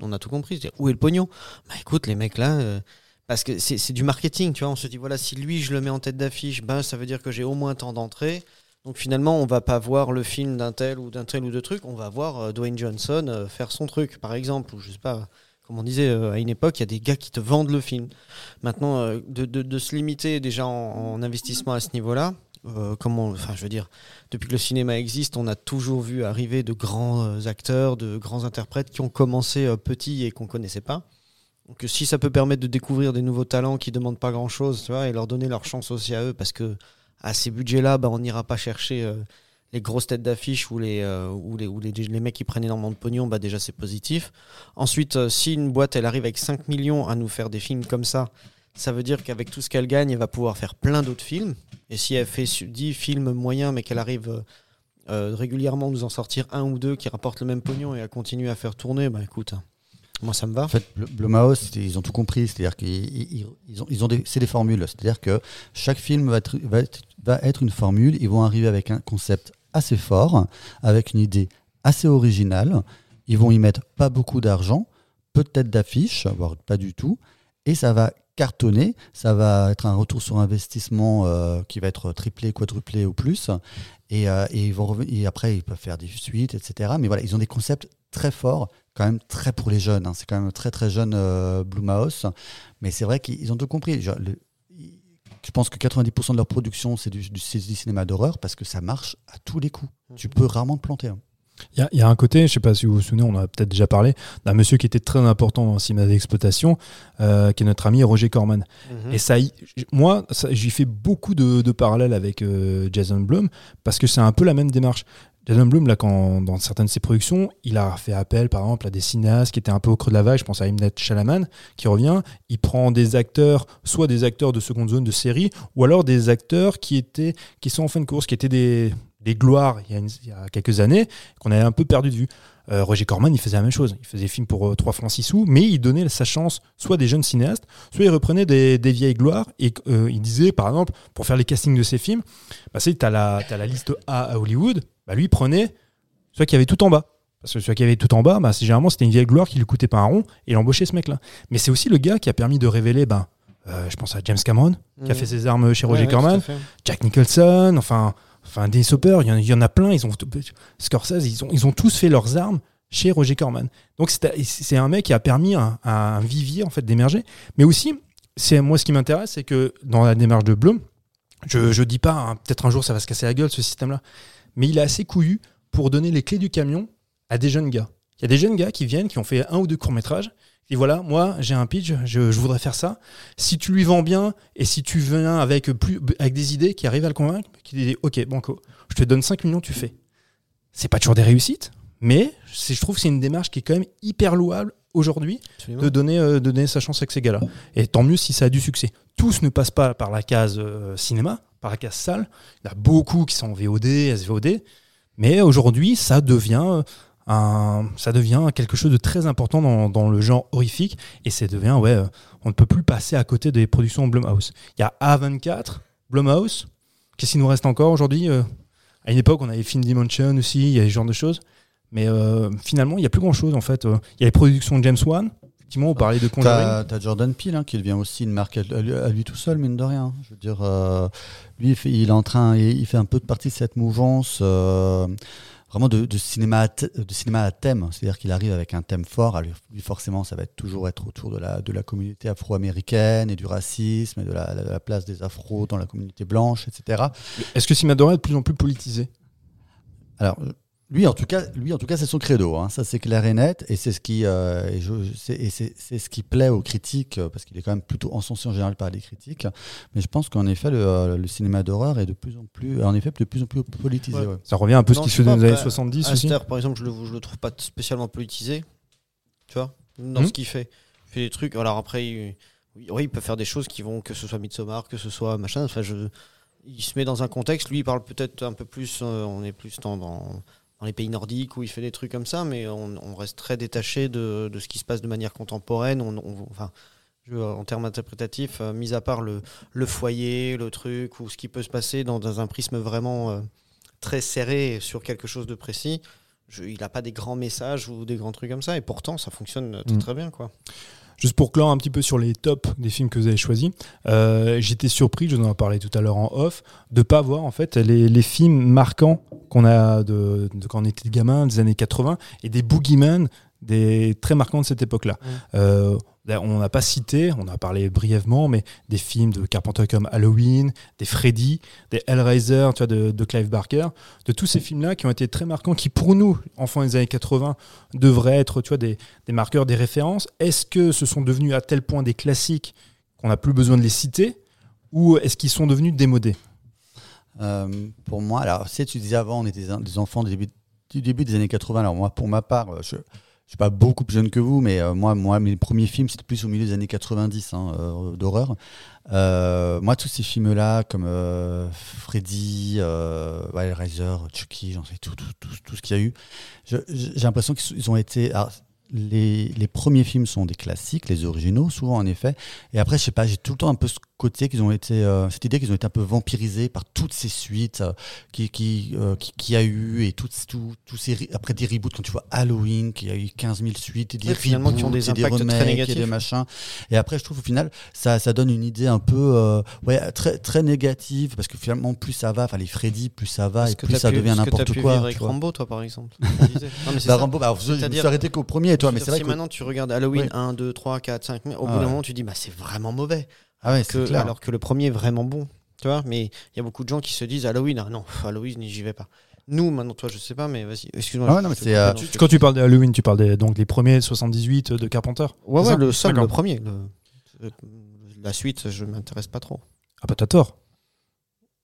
S3: on a tout compris. Où est le pognon? Bah écoute, les mecs là. parce que c'est du marketing, tu vois. On se dit, voilà, si lui, je le mets en tête d'affiche, ben, ça veut dire que j'ai au moins tant d'entrées. Donc finalement, on va pas voir le film d'un tel ou d'un tel ou de truc. On va voir Dwayne Johnson faire son truc, par exemple. Ou je sais pas, comme on disait euh, à une époque, il y a des gars qui te vendent le film. Maintenant, euh, de, se limiter déjà en, en investissement à ce niveau-là, euh, comment, enfin, je veux dire, depuis que le cinéma existe, on a toujours vu arriver de grands acteurs, de grands interprètes qui ont commencé petits et qu'on connaissait pas. Donc, si ça peut permettre de découvrir des nouveaux talents qui demandent pas grand-chose, et leur donner leur chance aussi à eux, parce que à ces budgets-là, bah, on n'ira pas chercher les grosses têtes d'affiche ou les euh, ou les ou les, les mecs qui prennent énormément de pognon, bah déjà c'est positif. Ensuite, euh, si une boîte elle arrive avec 5 millions à nous faire des films comme ça, ça veut dire qu'avec tout ce qu'elle gagne, elle va pouvoir faire plein d'autres films. Et si elle fait su- 10 films moyens, mais qu'elle arrive euh, euh, régulièrement nous en sortir un ou deux qui rapportent le même pognon et à continuer à faire tourner, bah écoute, hein, moi ça me va.
S6: En fait, Bl- Blumhouse, ils ont tout compris. C'est-à-dire qu'ils ils- ont, ils ont c'est des formules. C'est-à-dire que chaque film va va, être, va être une formule. Ils vont arriver avec un concept assez fort, avec une idée assez originale. Ils vont y mettre pas beaucoup d'argent, peut-être d'affiches, voire pas du tout, et ça va cartonner. Ça va être un retour sur investissement euh, qui va être triplé, quadruplé ou plus. Et, euh, ils vont et après, ils peuvent faire des suites, etc. Mais voilà, ils ont des concepts très forts quand même très pour les jeunes. hein. C'est quand même très très jeune euh, Blumhouse. Mais c'est vrai qu'ils ont tout compris. Je pense que 90% de leur production, c'est du, du- c'est du cinéma d'horreur parce que ça marche à tous les coups. Tu peux rarement te planter. hein.
S4: Il y, a- il y a un côté, je ne sais pas si vous vous souvenez, on en a peut-être déjà parlé, d'un monsieur qui était très important dans le cinéma d'exploitation, euh, qui est notre ami Roger Corman.
S3: Mhm.
S4: Et ça, moi, j'y fais beaucoup de, de parallèles avec euh, Jason Blum, parce que c'est un peu la même démarche. Jason Blum, là, quand, dans certaines de ses productions, il a fait appel, par exemple, à des cinéastes qui étaient un peu au creux de la vague. Je pense à Imnet Chalaman, qui revient. Il prend des acteurs, soit des acteurs de seconde zone de série, ou alors des acteurs qui, étaient, qui sont en fin de course, qui étaient des, des gloires il y, a une- il y a quelques années, qu'on avait un peu perdu de vue. Euh, Roger Corman, il faisait la même chose. Il faisait des films pour euh, 3 francs 6 sous, mais il donnait sa chance soit des jeunes cinéastes, soit il reprenait des, des vieilles gloires et euh, il disait, par exemple, pour faire les castings de ses films, bah, tu as la, la liste A à Hollywood, bah, lui il prenait celui qui avait tout en bas. Parce que celui qui avait tout en bas, bah, c'est- généralement c'était une vieille gloire qui lui coûtait pas un rond et il embauchait ce mec-là. Mais c'est aussi le gars qui a permis de révéler, ben, euh, je pense à James Cameron, qui a
S3: Mhm.
S4: fait ses armes chez Roger
S3: Ouais,
S4: Corman. Jack Nicholson, enfin, enfin des Soper, il y, en a- plein. Ils ont, Scorsese, ils ont, ils ont tous fait leurs armes chez Roger Corman. Donc c'est un mec qui a permis à, un vivier en fait d'émerger. Mais aussi, c'est moi ce qui m'intéresse, c'est que dans la démarche de Blum, je, je dis pas, hein, peut-être un jour ça va se casser la gueule ce système-là, mais il est assez couillu pour donner les clés du camion à des jeunes gars. Il y a des jeunes gars qui viennent, qui ont fait un ou deux courts-métrages, et voilà, moi j'ai un pitch, je, je voudrais faire ça. Si tu lui vends bien et si tu viens avec, plus, avec des idées qui arrivent à le convaincre, qui dit ok, banco, je te donne 5 millions, tu fais. C'est pas toujours des réussites, mais je trouve que c'est une démarche qui est quand même hyper louable aujourd'hui de donner, euh, de donner sa chance avec ces gars-là. Et tant mieux si ça a du succès. Tous ne passent pas par la case euh, cinéma, par la case salle. Il y en a beaucoup qui sont en VOD, SVOD. Mais aujourd'hui, ça devient, euh, un, ça devient quelque chose de très important dans, dans le genre horrifique. Et ça devient, ouais, euh, on ne peut plus passer à côté des productions Blumhouse. Il y a A24, Blumhouse. Qu'est-ce qu'il nous reste encore aujourd'hui Euh, À une époque, on avait Film Dimension aussi, il y a ce genre de choses. Mais euh, finalement, il n'y a plus grand-chose en fait. Il y a les productions de James Wan. Effectivement, on parlait de Conjuring.
S6: T'as Jordan Peele hein, qui devient aussi une marque à, à lui, à lui tout seul, mine de rien. Je veux dire, euh, lui, il, fait, il est en train, il, il fait un peu de partie de cette mouvance. euh, Vraiment de, de cinéma à de cinéma à thème, c'est-à-dire qu'il arrive avec un thème fort. Alors, lui, forcément, ça va être toujours être autour de la, de la communauté afro-américaine et du racisme et de la, de la place des afros dans la communauté blanche, etc.
S4: Est-ce que Simadora est de plus en plus politisé?
S6: Alors, lui, en tout cas, lui, en tout cas, c'est son credo. hein. Ça, c'est clair et net, et c'est ce qui, euh, et je- c'est et c'est- c'est ce qui plaît aux critiques, euh, parce qu'il est quand même plutôt encensé en général par les critiques. Mais je pense qu'en effet, le, euh, le cinéma d'horreur est de plus en plus, en effet, de plus en plus politisé.
S3: Ouais.
S6: ouais.
S4: Ça revient un peu à ce qui se faisait dans les années
S3: bah,
S4: 70 aussi.
S3: Aster, par exemple, je le, je le trouve pas spécialement politisé. Tu vois Dans
S4: Mhm.
S3: ce qu'il fait. Il fait des trucs. Alors après, il, oui, oui, il peut faire des choses qui vont, que ce soit Midsommar, que ce soit machin. Enfin, je, il se met dans un contexte. Lui, il parle peut-être un peu plus. euh, on est plus dans, dans, les pays nordiques où il fait des trucs comme ça, mais on, on reste très détaché de, de ce qui se passe de manière contemporaine. On, on- enfin, je- en termes interprétatifs, euh, mis à part le, le foyer, le truc, ou ce qui peut se passer dans, dans un prisme vraiment euh, très serré sur quelque chose de précis, je- il n'a pas des grands messages ou des grands trucs comme ça, et pourtant ça fonctionne très
S4: Mm.
S3: très bien. quoi.
S4: Juste pour clore un petit peu sur les tops des films que vous avez choisis, euh, j'étais surpris, je vous en ai parlé tout à l'heure en off, de pas voir en fait les, les films marquants qu'on a de, de quand on était gamin, des années 80, et des boogeyman des très marquants de cette époque-là. Euh, là, on n'a pas cité, on a parlé brièvement, mais des films de Carpenter comme Halloween, des Freddy, des Hellraiser, tu vois, de, de Clive Barker, de tous ces films-là qui ont été très marquants, qui pour nous, enfants des années 80, devraient être, tu vois, des, des marqueurs, des références. Est-ce que ce sont devenus à tel point des classiques qu'on n'a plus besoin de les citer, ou est-ce qu'ils sont devenus démodés?
S6: Euh, pour moi, alors, si tu disais avant, on était des, enfants du début, des années 80. Alors, moi, pour ma part, euh, je. Je suis pas beaucoup plus jeune que vous, mais euh, moi, moi, mes premiers films, c'était plus au milieu des années 90 hein, euh, d'horreur. Euh, moi, tous ces films-là, comme euh, Freddy, euh, Hellraiser, Chucky, j'en sais tout, tout, tout, ce qu'il y a eu. J'ai l'impression qu'ils ils ont été. alors, les, les premiers films sont des classiques, les originaux, souvent en effet. Et après, je sais pas, j'ai tout le temps un peu ce côté qu'ils ont été, euh, cette idée qu'ils ont été un peu vampirisés par toutes ces suites euh, qui, qui, euh, qui, qui a eu et toutes, tout, tous ces après des reboots quand tu vois Halloween qui a eu 15 000 suites et des
S3: Oui, finalement, qui ont
S6: reboots
S3: des
S6: et des remakes et des machins. Et après, je trouve au final, ça, ça donne une idée un peu, euh, ouais, très, très négative parce que finalement, plus ça va, enfin les Freddy, plus ça va et plus ça
S3: pu-
S6: devient n'importe quoi.
S3: vivre avec
S6: tu.
S3: Rambo, toi, par exemple Non, mais
S6: Bah,
S3: ça.
S6: Rambo, bah, alors, je, je me suis arrêté qu'au premier, toi, mais c'est vrai que
S3: si maintenant tu regardes Halloween
S6: Oui.
S3: 1, 2, 3, 4, 5, au bout d'un moment tu dis bah c'est vraiment mauvais.
S6: Ah ouais,
S3: Que-
S6: c'est clair.
S3: alors que le premier est vraiment bon. Tu vois, mais il y a beaucoup de gens qui se disent Halloween, ah non, Halloween, j'y vais pas. Nous, maintenant, toi, je sais pas, mais vas-y, excuse-moi.
S6: Ah ouais, euh,
S4: Quand tu parles de Halloween, tu parles des, donc les premiers 78 de Carpenter
S3: Ouais,
S4: c'est
S3: ouais, le seul, le premier. le- La suite, je m'intéresse pas trop.
S4: Ah bah t'as tort.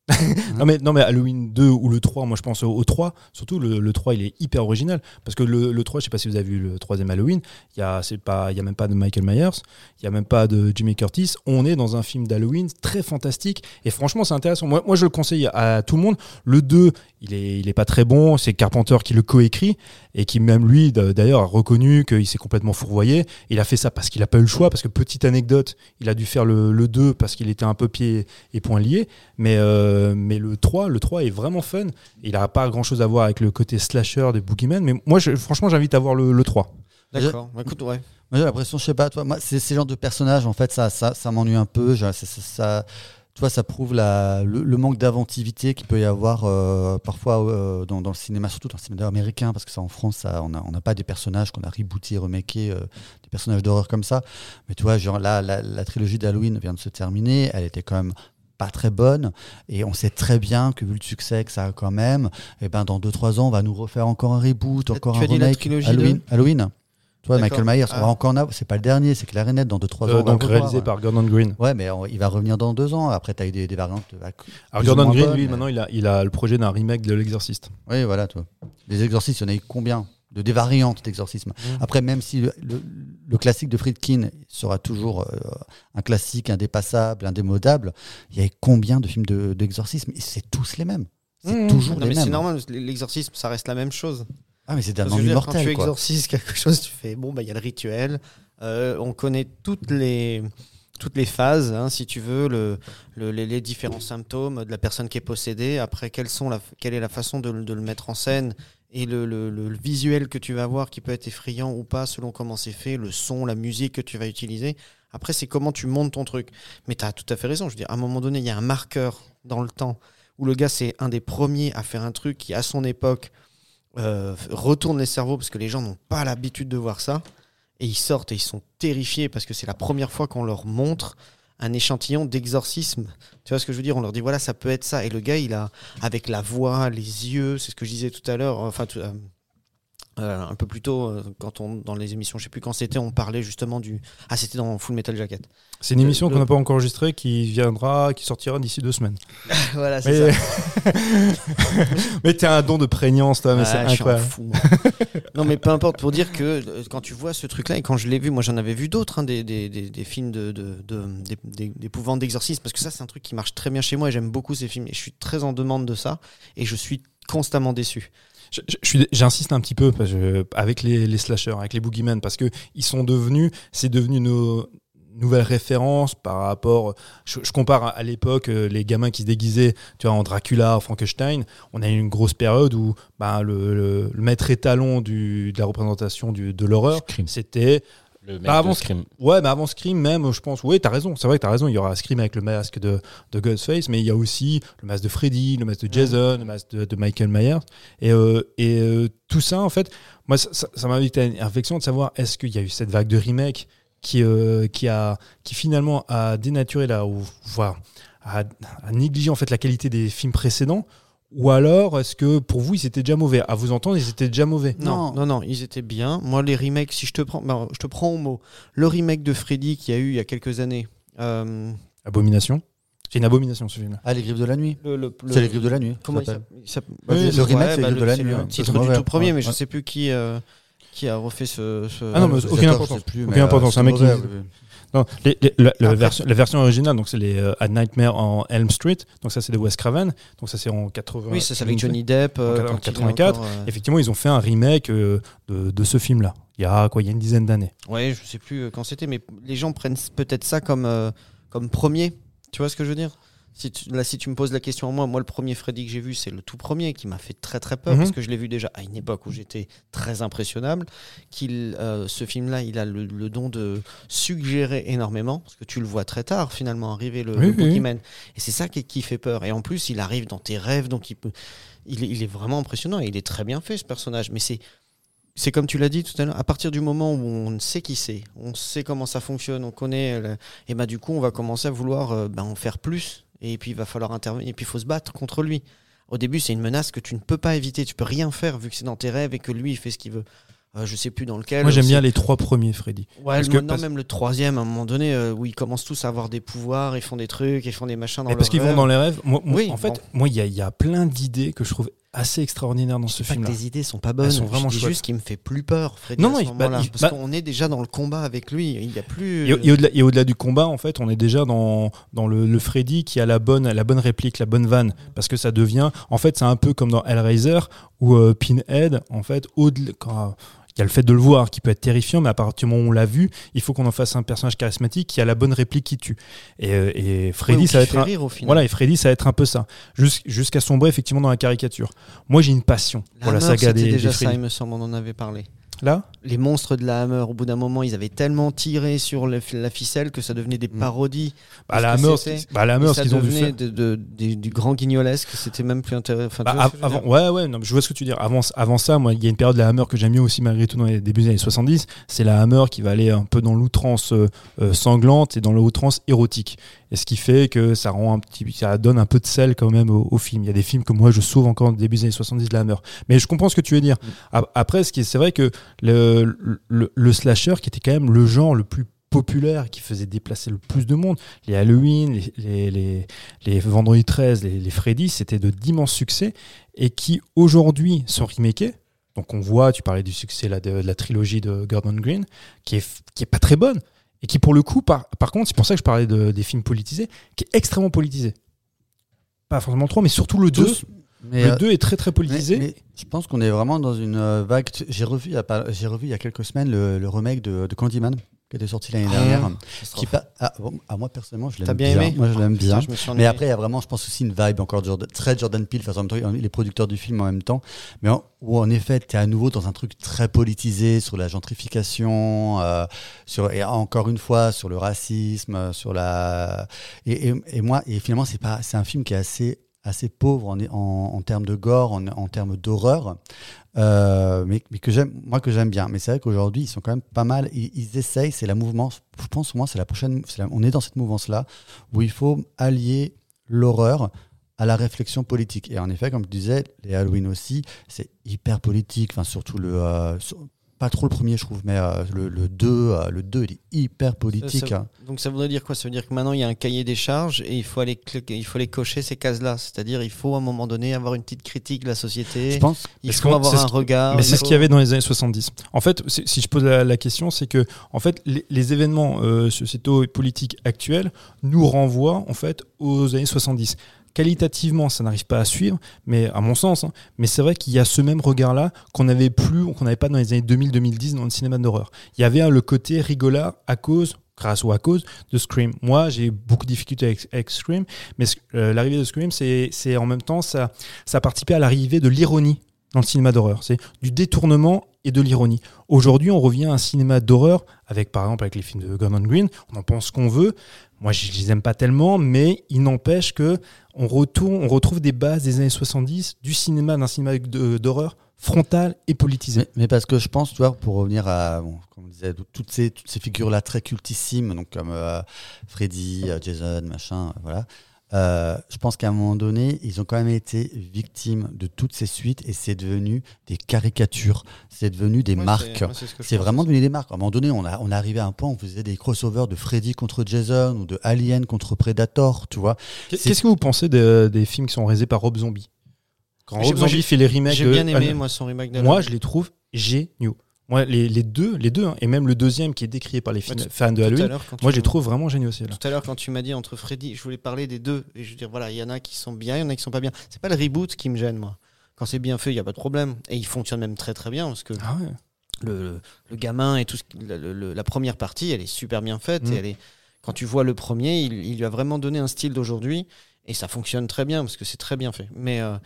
S4: non, mais, non mais Halloween 2 ou le 3, moi je pense au, au 3, surtout le, le 3 il est hyper original, parce que le, le 3, je sais pas si vous avez vu le troisième Halloween, il y a, a même pas de Michael Myers, il y a même pas de Jimmy Curtis, on est dans un film d'Halloween très fantastique, et franchement c'est intéressant, moi, moi je le conseille à tout le monde, le 2 il est, il est pas très bon, c'est Carpenter qui le coécrit, et qui même lui d'ailleurs a reconnu qu'il s'est complètement fourvoyé, il a fait ça parce qu'il a pas eu le choix, parce que petite anecdote, il a dû faire le, le 2 parce qu'il était un peu pieds et poings liés, mais, euh, mais le 3, le 3 est vraiment fun. Il n'a pas grand chose à voir avec le côté slasher des Boogeyman, mais moi, je- franchement, j'invite à voir le, le 3.
S3: D'accord. Bah, écoute, ouais.
S6: Moi, j'ai l'impression, je sais pas, toi, moi, c'est ces genres de personnages, en fait, ça, ça, ça m'ennuie un peu. Je- ça, ça- ça- tu vois, ça prouve la, le, le manque d'inventivité qu'il peut y avoir euh, parfois euh, dans, dans le cinéma, surtout dans le cinéma américain, parce que ça, en France, ça, on n'a pas des personnages qu'on a rebootés, remakés, euh, des personnages d'horreur comme ça. Mais tu vois, genre là, la, la trilogie d'Halloween vient de se terminer, elle était quand même pas très bonne et on sait très bien que vu le succès que ça a quand même et ben dans 2-3 ans on va nous refaire encore un reboot
S3: Tu
S6: encore
S3: as
S6: un remake
S3: trilogie
S6: Halloween, Halloween. Tu vois. Michael Myers on
S3: Ah.
S6: va encore en avoir c'est pas le dernier c'est Clarinette dans 2-3 ans
S4: Euh,
S6: on va
S4: donc réalisé par Gordon Green.
S6: ouais mais on- il va revenir dans 2 ans après tu as eu des, des variantes euh,
S4: Alors Gordon Green,
S6: bonnes,
S4: lui,
S6: mais-
S4: maintenant, il a, il a le projet d'un remake de L'Exorciste.
S6: Oui, voilà, toi. Les exorcistes, il y en a eu combien de des variantes d'exorcisme?
S3: Mmh.
S6: Après, même si le, le- le classique de Friedkin sera toujours euh, un classique indépassable, indémodable, il y a eu combien de films de- d'exorcisme? Et c'est tous les mêmes. C'est
S3: Mmh.
S6: toujours
S3: Non,
S6: les
S3: mais c'est normal, l'exorcisme, ça reste la même chose.
S6: Ah, mais c'est d'un
S3: veux dire, quand tu
S6: quoi.
S3: exorcises quelque chose, tu fais bon, bah il y a le rituel. Euh, on connaît toutes les toutes les phases, hein, si tu veux, le, le- les, les différents symptômes de la personne qui est possédée. Après, quelles sont la, quelle est la façon de, le- de le mettre en scène et le, le- le- le visuel que tu vas avoir qui peut être effrayant ou pas selon comment c'est fait, le son, la musique que tu vas utiliser. Après, c'est comment tu montes ton truc. Mais tu as tout à fait raison. Je veux dire, à un moment donné, il y a un marqueur dans le temps où le gars, c'est un des premiers à faire un truc qui, à son époque, euh, retourne les cerveaux parce que les gens n'ont pas l'habitude de voir ça. Et ils sortent et ils sont terrifiés parce que c'est la première fois qu'on leur montre un échantillon d'exorcisme. Tu vois ce que je veux dire? On leur dit voilà, ça peut être ça. Et le gars, il a, avec la voix, les yeux, c'est ce que je disais tout à l'heure, enfin, euh, euh, un peu plus tôt, euh, quand on, dans les émissions, je sais plus quand c'était, on parlait justement du. Ah, c'était dans Full Metal Jacket.
S4: C'est une émission qu'on n'a pas encore enregistrée qui viendra, qui sortira d'ici deux semaines.
S3: voilà,
S4: Mais, mais t'as un don de prégnance, toi, mais
S3: Ah,
S4: c'est incroyable.
S3: fou, non, mais peu importe, pour dire que euh, quand tu vois ce truc-là, et quand je l'ai vu, moi j'en avais vu d'autres, hein, des, des, des, des films de, de, de- d'é- d'é- d'épouvante d'exorcisme, parce que ça, c'est un truc qui marche très bien chez moi et j'aime beaucoup ces films. Et je suis très en demande de ça, et je suis constamment déçu.
S4: J'insiste un petit peu parce que- avec les, les slashers, avec les boogeymen, parce que ils sont devenus, c'est devenu nos nouvelles références par rapport. Je, je compare à, à l'époque euh, les gamins qui se déguisaient, tu vois, en Dracula, en Frankenstein. On a eu une grosse période où ben, le, le- le maître étalon du, de la représentation du- de l'horreur, c'était
S1: Le mec
S4: Bah, avant
S1: de Scream.
S4: Ouais, mais avant Scream, même, je pense. Oui, t'as raison. C'est vrai que t'as raison. Il y aura Scream avec le masque de, de Ghostface, mais il y a aussi le masque de Freddy, le masque de Jason, le masque de, de Michael Myers. Et, euh, et euh, tout ça, en fait, moi, ça, ça, ça m'invite à une réflexion de savoir est-ce qu'il y a eu cette vague de remake qui, euh, qui, a, qui finalement a dénaturé la. Ou, voilà, a, a négligé en fait la qualité des films précédents ou alors, est-ce que pour vous, ils étaient déjà mauvais? À vous entendre, ils étaient déjà mauvais.
S3: Non, non, non, ils étaient bien. Moi, les remakes, si je te prends, ben, je te prends au mot, le remake de Freddy qu'il y a eu il y a quelques années. euh,
S4: Abomination. C'est une abomination ce film-là.
S6: Ah, les griffes de la nuit.
S3: le, le- le-
S6: C'est les griffes de la nuit.
S3: Comment
S6: ça s'appelle. Oui,
S3: bah,
S6: le remake,
S3: ouais,
S6: c'est
S3: bah,
S6: les griffes de la
S3: c'est
S6: nuit,
S3: le
S6: ouais.
S3: titre
S6: C'est
S3: du
S6: mauvais.
S3: tout premier,
S6: Ouais,
S3: mais je
S6: ouais.
S3: sais plus qui, euh, qui a refait ce. ce-
S4: Ah non, mais aucune importance.
S6: plus,
S4: Aucune
S6: euh,
S4: importance.
S6: c'est
S4: Un mec qui-
S6: mauvais, oui, oui.
S4: Non, les- les- la, version, la version originale, donc c'est les euh, A Nightmare en Elm Street. Donc ça, c'est de Wes Craven. Donc ça, c'est en 80.
S3: Oui, ça c'est avec Johnny Depp. euh,
S4: En
S3: quand il est
S4: 84,
S3: encore, euh,
S4: Effectivement, ils ont fait un remake de, de ce film-là. Il y a quoi Il y a une dizaine d'années.
S3: Ouais, je sais plus quand c'était, mais les gens prennent peut-être ça comme, comme premier. Tu vois ce que je veux dire? Si tu, Là, si tu me poses la question à moi, moi, le premier Freddy que j'ai vu, c'est le tout premier qui m'a fait très très peur
S4: Mhm.
S3: parce que je l'ai vu déjà à une époque où j'étais très impressionnable. Qu'il, euh, ce film-là, il a le, le don de suggérer énormément parce que tu le vois très tard finalement arriver le,
S4: Oui,
S3: le
S4: oui.
S3: Et c'est ça qui, qui fait peur. Et en plus, il arrive dans tes rêves, donc il peut. Il est, il est vraiment impressionnant et il est très bien fait ce personnage. Mais c'est c'est comme tu l'as dit tout à l'heure, à partir du moment où on sait qui c'est, on sait comment ça fonctionne, on connaît, le- et bah du coup on va commencer à vouloir euh, bah, en faire plus, et puis il va falloir intervenir, et puis il faut se battre contre lui. Au début c'est une menace que tu ne peux pas éviter, tu peux rien faire vu que c'est dans tes rêves et que lui il fait ce qu'il veut. Euh, je sais plus dans lequel.
S4: Moi, j'aime bien les trois premiers Freddy.
S3: Ouais,
S4: parce
S3: le-
S4: que-
S3: non,
S4: parce-
S3: même le troisième, à un moment donné, euh, où ils commencent tous à avoir des pouvoirs, ils font des trucs, ils font des machins dans
S4: Et parce qu'ils vont dans les rêves. Moi,
S3: Oui,
S4: en fait,
S3: bon.
S4: moi, il y, y a plein d'idées que je trouve assez extraordinaires dans ce film-là.
S3: les idées sont pas bonnes,
S4: sont vraiment chouettes.
S3: juste qu'il me fait plus peur, Freddy,
S4: Non,
S3: à ce
S4: non, il- bah, il-
S3: parce
S4: bah-
S3: qu'on est déjà dans le combat avec lui, il y a plus...
S4: Et, et au-delà, du combat, en fait, on est déjà dans, dans le, le Freddy qui a la bonne, la bonne réplique, la bonne vanne. Parce que ça devient. En fait, c'est un peu comme dans Hellraiser où euh, Pinhead, en fait, au-delà. quand- il y a le fait de le voir qui peut être terrifiant, mais à partir du moment où on l'a vu, il faut qu'on en fasse un personnage charismatique qui a la bonne réplique qui tue. Et, euh, et Freddy,
S3: Ouais,
S4: ça va être un-
S3: rire au final.
S4: Voilà, et Freddy, ça va être un peu ça. Jus- Jusqu'à sombrer effectivement dans la caricature. Moi, j'ai une passion
S3: La
S4: pour la saga des,
S3: déjà
S4: des
S3: ça, il me semble, on en avait parlé.
S4: Là
S3: Les monstres de la Hammer, au bout d'un moment, ils avaient tellement tiré sur le- la ficelle que ça devenait des
S6: Mm.
S3: parodies.
S4: Bah, la Hammer, bah, la Hammer,
S3: ça
S4: qu'ils ont
S3: devenait
S4: faire.
S3: de- de- du, grand guignolesque, c'était même plus intéressant.
S4: Bah, avant, ouais, ouais, non, je vois ce que tu veux dire. Avant, avant ça, moi, il y a une période de la Hammer que j'aime bien aussi malgré tout dans les débuts des années 70. C'est la Hammer qui va aller un peu dans l'outrance euh, euh, sanglante et dans l'outrance érotique. Et ce qui fait que ça rend un petit, ça donne un peu de sel quand même au, au film. Il y a des films que moi je sauve encore au début des années 70 de la Hammer. Mais je comprends ce que tu veux dire. A- Après, ce qui c'est vrai que le, le, le slasher qui était quand même le genre le plus populaire qui faisait déplacer le plus de monde. Les Halloween, les, les, les, les Vendredi 13, les, les Freddy, c'était de d'immenses succès et qui aujourd'hui sont remakés. Donc on voit, tu parlais du succès là, de, de la trilogie de Gordon Green, qui est, qui est pas très bonne et qui pour le coup, par, par contre, c'est pour ça que je parlais de- des films politisés, qui est extrêmement politisé. Pas forcément le 3, mais surtout le 2.
S6: Tous, mais,
S4: Le
S6: euh,
S4: 2 est très très politisé.
S6: mais je pense qu'on est vraiment dans une euh, vague. J'ai revu, il y a pas- j'ai revu il y a quelques semaines le, le remake de, de Candyman qui était sorti l'année dernière. qui pa- ah, bon, ah, moi personnellement, je l'aime
S3: bien aimé
S6: Moi, je l'aime bien.
S3: Je me
S6: Mais après, il y a vraiment, je pense aussi une vibe encore Jordan- très Jordan Peele, façon, les producteurs du film en même temps, mais en- où en effet, tu es à nouveau dans un truc très politisé sur la gentrification, euh, sur, et encore une fois sur le racisme, euh, sur la. Et, et- et moi, et finalement, c'est pas, c'est un film qui est assez assez pauvre en, en, en termes de gore, en, en termes d'horreur, euh, mais, mais que j'aime, moi que j'aime bien. Mais c'est vrai qu'aujourd'hui, ils sont quand même pas mal. Ils, ils essayent, c'est la mouvance. Je pense, moi, c'est la prochaine. on est dans cette mouvance-là où il faut allier l'horreur à la réflexion politique. Et en effet, comme tu disais, les Halloween aussi, c'est hyper politique. Enfin, surtout le. euh, pas trop le premier, je trouve, mais euh, le, le 2, euh, le 2, il est hyper politique.
S3: Ça-
S6: hein.
S3: Donc ça voudrait dire quoi? Ça veut dire que maintenant il y a un cahier des charges et il faut aller, il faut aller cocher ces cases-là. C'est-à-dire il faut à un moment donné avoir une petite critique de la société.
S6: Je pense.
S3: il faut
S4: qu'on-
S3: avoir un
S4: ce-
S3: regard.
S4: Mais c'est ce qu'il y avait dans les années 70. En fait, si si je pose la, la question, c'est que en fait, les, les événements euh, sociétaux et politiques actuels nous renvoient en fait aux années 70. Qualitativement, ça n'arrive pas à suivre, mais à mon sens, hein, mais c'est vrai qu'il y a ce même regard-là qu'on n'avait plus, qu'on n'avait pas dans les années 2000-2010 dans le cinéma d'horreur. Il y avait hein, le côté rigolard à cause, grâce ou à cause de Scream. Moi, j'ai beaucoup de difficultés avec, Scream, mais euh, l'arrivée de Scream, c'est en même temps, ça, ça a participé à l'arrivée de l'ironie dans le cinéma d'horreur. C'est du détournement et de l'ironie. Aujourd'hui, on revient à un cinéma d'horreur avec, par exemple, avec les films de Gordon Green. On en pense qu'on veut. Moi, je ne les aime pas tellement, mais il n'empêche que on, retourne, on retrouve des bases des années 70 du cinéma, d'un cinéma d'horreur frontal et politisé.
S6: Mais, parce que je pense, tu vois, pour revenir à, comme on disait, toutes ces, toutes ces figures-là très cultissimes, donc comme euh, Freddy, euh, Jason, machin, euh, voilà. Euh, je pense qu'à un moment donné, ils ont quand même été victimes de toutes ces suites et c'est devenu des caricatures, c'est devenu des
S3: Ouais,
S6: marques.
S3: c'est- ce
S6: vraiment devenu des marques. À un moment donné, on, a, on est arrivé à un point où on faisait des crossovers de Freddy contre Jason ou de Alien contre Predator, tu vois.
S4: Qu'est-ce que vous pensez de- des films qui sont réalisés par Rob Zombie? Quand Rob Zombie fait les remakes
S3: J'ai bien aimé moi son remake de
S4: Moi, je les trouve géniaux. Moi, les, les deux, les deux hein, et même le deuxième qui est décrié par les
S3: Ouais,
S4: fans de Halloween, moi, je les trouve vraiment géniaux aussi. là.
S3: Tout à l'heure, quand tu m'as dit entre Freddy, je voulais parler des deux. Et je veux dire, voilà, il y en a qui sont bien, il y en a qui sont pas bien. C'est pas le reboot qui me gêne, moi. Quand c'est bien fait, il n'y a pas de problème. Et il fonctionne même très très bien parce que
S4: Ah ouais.
S3: le, le gamin et tout ce, qui- le- le- la première partie, elle est super bien faite.
S4: Mm.
S3: Et elle est, quand tu vois le premier, il, il lui a vraiment donné un style d'aujourd'hui et ça fonctionne très bien parce que c'est très bien fait. Mais euh,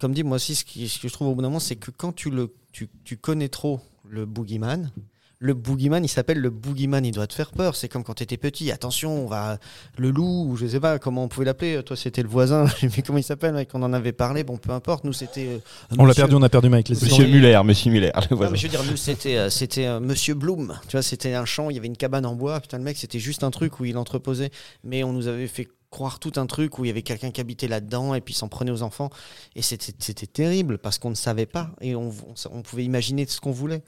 S3: comme dit, moi aussi, ce, qui- ce que je trouve au bout d'un moment, c'est que quand tu, le, tu, tu connais trop le boogeyman, le boogeyman, il s'appelle le boogeyman, il doit te faire peur. C'est comme quand tu étais petit. Attention, on va le loup, ou je sais pas comment on pouvait l'appeler. Toi, c'était le voisin. Plus comment il s'appelle, mec. On en avait parlé. Bon, peu importe. Nous, c'était. euh,
S4: On l'a perdu, on a perdu Mike.
S3: Monsieur.
S1: Muller, Monsieur Muller. le
S3: non,
S1: voisin.
S3: mais je veux dire, nous, c'était, euh, c'était euh, Monsieur Bloom. Tu vois, c'était un champ, il y avait une cabane en bois. Putain, le mec, c'était juste un truc où il entreposait. Mais on nous avait fait croire tout un truc où il y avait quelqu'un qui habitait là-dedans et puis s'en prenait aux enfants. Et c'était, terrible parce qu'on ne savait pas et on, on- on pouvait imaginer ce qu'on voulait.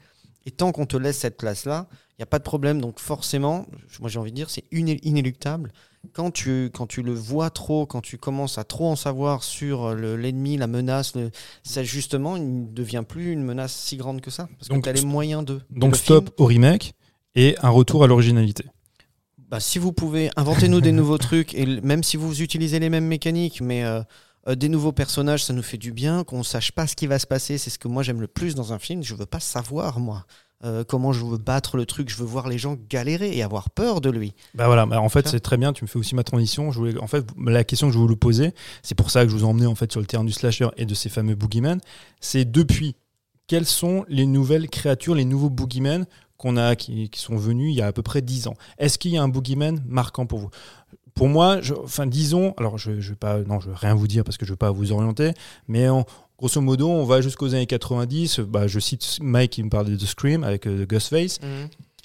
S3: Et tant qu'on te laisse cette place-là, il n'y a pas de problème. Donc forcément, moi j'ai envie de dire, c'est iné- inéluctable. Quand tu, quand tu le vois trop, quand tu commences à trop en savoir sur le- l'ennemi, la menace, le- ça justement, il ne devient plus une menace si grande que ça. Parce
S4: Donc,
S3: que tu as les moyens de.
S4: Donc
S3: Le
S4: stop
S3: film,
S4: au remake et un retour à l'originalité.
S3: Bah, si vous pouvez, inventez-nous des nouveaux trucs. Et même si vous utilisez les mêmes mécaniques, mais euh, euh, des nouveaux personnages, ça nous fait du bien. Qu'on sache pas ce qui va se passer, c'est ce que moi j'aime le plus dans un film. Je veux pas savoir, moi. euh, comment je veux battre le truc, je veux voir les gens galérer et avoir peur de lui.
S4: Bah voilà, bah en fait c'est très bien, tu me fais aussi ma transition. Je voulais, en fait, la question que je voulais vous poser, c'est pour ça que je vous ai emmené en fait sur le terrain du slasher et de ces fameux boogeyman, c'est depuis quelles sont les nouvelles créatures, les nouveaux boogeymen qu'on a, qui, qui sont venus il y a à peu près 10 ans Est-ce qu'il y a un boogeyman marquant pour vous? Pour moi, je- enfin disons, alors je, je vais pas, non, je vais rien vous dire parce que je veux pas vous orienter, mais en- grosso modo, on va jusqu'aux années 90. Bah, je cite Mike qui me parlait de Scream avec euh, Ghostface.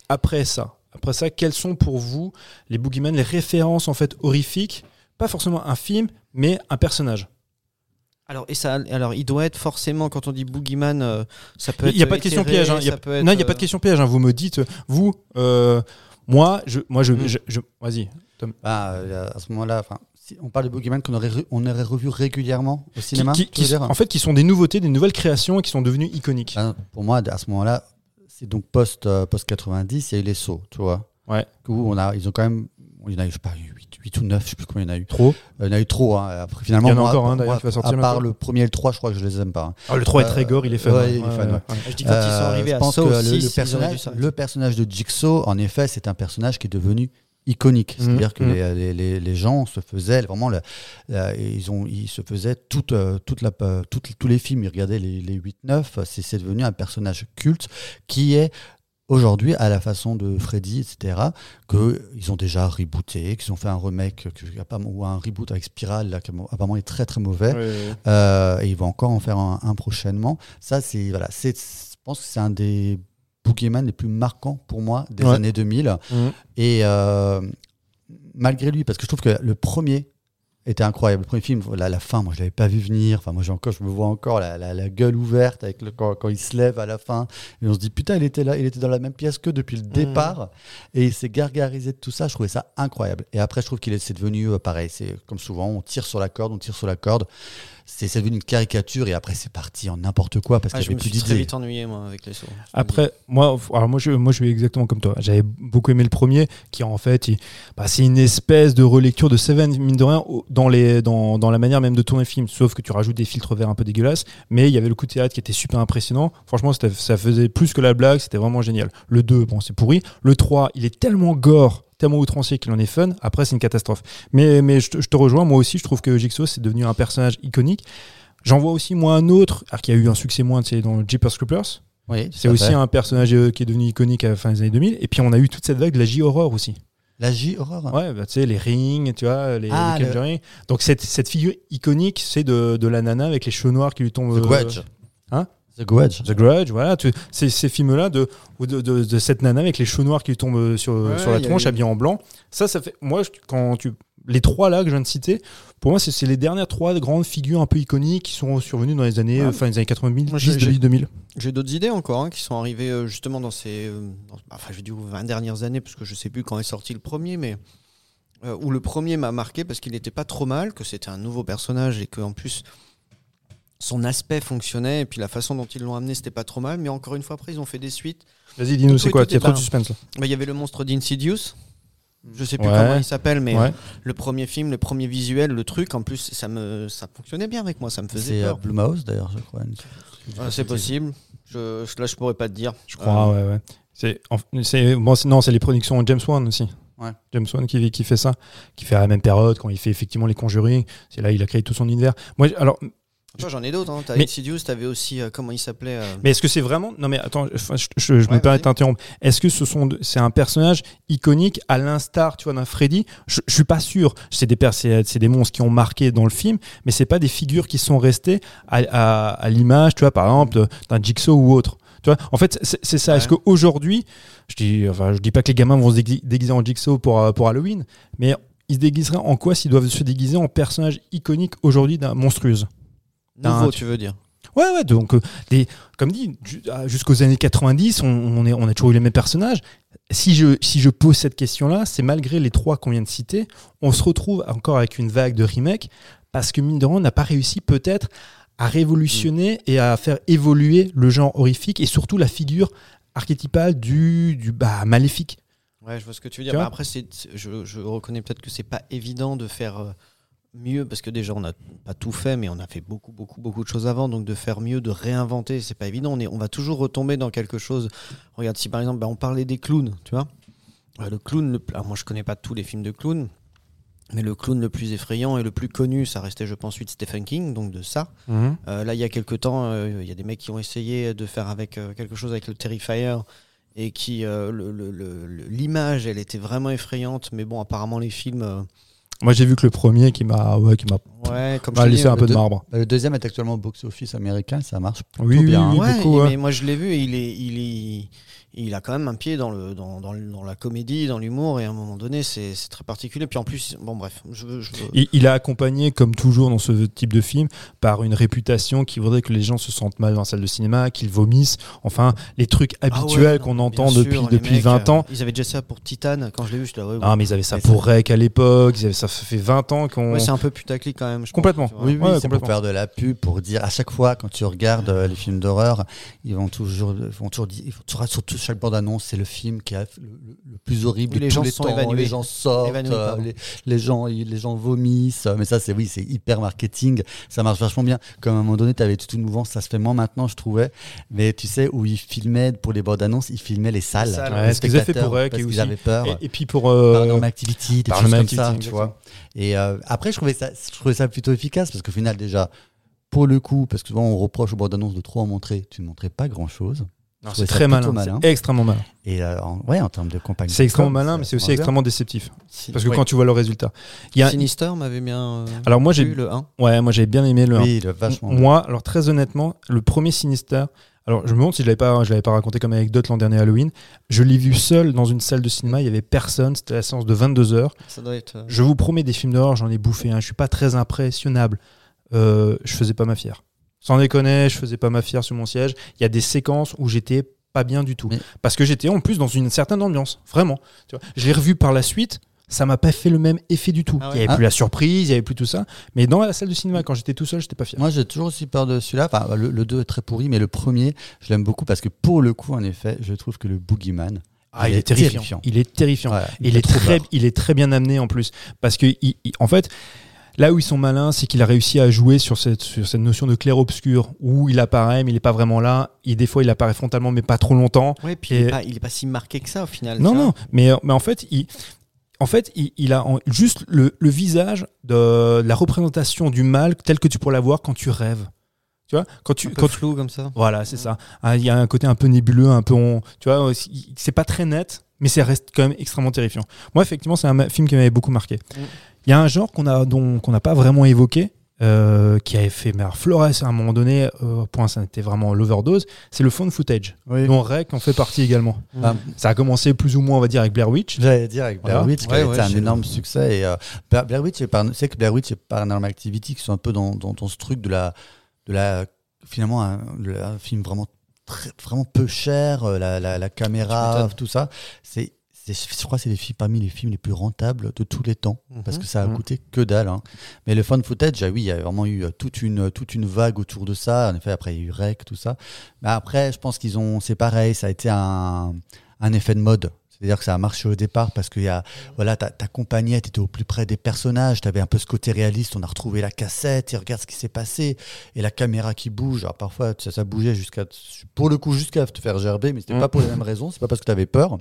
S4: Après ça, après ça, quels sont pour vous les boogeymen, les références en fait horrifiques? Pas forcément un film, mais un personnage.
S3: Alors, et ça, alors, il doit être forcément, quand on dit boogeyman, euh, ça peut
S4: Il
S3: être.
S4: n'y a pas de question piège. hein. Il y a-
S3: ça peut être,
S4: non, il n'y a pas de
S3: euh,
S4: question piège. hein. Vous me dites, vous, euh, moi, je, moi, je,
S3: Mm.
S4: je- je- vas-y.
S6: Bah, euh, à ce moment-là, enfin, si on parle de Boogeyman qu'on aurait, on aurait revu régulièrement au cinéma.
S4: qui- qui- en fait, qui sont des nouveautés, des nouvelles créations et qui sont devenues iconiques.
S6: Ben, pour moi, à ce moment-là, c'est donc post, euh, post 90, il y a eu les sauts, tu vois.
S4: Ouais.
S6: Où on a, ils ont quand même, il y en a eu, je sais pas, 8, ou 9, je sais plus combien il y en a eu.
S4: Trop.
S6: Euh, il y en a eu trop, hein. Après, finalement,
S4: Il y en a
S6: moi,
S4: encore un, d'ailleurs, qui va sortir
S6: À part le premier et le 3, je crois que je les aime pas. hein.
S4: Ah, le 3 est
S6: Euh,
S4: très gore, il est fun.
S6: ouais, il est fun, ouais.
S3: Je dis quand ils sont
S6: Euh,
S3: arrivés
S6: je
S3: à
S6: pense
S3: Saw
S6: que le, personnage,
S3: s'arrêter.
S6: le personnage de Jigsaw, en effet, c'est un personnage qui est devenu iconique.
S4: Mhm,
S6: C'est-à-dire que
S4: mhm.
S6: les, les- les- les gens se faisaient vraiment, la- ils, ont, ils se faisaient toute, euh, toute la, euh, toutes- tous les films, ils regardaient les, les 8-9, c'est c'est devenu un personnage culte qui est aujourd'hui à la façon de Freddy, etc., qu'ils ont déjà rebooté, qu'ils ont fait un remake ou un reboot avec Spiral, là, qui apparemment est très très mauvais. Euh, et ils vont encore en faire un, un prochainement. Ça, c'est voilà, c'est, je pense que c'est un des Boogeyman les plus marquants pour moi des
S4: Ouais.
S6: années 2000.
S4: Mhm.
S6: Et euh, malgré lui, parce que je trouve que le premier était incroyable. Le premier film, la, la fin, moi je l'avais pas vu venir. Enfin, moi j'ai encore, je me vois encore la, la- la gueule ouverte avec le, quand, quand il se lève à la fin. Et on se dit putain, il était là, il était dans la même pièce que depuis le départ. Et il s'est gargarisé de tout ça. Je trouvais ça incroyable. Et après, je trouve qu'il est, devenu euh, pareil. C'est comme souvent, on tire sur la corde, on tire sur la corde. C'est devenu une caricature et après c'est parti en n'importe quoi parce
S3: Ah,
S6: qu'il
S3: je
S6: n'y
S3: me
S6: avait plus
S3: suis très
S6: d'idées.
S3: vite ennuyé, moi, avec les sauts.
S4: Après, moi, alors moi, je, moi, je suis exactement comme toi. J'avais beaucoup aimé le premier, qui en fait, bah, c'est une espèce de relecture de Seven, mine de rien, dans, les, dans, dans la manière même de tourner le film. Sauf que tu rajoutes des filtres verts un peu dégueulasses, mais il y avait le coup de théâtre qui était super impressionnant. Franchement, ça faisait plus que la blague, c'était vraiment génial. Le 2, bon, c'est pourri. Le 3, il est tellement gore, tellement outrancier qu'il en est fun. Après, c'est une catastrophe. Mais, mais je, te, je te rejoins, moi aussi, je trouve que Jigsaw, c'est devenu un personnage iconique. J'en vois aussi, moi, un autre, alors qui a eu un succès moins, c'est dans Jeepers Creepers.
S6: Oui,
S4: C'est aussi
S6: fait.
S4: un personnage euh, qui est devenu iconique à la fin des années 2000. Et puis on a eu toute cette vague de la J-horror aussi.
S6: La J-horror.
S4: Ouais, bah, tu sais, les rings, tu vois, les,
S6: Ah,
S4: les
S6: le-.
S4: Donc cette, cette figure iconique, c'est de, de la nana avec les cheveux noirs qui lui tombent.
S6: The
S4: euh. Hein?
S6: The Grudge.
S4: The Grudge, voilà. tu- ces films-là de, ou de, de- de cette nana avec les cheveux noirs qui tombent sur,
S3: Ouais,
S4: sur la tronche, habillée en blanc. Ça, ça fait. Moi, quand tu. Les trois là que je viens de citer, pour moi, c'est les dernières trois grandes figures un peu iconiques qui sont survenues dans les années,
S3: Ouais.
S4: euh, fin des années 90,
S3: Moi, j'ai-
S4: 10, 2000.
S3: J'ai d'autres idées encore hein, qui sont arrivées euh, justement dans ces. euh, dans- enfin, je vais dire 20 dernières années, parce que je sais plus quand est sorti le premier, mais. euh, où le premier m'a marqué parce qu'il n'était pas trop mal, que c'était un nouveau personnage et qu'en plus. Son aspect fonctionnait et puis la façon dont ils l'ont amené c'était pas trop mal mais encore une fois après ils ont fait des suites
S4: Vas-y, dis-nous, c'est
S3: est-
S4: quoi Il y a trop de suspense.
S3: Bah, il y avait le monstre d'Insidious je sais plus
S4: Ouais.
S3: comment il s'appelle mais
S4: Ouais.
S3: euh, le premier film le premier visuel le truc en plus ça me ça fonctionnait bien avec moi ça me faisait
S6: C'est euh,
S3: peur
S6: Blumhouse d'ailleurs, je crois.
S3: Ah, c'est possible je, je- là je pourrais pas te dire
S4: Je crois,
S3: Euh,
S4: ouais, ouais. C'est, bon, c'est- non, c'est les productions James Wan aussi.
S6: Ouais.
S4: James Wan qui, qui fait ça, qui fait à la même période quand il fait effectivement les Conjuring. C'est là il a créé tout son univers. Moi, alors,
S3: Toi, j'en ai d'autres. Hein. T'as
S4: Mais-
S3: Insidious, t'avais aussi, euh, comment il s'appelait euh,
S4: mais est-ce que c'est vraiment Non, mais attends, je, je- je
S3: Ouais,
S4: me permets de t'interrompre. Est-ce que ce sont, de- c'est un personnage iconique à l'instar, tu vois, d'un Freddy? Je, je suis pas sûr. C'est des, pers- c'est, des monstres qui ont marqué dans le film, mais c'est pas des figures qui sont restées à, à- à l'image, tu vois, par exemple, d'un Jigsaw ou autre. Tu vois, en fait, c'est, ça. Est-ce qu'aujourd'hui, je dis, enfin, je dis pas que les gamins vont se dégui- déguiser en Jigsaw pour, euh, pour Halloween, mais ils se déguiseraient en quoi s'ils doivent se déguiser en personnage iconique aujourd'hui d'un monstrueuse?
S3: Nouveau, tu veux dire
S4: Ouais, ouais, donc, euh, des, comme dit, ah, jusqu'aux années 90, on, on est, on a toujours eu les mêmes personnages. Si je, si je pose cette question-là, c'est malgré les trois qu'on vient de citer, on se retrouve encore avec une vague de remake, parce que mine de rien, on n'a pas réussi peut-être à révolutionner et à faire évoluer le genre horrifique et surtout la figure archétypale du, du bah, maléfique.
S3: Ouais, je vois ce que tu veux dire.
S4: Tu
S3: Bah, après, je, je reconnais peut-être que c'est pas évident de faire euh, mieux, parce que déjà, on n'a pas tout fait, mais on a fait beaucoup, beaucoup, beaucoup de choses avant. Donc, de faire mieux, de réinventer, c'est pas évident. On, est, on va toujours retomber dans quelque chose. Regarde, si par exemple, bah, on parlait des clowns, tu vois. Euh, le clown, le- alors moi, je connais pas tous les films de clowns. Mais le clown le plus effrayant et le plus connu, ça restait, je pense, celui de Stephen King, donc de ça.
S4: Mhm.
S3: Euh, là, il y a quelques temps, euh, il y a des mecs qui ont essayé de faire avec euh, quelque chose avec le Terrifier et qui le- le- l'image, elle était vraiment effrayante. Mais bon, apparemment les films,
S4: Moi, j'ai vu que le premier qui m'a ouais, qui m'a
S3: ouais, comme
S4: m'a
S3: je te
S4: laissé
S3: dis,
S4: un peu de
S6: deux-
S4: marbre.
S6: Bah, le deuxième est actuellement au box-office américain, ça marche plutôt
S4: Oui, oui,
S6: bien.
S4: oui.
S6: hein.
S3: Ouais,
S4: beaucoup,
S3: mais moi je l'ai vu et il est, il est, il a quand même un pied dans le, dans, dans, la comédie, dans l'humour et à un moment donné c'est c'est très particulier. Puis en plus, bon bref, je,
S4: Il, il a accompagné, comme toujours dans ce type de film, par une réputation qui voudrait que les gens se sentent mal dans la salle de cinéma, qu'ils vomissent, enfin les trucs
S3: Ah ouais,
S4: habituels qu'on entend
S3: sûr,
S4: depuis, depuis
S3: mecs,
S4: 20 ans.
S3: euh, Ils avaient déjà ça pour Titan quand je l'ai vu. Je l'ai ouais,
S4: Ah, mais ils avaient ça pour Rec à l'époque, ils avaient- ça fait 20 ans qu'on.
S3: ouais, c'est un peu putaclic quand même. je pense,
S4: Complètement.
S3: vois.
S6: Oui, oui,
S4: Ouais,
S6: c'est pour faire de la pub, pour dire à chaque fois quand tu regardes euh, les films d'horreur, ils vont toujours, ils vont toujours dire, ils vont toujours- sur tout- chaque bande annonce, c'est le film qui a le, plus horrible de
S3: les
S6: tous
S3: gens
S6: les
S3: sont
S6: temps,
S3: évanouis.
S6: les gens sortent,
S3: Évanouis,
S6: euh, les, les gens, les gens vomissent. Mais ça, c'est oui, c'est hyper marketing, ça marche vachement bien. Comme à un moment donné, tu avais toute une mouvance, ça se fait moins maintenant, je trouvais. Mais tu sais où ils filmaient pour les bandes annonces, ils filmaient les salles,
S3: salles,
S6: les
S4: ouais, ce qu'ils avaient fait
S6: spectateurs,
S4: pour Rec
S6: parce qu'ils avaient peur.
S4: Et, et puis pour. euh,
S6: Paranormal Activity, des choses comme ça, tu vois. Et euh, après, je trouvais, ça, je trouvais ça plutôt efficace parce qu'au final, déjà, pour le coup, parce que souvent on reproche aux bandes annonces de trop en montrer, tu ne montrais pas grand chose.
S4: C'est très malin,
S6: malin.
S4: c'est extrêmement malin.
S6: Et euh, en, ouais, en termes de campagne.
S4: C'est extrêmement malin, mais c'est aussi extrêmement déceptif.
S3: Si-
S4: Parce que
S3: ouais.
S4: quand tu vois le résultat. Il y a,
S3: Sinister m'avait bien. euh,
S4: alors moi j'ai,
S3: le 1.
S4: ouais, moi j'ai bien aimé le 1.
S6: Oui, le vachement. bien.
S4: Moi, alors très honnêtement, le premier Sinister, alors je me demande si je l'avais pas, je l'avais pas raconté comme anecdote l'an dernier Halloween. Je l'ai vu seul dans une salle de cinéma, il y avait personne, c'était la séance de 22 heures.
S3: Ça doit être. euh,
S4: Je vous promets des films d'horreur, j'en ai bouffé un. Je suis pas très impressionnable. Euh, je faisais pas ma fière. Sans déconner, je faisais pas ma fière sur mon siège. Il y a des séquences où j'étais pas bien du tout.
S6: Mais-
S4: Parce que j'étais en plus dans une certaine ambiance. Vraiment. Tu vois. Je l'ai revu par la suite. Ça m'a pas fait le même effet du tout.
S3: Ah ouais.
S4: Il y avait
S6: Ah.
S4: plus la surprise, il y avait plus tout ça. Mais dans la salle de cinéma, quand j'étais tout seul, j'étais pas fier.
S6: Moi, j'ai toujours aussi peur de celui-là. Enfin, le, le 2 est très pourri, mais le premier, je l'aime beaucoup parce que pour le coup, en effet, je trouve que le Boogeyman.
S4: Ah, il, est terrifiant. Il est terrifiant. Il, est très,
S6: peur.
S4: il est très bien amené en plus. Parce que, il- il- en fait, là où ils sont malins, c'est qu'il a réussi à jouer sur cette, sur cette notion de clair-obscur, où il apparaît, mais il n'est pas vraiment là. Et des fois, il apparaît frontalement, mais pas trop longtemps.
S3: Ouais, puis
S4: Et-
S3: il, est pas, si marqué que ça au final.
S4: Non,
S3: tu
S4: non, mais, mais en fait, il, en fait, il, il a en- juste le, le visage de la représentation du mal tel que tu pourrais l'avoir quand tu rêves. Tu vois, quand tu,
S3: Un peu
S4: quand tu-
S3: flou comme ça.
S4: voilà, c'est ça. Ah, Il y a un côté un peu nébuleux, un peu, on- tu vois, c'est pas très net, mais ça reste quand même extrêmement terrifiant. Moi, effectivement, c'est un film qui m'avait beaucoup marqué. Il y a un genre qu'on a, dont qu'on n'a pas vraiment évoqué, euh, qui avait fait alors, Flores à un moment donné, euh, point, ça était vraiment l'overdose. C'est le phone footage,
S6: Oui.
S4: dont Rec en fait partie également.
S6: Enfin,
S4: Ça a commencé plus ou moins, on va dire, avec Blair Witch.
S6: J'allais dire avec Blair. Witch, qui
S3: Ouais,
S6: a
S3: ouais,
S6: été un énorme succès. Et, euh, Blair Witch, et par- c'est que Blair Witch et Paranormal Activity qui sont un peu dans, dans, dans ce truc de la, de la finalement un, de un film vraiment très- vraiment peu cher, la, la, la caméra, tout ça. C'est- je crois que c'est les films parmi les films les plus rentables de tous les temps parce que ça a
S4: Mhm.
S6: coûté que dalle. hein. Mais le fun footage, ah oui, il y a vraiment eu euh, toute une toute une vague autour de ça. En effet, après il y a eu Rec, tout ça. Mais après, je pense qu'ils ont, c'est pareil, ça a été un, un effet de mode. C'est-à-dire que ça a marché au départ parce que y a, voilà, ta, ta compagnie, tu étais au plus près des personnages, tu avais un peu ce côté réaliste, on a retrouvé la cassette, et regarde ce qui s'est passé, et la caméra qui bouge. Alors parfois, ça, ça bougeait jusqu'à, pour le coup, jusqu'à te faire gerber, mais c'était
S4: Mm.
S6: pas pour les mêmes raisons, c'est pas parce que tu avais peur.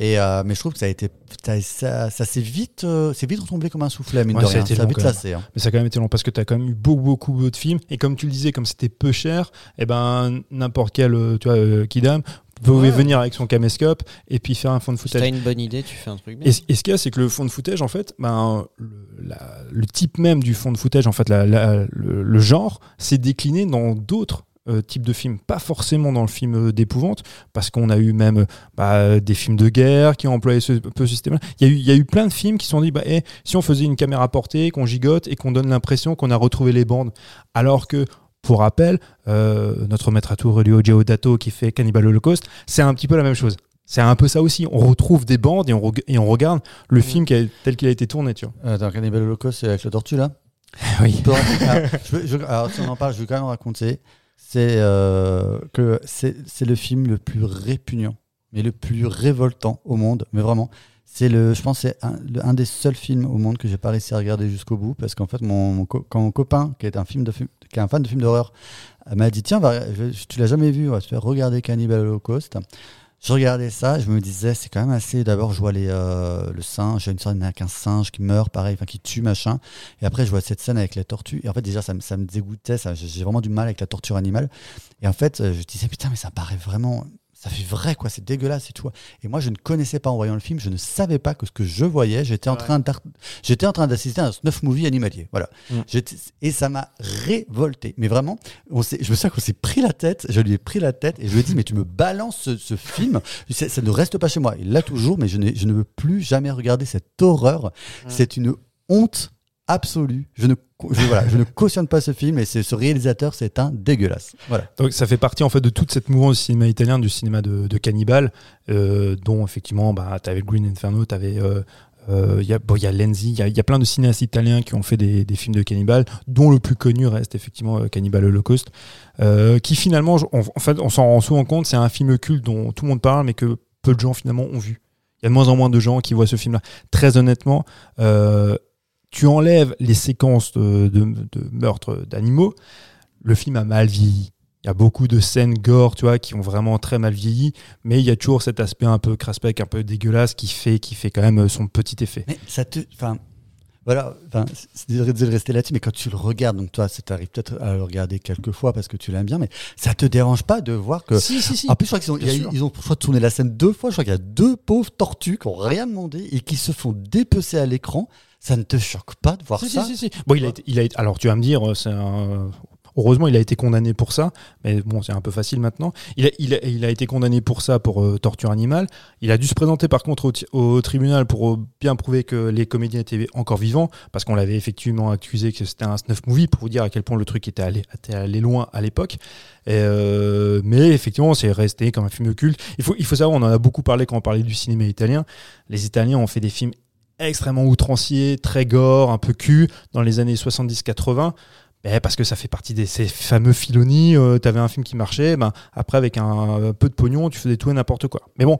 S6: Et, euh, mais je trouve que ça a été, ça, ça, ça s'est vite, euh, c'est vite retombé comme un soufflet, mine
S4: Ouais,
S6: de
S4: ça a
S6: rien.
S4: été
S6: Ça a
S4: long,
S6: vite lassé. hein.
S4: Mais ça a quand même été long parce que tu as quand même eu beaucoup, beaucoup de films. Et comme tu le disais, comme c'était peu cher, et ben n'importe quel euh, tu vois, euh, kidam
S3: Ouais.
S4: venir avec son caméscope et puis faire un fond de
S3: Si
S4: footage.
S3: t'as une bonne idée, tu fais un truc bien.
S4: Et, ce- et ce qu'il y a, c'est que le fond de footage, en fait, ben, le, la- le type même du fond de footage, en fait, la- la- le, le genre, s'est décliné dans d'autres euh, types de films, pas forcément dans le film euh, d'épouvante, parce qu'on a eu même bah, des films de guerre qui ont employé ce, peu ce système-là. Il y, a eu- il y a eu plein de films qui se sont dit, bah, eh, si on faisait une caméra portée, qu'on gigote et qu'on donne l'impression qu'on a retrouvé les bandes, alors que pour rappel, euh, notre maître à tour Ryo Dato qui fait Cannibal Holocaust, c'est un petit peu la même chose. C'est un peu ça aussi. On retrouve des bandes et on, reg- et on regarde le film qui a- tel qu'il a été tourné. Tu vois.
S6: Euh, dans Cannibal Holocaust, c'est avec le tortue là?
S4: Oui.
S6: Alors, je veux- je- alors, si on en parle, je vais quand même raconter. C'est euh, que c'est le film le plus répugnant, mais le plus révoltant au monde. Mais vraiment, c'est le, je pense, c'est un, des seuls films au monde que j'ai pas réussi à regarder jusqu'au bout, parce qu'en fait, mon, quand mon copain, qui est un film de, qui est un fan de films d'horreur, euh, m'a dit tiens, va- je- tu l'as jamais vu, on va te faire regarder Cannibal Holocaust. Je regardais ça, je me disais, c'est quand même assez. D'abord, je vois les, euh, le singe, une sorte avec un singe qui meurt, pareil, enfin qui tue, machin. Et après, je vois cette scène avec la tortue. Et en fait, déjà, ça, me- ça me dégoûtait. J'ai vraiment du mal avec la torture animale. Et en fait, euh, je disais, putain, mais ça paraît vraiment. Ça fait vrai, quoi, c'est dégueulasse et tout. Et moi, je ne connaissais pas en voyant le film, je ne savais pas que ce que je voyais, j'étais en
S3: Ouais.
S6: train d'ar- j'étais en train d'assister à un snuff movie animalier. Voilà.
S3: Mm.
S6: Et ça m'a révolté. Mais vraiment, on je me souviens qu'on s'est pris la tête, je lui ai pris la tête et je lui ai dit, mais tu me balances ce, ce film, ça, ça ne reste pas chez moi. Il l'a toujours, mais je, ne veux plus jamais regarder cette horreur. C'est une honte absolue. Je ne, voilà, je ne cautionne pas ce film et ce réalisateur, c'est un dégueulasse. Voilà.
S4: Donc ça fait partie en fait de toute cette mouvance du cinéma italien, du cinéma de, de cannibale, euh, dont effectivement, bah, tu avais Green Inferno, tu avais. il y, a, bon, y a Lenzi, il y a, y plein de cinéastes italiens qui ont fait des, films de cannibale, dont le plus connu reste effectivement euh, Cannibal Holocaust, euh, qui finalement, on- en fait, on s'en rend souvent compte, c'est un film culte dont tout le monde parle, mais que peu de gens finalement ont vu. Il y a de moins en moins de gens qui voient ce film-là. Très honnêtement, euh, tu enlèves les séquences de, de, de meurtres d'animaux, le film a mal vieilli. Il y a beaucoup de scènes gore, tu vois, qui ont vraiment très mal vieilli, mais il y a toujours cet aspect un peu craspec, un peu dégueulasse qui fait, qui fait quand même son petit effet.
S6: Mais ça te. Enfin. Voilà, enfin, c'est désolé de rester là-dessus, mais quand tu le regardes, donc toi, ça t'arrive peut-être à le regarder quelques fois parce que tu l'aimes bien, mais ça te dérange pas de voir que.
S4: Si, si, si.
S6: En plus, je crois qu'ils ont, y a ils ont je crois, tourné la scène deux fois. Je crois qu'il y a deux pauvres tortues qui n'ont rien demandé et qui se font dépecer à l'écran. Ça ne te choque pas de voir
S4: Si,
S6: ça
S4: si, si. Bon, il a été, il a été- alors tu vas me dire, euh, c'est un- heureusement, il a été condamné pour ça, mais bon, c'est un peu facile maintenant. Il a, il a, il a été condamné pour ça, pour euh, torture animale. Il a dû se présenter par contre au, tribunal pour euh, bien prouver que les comédiens étaient encore vivants, parce qu'on l'avait effectivement accusé que c'était un snuff movie, pour vous dire à quel point le truc était allé, était allé loin à l'époque. Et, euh, mais effectivement, c'est resté comme un film culte. Il faut, il faut savoir, on en a beaucoup parlé quand on parlait du cinéma italien. Les Italiens ont fait des films extrêmement outranciers, très gore, un peu cul, dans les années 70-80. Ben, parce que ça fait partie de ces fameux Filoni. tu avais un film qui marchait, ben, après, avec un, peu de pognon, tu faisais tout et n'importe quoi. Mais bon,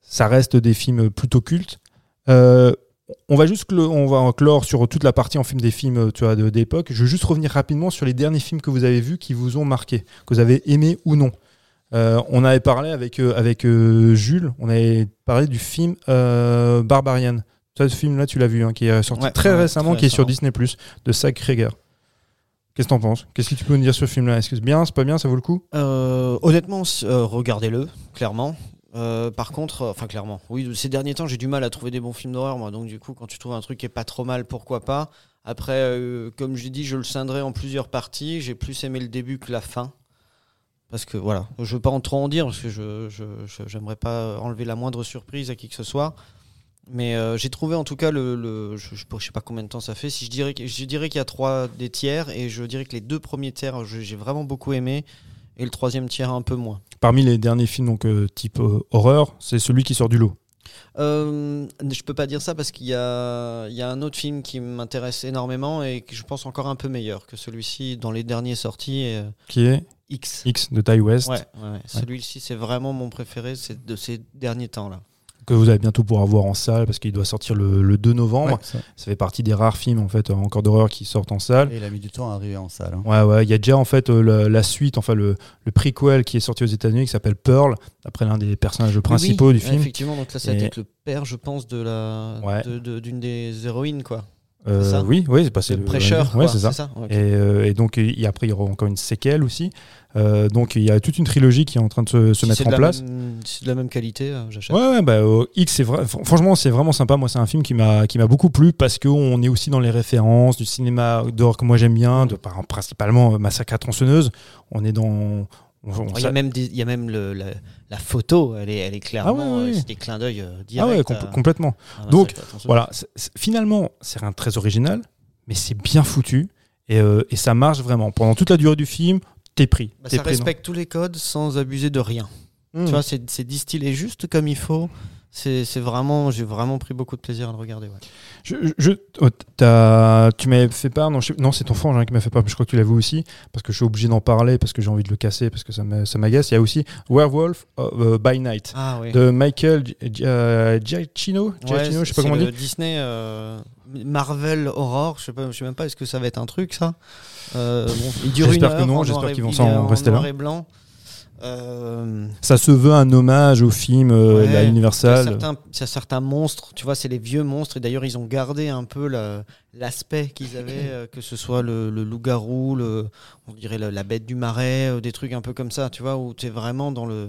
S4: ça reste des films plutôt cultes. Euh, on va juste on va clore sur toute la partie en film des films tu d'époque. Je veux juste revenir rapidement sur les derniers films que vous avez vus qui vous ont marqué, que vous avez aimé ou non. Euh, on avait parlé avec, euh, avec euh, Jules, on avait parlé du film euh, Barbarian. Ce film-là, tu l'as vu, hein, qui est sorti
S3: Ouais,
S4: très
S3: ouais,
S4: récemment,
S3: très
S4: qui est sur. Disney+, de Zach Krieger. Qu'est-ce que t'en penses? Qu'est-ce que tu peux nous dire sur ce film-là? Est-ce que c'est bien, c'est pas bien, ça vaut le coup?
S3: Euh, honnêtement, euh, regardez-le, clairement. Euh, par contre, enfin clairement, oui, ces derniers temps, j'ai du mal à trouver des bons films d'horreur, moi. Donc du coup, quand tu trouves un truc qui est pas trop mal, pourquoi pas? Après, comme je dit, je le scinderai en plusieurs parties. J'ai plus aimé le début que la fin. Parce que voilà, je veux pas en trop en dire parce que je- j'aimerais pas enlever la moindre surprise à qui que ce soit. Mais euh, j'ai trouvé en tout cas le, le- je, je sais pas combien de temps ça fait. Si je dirais je dirais qu'il y a trois des tiers et je dirais que les deux premiers tiers je- j'ai vraiment beaucoup aimé et le troisième tiers un peu moins.
S4: Parmi les derniers films donc euh, type euh, horreur, c'est celui qui sort du lot.
S3: Euh, je peux pas dire ça parce qu'il y a, il y a un autre film qui m'intéresse énormément et que je pense encore un peu meilleur que celui-ci dans les derniers sortis. euh,
S4: Qui est
S3: X.
S4: X de Ty West,
S3: Ouais, ouais, ouais. Celui-ci, c'est vraiment mon préféré de ces derniers temps-là.
S4: Que vous allez bientôt pouvoir voir en salle parce qu'il doit sortir le, le 2 novembre.
S6: Ouais, ça.
S4: Ça fait partie des rares films en fait encore d'horreur qui sortent en salle.
S6: Et il a mis du temps à arriver en salle. hein.
S4: Ouais, ouais, il y a déjà en fait euh, la, la suite, enfin le, le prequel qui est sorti aux États-Unis qui s'appelle Pearl, après l'un des personnages principaux
S3: Oui,
S4: du film.
S3: Effectivement, donc là, ça a
S4: Et-
S3: été avec le père, je pense, de la,
S4: Ouais.
S3: de- de- d'une des héroïnes, quoi.
S4: Euh,
S3: ça
S4: oui, oui, c'est passé
S3: le prêcheur,
S4: Ouais, c'est ça. Et, euh, et donc, et après, il y aura encore une séquelle aussi. Euh, donc, il y a toute une trilogie qui est en train de se, mettre en place.
S3: c'est de la même qualité, j'achète.
S4: Ouais, ouais, bah, X, c'est vrai. Franchement, c'est vraiment sympa. Moi, c'est un film qui m'a qui m'a beaucoup plu parce qu'on est aussi dans les références du cinéma d'horreur que moi j'aime bien, de, principalement Massacre à tronçonneuse. On est dans.
S3: Il y a même, des- il y a même le, la, la photo, elle est, elle est clairement,
S4: Ah ouais, ouais,
S3: euh, des clins d'œil euh,
S4: ah
S3: direct.
S4: ouais, complètement.
S3: à Massacre
S4: Donc. Voilà, finalement, c'est rien de très original, mais c'est bien foutu et, euh, et ça marche vraiment. Pendant toute la durée du film, t'es pris.
S3: Bah, ça
S4: pris
S3: respecte tous les codes sans abuser de rien.
S4: Hmm.
S3: Tu vois, c'est c'est distillé juste comme il faut. C'est vraiment, j'ai vraiment pris beaucoup de plaisir à le regarder. ouais.
S4: Je, je- oh, tu m'avais fait part, non, non c'est ton frangin qui m'a fait part, mais je crois que tu l'as vu aussi, parce que je suis obligé d'en parler, parce que j'ai envie de le casser, parce que ça m'a- ça m'agace. Il y a aussi Werewolf euh, by Night
S3: Ah oui.
S4: de Michael Gi- Gi- euh, Giacchino, Giacchino, je sais pas comment dit.
S3: Disney euh, Marvel Horror, je sais pas, je sais même pas, est-ce que ça va être un truc ça? Euh, bon, Il dure une
S4: J'espère que non, j'espère qu'ils vont s'en
S3: est en
S4: rester
S3: noir
S4: là.
S3: et blanc. Euh,
S4: Ça se veut un hommage au film euh,
S3: Ouais, a
S4: Universal.
S3: certains, certains monstres, tu vois, c'est les vieux monstres. Et d'ailleurs, ils ont gardé un peu la- l'aspect qu'ils avaient, euh, que ce soit le, le loup-garou, le, on dirait la, la bête du marais, euh, des trucs un peu comme ça, tu vois, où tu es vraiment dans le,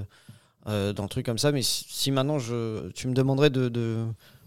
S3: dans le truc comme ça. Mais si, si maintenant je, tu me demanderais de, de,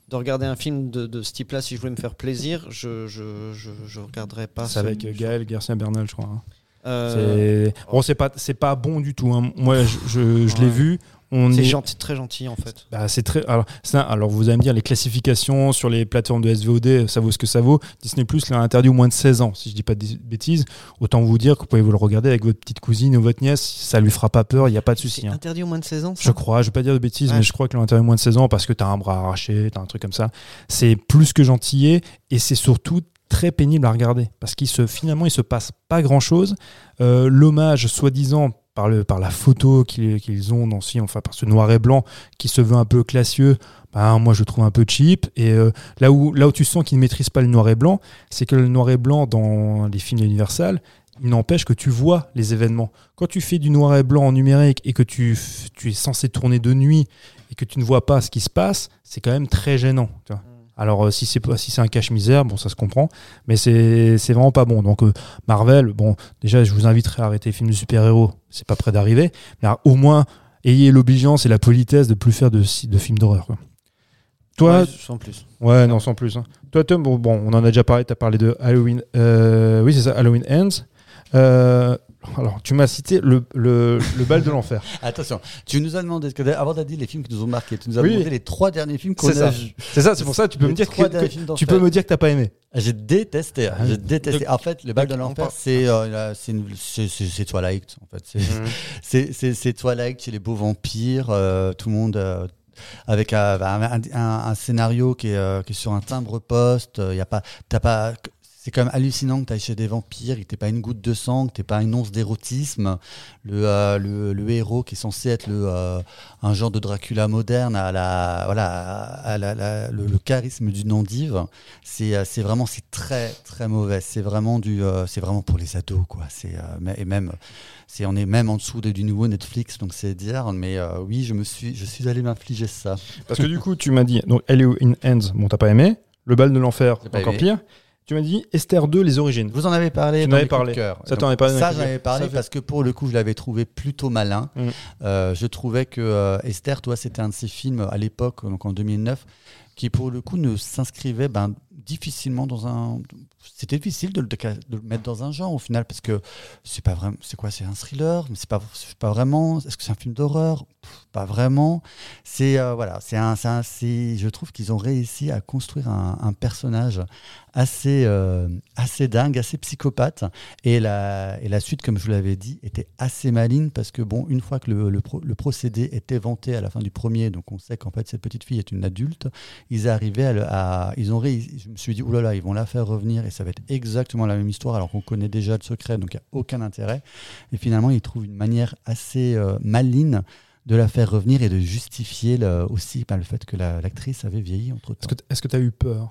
S3: de regarder un film de, de ce type-là, si je voulais me faire plaisir, je je, je, je regarderais pas.
S4: C'est
S3: ce-
S4: avec Gaël Garcia Bernal, je crois. hein.
S3: Euh,
S4: C'est bon, c'est pas c'est pas bon du tout. hein. Moi, je, je- je l'ai vu. On
S3: c'est
S4: est-
S3: gentil, très gentil en fait.
S4: Bah, c'est très. Alors, ça, alors, vous allez me dire, les classifications sur les plateformes de SVOD, ça vaut ce que ça vaut. Disney Plus l'a interdit au moins de 16 ans, si je dis pas de bêtises. Autant vous dire que vous pouvez vous le regarder avec votre petite cousine ou votre nièce, ça lui fera pas peur, il n'y a pas de souci.
S3: C'est
S4: hein.
S3: interdit au moins de 16 ans. ça
S4: Je crois, je vais pas dire de bêtises,
S3: Ouais.
S4: mais je crois que l'intérêt au moins de 16 ans parce que tu as un bras arraché, tu as un truc comme ça. C'est plus que gentillé et c'est surtout très pénible à regarder parce qu'il se finalement il se passe pas grand chose. L'hommage soi-disant par, le, par la photo qu'ils qu'ils ont dans film, enfin par ce noir et blanc qui se veut un peu classieux, ben, moi je trouve un peu cheap. Et euh, là, où, là où tu sens qu'ils ne maîtrisent pas le noir et blanc, c'est que le noir et blanc dans les films Universal, il n'empêche que tu vois les événements. Quand tu fais du noir et blanc en numérique et que tu, tu es censé tourner de nuit et que tu ne vois pas ce qui se passe, c'est quand même très gênant. Alors euh, si c'est si c'est un cache-misère, bon ça se comprend, mais c'est c'est vraiment pas bon. Donc euh, Marvel, bon déjà je vous inviterai à arrêter les films de super-héros, c'est pas près d'arriver, mais alors, au moins ayez l'obligeance et la politesse de plus faire de, films d'horreur. Toi,
S3: Ouais, sans plus.
S4: Ouais, non, sans plus. hein. Toi, Tom, bon, bon, on en a déjà parlé, tu as parlé de Halloween. euh, oui, c'est ça, Halloween Ends. Euh, alors, tu m'as cité le, le, le bal de l'enfer.
S6: Attention, tu nous as demandé, avant t'as dit les films qui nous ont marqué, tu nous as
S4: Oui.
S6: demandé les trois derniers films qu'on
S4: C'est
S6: a
S4: ça. C'est ça, c'est pour ça, tu peux
S6: Les
S4: me dire que, tu peux me dire que t'as pas aimé.
S6: J'ai détesté, hein, j'ai détesté. En fait, le bal de l'enfer, c'est euh, c'est c'est- c'est- c'est Twilight. En fait, c'est c'est- c'est c'est Twilight chez les beaux vampires. euh, tout le monde euh, avec un, un- un- un scénario qui est, euh, qui est sur un timbre poste. Il y a pas, t'as pas. C'est quand même hallucinant que tu ailles chez des vampires, que tu pas une goutte de sang, que tu pas une once d'érotisme. Le, euh, le, le héros qui est censé être le, euh, un genre de Dracula moderne à la, voilà, à la- la- le, le charisme d'une endive, c'est euh, c'est vraiment c'est très très mauvais. C'est vraiment du, euh, c'est vraiment pour les ados quoi. C'est et même c'est on est même en dessous de- du nouveau Netflix donc c'est dire. Mais oui, je me suis je suis allé m'infliger ça.
S4: Parce que du coup, tu m'as dit, donc Halloween Ends, bon, t'as pas aimé. Le bal de l'enfer, encore
S6: aimé.
S4: pire. Tu m'as dit Esther 2, les origines.
S6: Vous en avez parlé
S4: Tu
S6: dans
S4: en avais parlé.
S6: cœur.
S4: Ça, t'en avais parlé
S6: Ça, j'en avais parlé parce que pour le coup, je l'avais trouvé plutôt malin.
S4: Mm.
S6: Euh, je trouvais que euh, Esther, toi, c'était un de ces films à l'époque, donc en 2009, qui pour le coup ne s'inscrivait ben, difficilement dans un. C'était difficile de le, de le mettre dans un genre au final parce que c'est pas vraiment. C'est quoi C'est un thriller, mais c'est pas, pas vraiment. Est-ce que c'est un film d'horreur? Pas vraiment. C'est euh, voilà. C'est un. un- je trouve qu'ils ont réussi à construire un, personnage assez euh, assez dingue, assez psychopathe. Et la, et la suite, comme je vous l'avais dit, était assez maligne parce que, bon, une fois que le, le, pro- le procédé était vanté à la fin du premier, donc on sait qu'en fait cette petite fille est une adulte, ils arrivaient à. ils ont réussi- je me suis dit, oulala, ils vont la faire revenir ça va être exactement la même histoire alors qu'on connaît déjà le secret, donc il n'y a aucun intérêt. Et finalement, ils trouvent une manière assez euh, maligne de la faire revenir et de justifier le- aussi bah, le fait que la- l'actrice avait vieilli entre temps.
S4: Est-ce que tu as eu peur?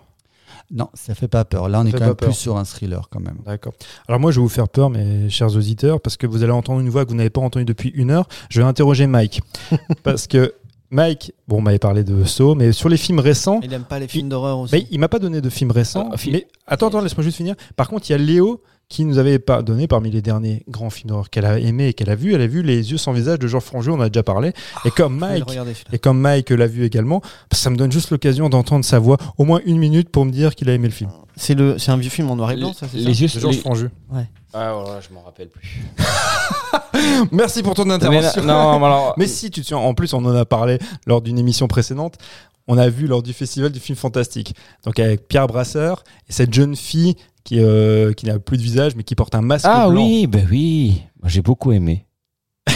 S6: Non, ça fait pas peur. Là, on est
S4: fait
S6: quand même
S4: peur.
S6: plus sur un thriller quand même.
S4: D'accord. Alors moi, je vais vous faire peur, mes chers auditeurs, parce que vous allez entendre une voix que vous n'avez pas entendue depuis une heure. Je vais interroger Mike. parce que Mike, bon, on m'avait parlé de Saw, mais sur les films récents,
S3: Il aime pas les films d'horreur aussi.
S4: mais il m'a pas donné de films récents.
S1: Ah,
S4: mais attends, attends, laisse-moi juste finir. Par contre, il y a Léo qui nous avait pas donné parmi les derniers grands films d'horreur qu'elle a aimé et qu'elle a vu. Elle a vu Les yeux sans visage de Georges Franju, on en a déjà parlé. et comme
S3: Faut le
S4: Mike,
S3: regarder,
S4: et comme Mike l'a vu également, ça me donne juste l'occasion d'entendre sa voix au moins une minute pour me dire qu'il a aimé le film.
S3: C'est le, c'est un vieux film en noir et blanc, ça, c'est ça
S1: les yeux
S4: De Georges
S1: les-
S4: Franju.
S1: Ah voilà, je m'en rappelle plus.
S4: Merci pour ton
S1: Mais
S4: intervention.
S1: non, mais alors,
S4: Mais si, tu te souviens, en plus, on en a parlé lors d'une émission précédente. On a vu lors du festival du film fantastique. Donc avec Pierre Brasseur et cette jeune fille qui, euh, qui n'a plus de visage mais qui porte un masque
S1: Ah
S4: blanc.
S1: oui, ben oui, Moi, j'ai beaucoup aimé.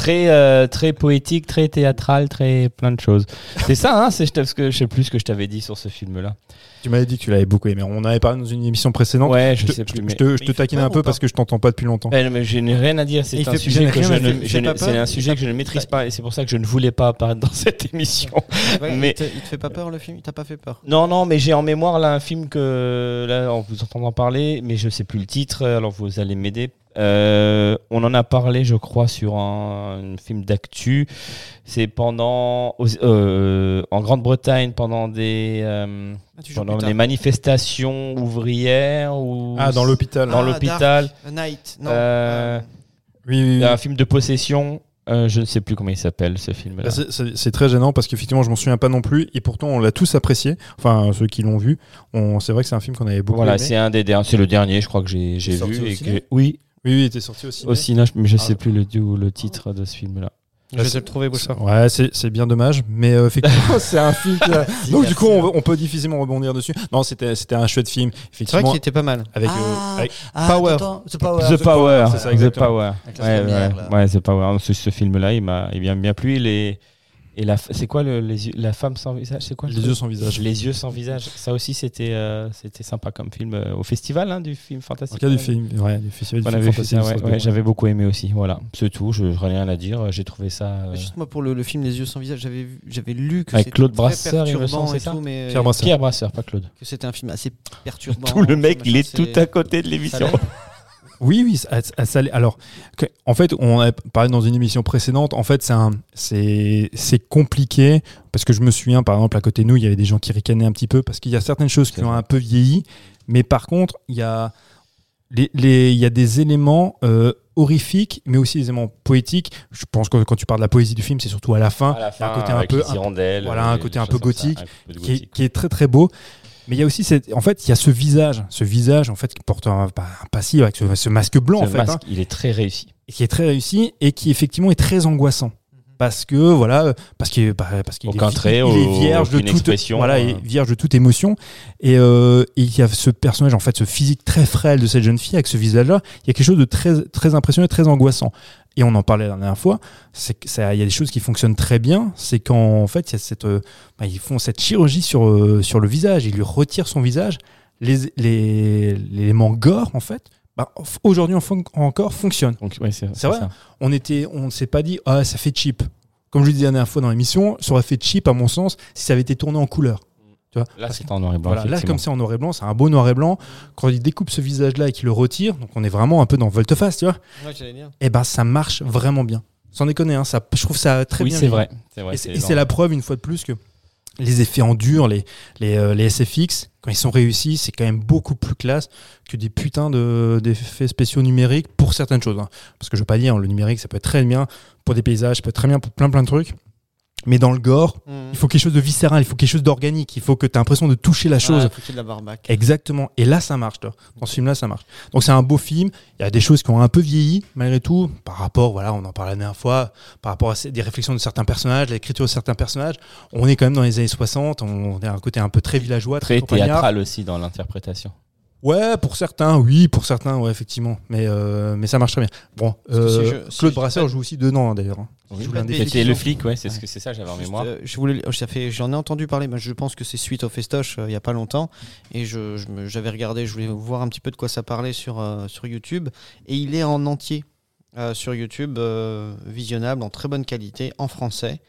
S1: très, euh, très poétique, très théâtral, très plein de choses. C'est ça, hein, c'est parce que je sais plus ce que je t'avais dit sur ce film-là.
S4: Tu m'avais dit que tu l'avais beaucoup aimé. On en avait parlé dans une émission précédente.
S1: Ouais, je
S4: je te,
S1: sais
S4: je
S1: plus.
S4: te-
S1: Mais...
S4: je te-
S3: Mais
S4: taquine un peu parce que je t'entends pas depuis longtemps.
S1: Eh, mais je n'ai rien à dire. C'est
S3: Il
S1: un
S3: fait-
S1: sujet que
S3: rien
S1: je ne, je ne- un sujet que je ne maîtrise pas et c'est pour ça que je ne voulais pas apparaître dans cette émission.
S3: Ouais,
S1: mais-
S3: il, te, il te fait pas peur le film? Il t'a pas fait peur?
S1: Non, non, mais j'ai en mémoire là un film que là, en vous entendant parler, mais je sais plus le titre. Alors vous allez m'aider. Euh, on en a parlé, je crois, sur un, un film d'actu. C'est pendant aux- euh, en Grande-Bretagne pendant des euh,
S3: Ah,
S1: pendant
S3: tard.
S1: manifestations ouvrières ou
S4: Ah, dans l'hôpital.
S1: dans
S3: Ah,
S1: l'hôpital.
S3: A Night. Non.
S1: Euh,
S3: euh,
S4: Oui, oui, oui.
S1: Un film de possession. euh, je ne sais plus comment il s'appelle ce film-là.
S4: Bah, c'est- très gênant parce qu'effectivement, je m'en souviens pas non plus. Et pourtant, on l'a tous apprécié. Enfin, ceux qui l'ont vu. On- C'est vrai que c'est un film qu'on avait beaucoup
S1: Voilà,
S4: aimé.
S1: c'est un des derniers, c'est le dernier, je crois que j'ai vu et que oui,
S4: Oui, oui, il était sorti aussi.
S1: au cinéma, mais je
S4: Ah.
S1: sais plus le, du- le titre de ce film-là.
S3: Je vais le trouver, Bouchard.
S4: Ouais, c'est c'est bien dommage, mais euh, effectivement, c'est un film. qui a- Donc du coup, on, on peut difficilement rebondir dessus. Non, c'était c'était un chouette film,
S3: C'est vrai
S4: effectivement,
S3: qu'il était pas mal.
S4: avec, euh,
S6: Ah,
S4: avec-
S6: Ah,
S3: Power.
S6: attends, The Power.
S1: The Power,
S4: c'est ça,
S1: The. Power. Ouais, The Power. Ce, ce film-là, il m'a il m'a bien plu. Et la, c'est quoi le, les yeux- la femme sans visage C'est quoi le
S4: Les yeux sans visage.
S1: Les yeux sans visage. Ça aussi, c'était euh, c'était sympa comme film euh, au festival hein, du film
S4: En
S1: fantastique.
S4: cas du film, ouais, du festival du film fantastique,
S1: ouais, ouais, j'avais beaucoup aimé aussi. Voilà, c'est tout. Je n'ai rien à dire. J'ai trouvé ça. euh,
S3: Juste moi pour le, le film Les yeux sans visage, j'avais j'avais lu que
S1: Avec
S3: c'était
S1: Claude Brasseur, il me
S3: perturbant
S1: semble,
S3: et
S1: c'est ça
S3: tout, mais
S4: Pierre Brasseur.
S1: Pierre Brasseur, pas Claude.
S3: que c'était un film assez perturbant.
S1: Tout le mec, il est tout à côté de l'émission.
S4: Oui, oui, ça- ça- alors, en fait, on a parlé dans une émission précédente. En fait, c'est compliqué parce que je me souviens, par exemple, à côté de nous, il y avait des gens qui ricanaient un petit peu parce qu'il y a certaines choses qui ont un peu vieilli, mais par contre, il y a les, les- il y a des éléments euh, horrifiques, mais aussi des éléments poétiques. Je pense que quand tu parles de la poésie du film, c'est surtout à la fin.
S1: À la
S4: a un
S1: fin,
S4: côté un peu- voilà, un
S1: euh,
S4: côté un peu
S1: ça,
S4: gothique,
S1: un peu de
S4: qui est, qui est très très beau. Mais il y a aussi cette, en fait, il y a ce visage, ce visage en fait qui porte un, bah, un passif avec ce, ce masque blanc
S1: Ce
S4: en fait,
S1: masque,
S4: hein,
S1: il est très réussi.
S4: et qui est très réussi et qui effectivement est très angoissant parce que voilà, parce qu'il bah, parce qu'il est,
S1: trait,
S4: il est vierge de toute voilà,
S1: euh.
S4: il est vierge de toute émotion et, euh, et il y a ce personnage en fait, ce physique très frêle de cette jeune fille avec ce visage-là, il y a quelque chose de très très impressionnant et très angoissant. Et on en parlait la dernière fois, c'est que ça, il y a des choses qui fonctionnent très bien, c'est qu'en fait, il y a cette, euh, bah, ils font cette chirurgie sur, euh, sur le visage, ils lui retirent son visage, les, les, l'élément gore, en fait, bah, aujourd'hui fon- encore fonctionne.
S1: Ouais, c'est
S4: C'est vrai
S1: ça.
S4: On était, on ne s'est pas dit, ah, ça fait cheap. Comme je le disais la dernière fois dans l'émission, ça aurait fait cheap, à mon sens, si ça avait été tourné en couleur. Tu vois
S1: Là, c'est en noir et blanc.
S4: voilà, là, comme c'est en noir et blanc, c'est un beau noir et blanc. Quand il découpe ce visage-là et qu'il le retire, donc on est vraiment un peu dans volte-face, tu vois,
S3: Ouais, j'allais dire.
S4: et ben ça marche vraiment bien. Sans déconner, hein, ça, je trouve ça très
S1: oui,
S4: bien.
S1: c'est vrai. C'est vrai.
S4: Et c'est- la preuve, une fois de plus, que les effets en dur, les, les, euh, les SFX, quand ils sont réussis, c'est quand même beaucoup plus classe que des putains de- d'effets spéciaux numériques pour certaines choses. hein. Parce que je veux pas dire, le numérique, ça peut être très bien pour des paysages, ça peut être très bien pour plein plein de trucs. Mais dans le gore,
S3: Mhm.
S4: il faut quelque chose de viscéral, il faut quelque chose d'organique, il faut que tu aies l'impression de toucher la chose.
S3: Ah, faut qu'il y ait de la barbaque.
S4: Exactement. Et là, ça marche. toi. Dans ce film-là, ça marche. Donc, c'est un beau film. Il y a des choses qui ont un peu vieilli, malgré tout, par rapport, voilà, on en parlait la dernière fois, par rapport à ces- des réflexions de certains personnages, l'écriture de certains personnages. On est quand même dans les années 60. On est à un côté un peu très villageois, très,
S1: Très théâtral aussi dans l'interprétation.
S4: Ouais, pour certains, oui, pour certains, ouais, effectivement. Mais, euh, mais ça marche très bien. Bon,
S3: si
S4: euh,
S3: je- si
S4: Claude Brasseur joue aussi dedans, hein, d'ailleurs. hein.
S1: Oui, C'était le flic, ouais, c'est ce que c'est ça, j'avais en mémoire.
S3: euh, je voulais, ça fait, j'en ai entendu parler. mais je pense que c'est suite au festoche euh, il y a pas longtemps, et je, j'avais regardé. Je voulais voir un petit peu de quoi ça parlait sur euh, sur YouTube, et il est en entier euh, sur YouTube, euh, visionnable en très bonne qualité en français.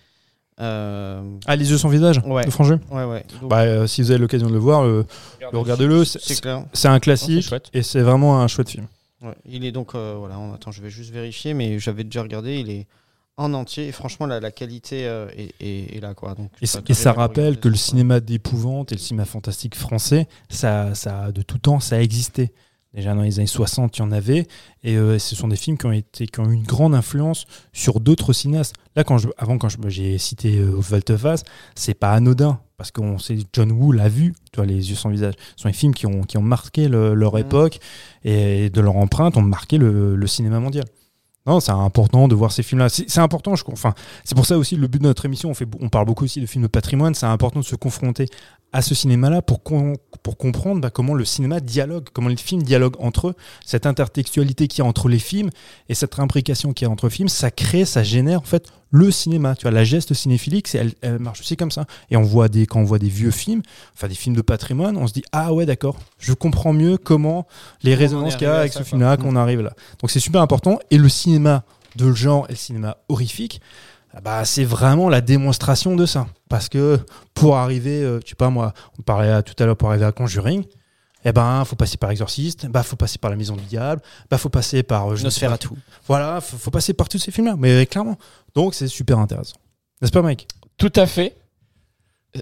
S3: Euh,
S4: Ah, Les yeux sans visage
S3: Ouais.
S4: de Frangé
S3: ouais, ouais. Donc,
S4: bah, euh, Si vous avez l'occasion de le voir, euh, regardez-le.
S3: c'est
S4: C'est
S3: clair.
S4: c'est un classique et c'est vraiment un chouette film.
S3: Ouais, il est donc euh, voilà. on- attends, je vais juste vérifier, mais j'avais déjà regardé. Il est en entier. Et franchement, la, la qualité euh, est, est- est là, quoi. Donc,
S4: Et,
S3: ça
S4: et ça rappelle que le cinéma d'épouvante et le cinéma fantastique français, ça, ça, de tout temps, ça a existé. Déjà dans les années 60, il y en avait. Et euh, ce sont des films qui ont, été, qui ont eu une grande influence sur d'autres cinéastes. Là, quand je, avant, quand je- j'ai cité euh, Volteface, c'est pas anodin. Parce qu'on sait, John Woo l'a vu, tu vois, Les yeux sans visage. Ce sont des films qui ont, qui ont marqué le- leur
S3: Mhm.
S4: époque et de leur empreinte ont marqué le, le cinéma mondial. Non, c'est important de voir ces films-là. C'est c'est important, je, enfin, c'est pour ça aussi le but de notre émission, on, fait, on parle beaucoup aussi de films de patrimoine, c'est important de se confronter à ce cinéma-là pour, pour comprendre bah, comment le cinéma dialogue, comment les films dialoguent entre eux, cette intertextualité qu'il y a entre les films et cette imbrication qu'il y a entre films, ça crée, ça génère en fait le cinéma. Tu vois, la geste cinéphilique, elle, elle marche aussi comme ça. Et on voit des, quand on voit des vieux films, enfin des films de patrimoine, on se dit ah ouais d'accord, je comprends mieux comment les résonances qu'il y a avec ce film-là,
S3: Mm.
S4: qu'on arrive là. Donc c'est super important. Et le cinéma de genre et le cinéma horrifique, bah, c'est vraiment la démonstration de ça. Parce que pour arriver, euh, je sais pas moi, on parlait à- tout à l'heure pour arriver à Conjuring, eh ben, faut passer par Exorciste, bah, faut passer par La Maison du Diable, bah, faut passer par. euh, je ne sais pas-
S3: tout.
S4: Voilà, faut, faut passer par tous ces films-là, mais clairement. Donc, c'est super intéressant. N'est-ce pas, Mike?
S1: Tout à fait.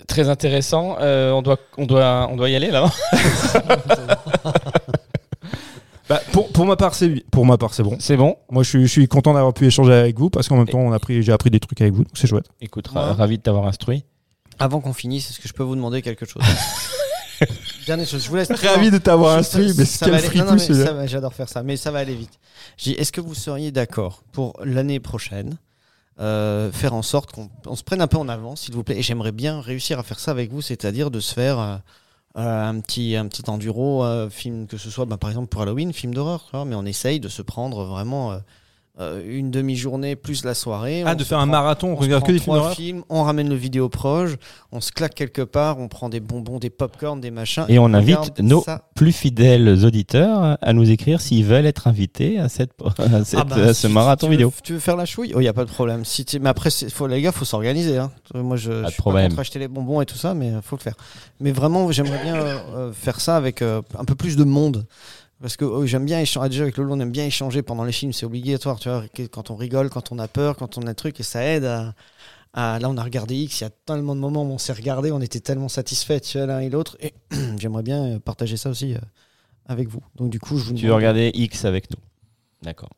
S1: Très intéressant. Euh, on, doit, on, doit, on doit y aller là.
S4: bah, pour, pour ma part, c'est pour ma part, c'est bon.
S1: C'est bon.
S4: Moi, je suis, je suis content d'avoir pu échanger avec vous parce qu'en même temps, on a pris, j'ai appris des trucs avec vous, donc c'est chouette.
S1: Écoute,
S3: Ouais.
S1: ravi de t'avoir instruit.
S3: Avant qu'on finisse, est-ce que je peux vous demander quelque chose? Dernière chose, je vous laisse.
S4: Ravi de t'avoir
S3: Je-
S4: instruit, mais
S3: ça
S4: quel
S3: va aller- non,
S4: fripouille
S3: non, mais
S4: celui-là.
S3: ça va, J'adore faire ça, mais ça va aller vite. J'ai dit, Est-ce que vous seriez d'accord pour l'année prochaine euh, faire en sorte qu'on on se prenne un peu en avant, s'il vous plaît? Et j'aimerais bien réussir à faire ça avec vous, c'est-à-dire de se faire euh, un petit un petit enduro euh, film, que ce soit bah, par exemple pour Halloween, film d'horreur, mais on essaye de se prendre vraiment. Euh, euh, une demi-journée plus la soirée.
S4: Ah,
S3: On
S4: de faire un marathon, on, regarde que des films
S3: films, on ramène le vidéo proche, on se claque quelque part, on prend des bonbons, des popcorn, des machins.
S1: Et on invite nos
S3: ça.
S1: plus fidèles auditeurs à nous écrire s'ils veulent être invités à, cette, à, cette-
S3: Ah bah,
S1: à ce
S3: si
S1: marathon
S3: tu veux-
S1: vidéo.
S3: tu veux faire la chouille? Il n'y a pas de problème. Si mais après, faut, les gars, faut s'organiser. hein. Euh, Moi, je,
S1: de
S3: je suis
S1: problème.
S3: pas contre acheter les bonbons et tout ça, mais il faut le faire. Mais vraiment, j'aimerais bien euh, euh, faire ça avec euh, un peu plus de monde. Parce que oh, j'aime bien échanger. Déjà, avec Lolo, on aime bien échanger pendant les films. C'est obligatoire, tu vois. Quand on rigole, quand on a peur, quand on a un truc, et ça aide à. à- là, on a regardé X. Il y a tellement de moments où on s'est regardé, on était tellement satisfaits, tu vois, l'un et l'autre. Et j'aimerais bien euh, partager ça aussi euh, avec vous. Donc, du coup, je vous
S1: Tu veux regarder X avec nous. D'accord.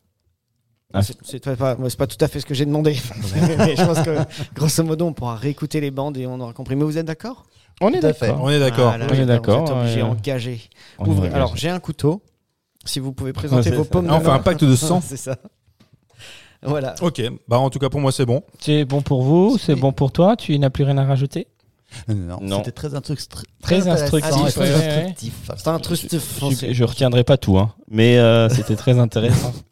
S1: Ah.
S3: c'est pas, tout à fait ce que j'ai demandé. mais je pense que, grosso modo, on pourra réécouter les bandes et on aura compris. Mais vous êtes d'accord?
S1: On est d'accord.
S4: On est d'accord.
S3: Ah,
S1: on est d'accord,
S3: Vous êtes obligé,
S1: ouais.
S3: engagé.
S1: On est
S3: Ouvrez.
S1: engagé.
S3: Alors, j'ai un couteau. Si vous pouvez présenter
S1: Ouais,
S3: vos
S1: c'est
S3: pommes
S4: ça.
S3: de
S4: On fait un pacte de sang.
S3: c'est ça. Voilà.
S4: Ok, bah en tout cas pour moi c'est bon.
S1: C'est bon pour vous, c'est bon pour toi, tu n'as plus rien à rajouter?
S6: Non, non, non. C'était très, instru-
S1: Très instructif,
S6: et très
S1: ouais, ouais.
S6: instructif.
S3: Truc de
S1: Je, je retiendrai pas tout, hein, mais euh, c'était très intéressant.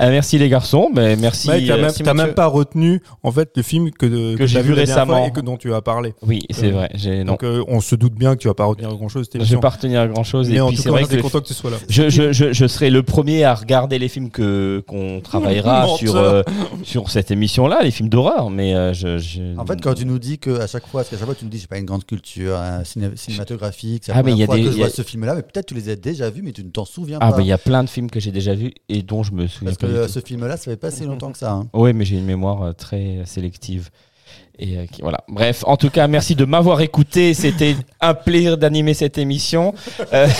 S1: Euh, merci les garçons, ben, merci.
S4: Mike, t'as
S1: euh,
S4: même, pas retenu en fait le film que, que,
S1: j'ai vu récemment.
S4: et que dont tu as parlé.
S1: Oui, c'est
S4: Euh,
S1: vrai.
S4: Donc euh, on se doute bien que tu vas pas retenir grand chose.
S1: je vais pas retenir grand chose.
S4: Mais
S1: et
S4: en
S1: puis
S4: tout
S1: c'est
S4: cas,
S1: vrai
S4: on est content que tu sois là.
S1: je, je, je, je serai le premier à regarder les films que qu'on travaillera sur euh, sur cette émission-là, les films d'horreur. Mais euh, je, je-
S6: En fait, quand tu nous dis que à chaque fois, parce qu'à chaque fois tu nous dis j'ai pas une grande culture hein, ciné- cinématographique, c'est la
S1: Ah, mais il y a
S6: première fois
S1: des-
S6: que je
S1: il y a-
S6: vois ce film-là, mais peut-être tu les as déjà vus, mais tu ne t'en souviens
S1: ah
S6: pas.
S1: bah il y a plein de films que j'ai déjà vus et dont je me souviens
S6: Parce que
S1: du
S6: euh, ce film-là, ça fait pas si longtemps que ça. hein.
S1: Oui, mais j'ai une mémoire euh, très sélective. Et euh, voilà. Bref, en tout cas, merci de m'avoir écouté. C'était un plaisir d'animer cette émission. Euh,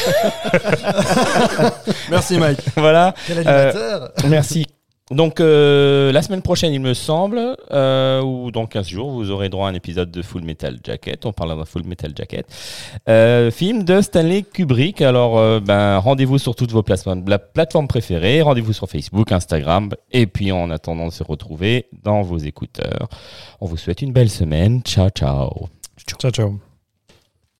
S4: Merci Mike.
S1: voilà.
S6: Quel animateur
S1: Merci. Donc, euh, la semaine prochaine, il me semble, euh, ou dans 15 jours, vous aurez droit à un épisode de Full Metal Jacket. On parlera d'un Full Metal Jacket. Euh, film de Stanley Kubrick. Alors, ben, rendez-vous sur toutes vos plateformes, la plateforme préférée. Rendez-vous sur Facebook, Instagram. Et puis, en attendant de se retrouver dans vos écouteurs, on vous souhaite une belle semaine. Ciao, ciao.
S4: Ciao ciao.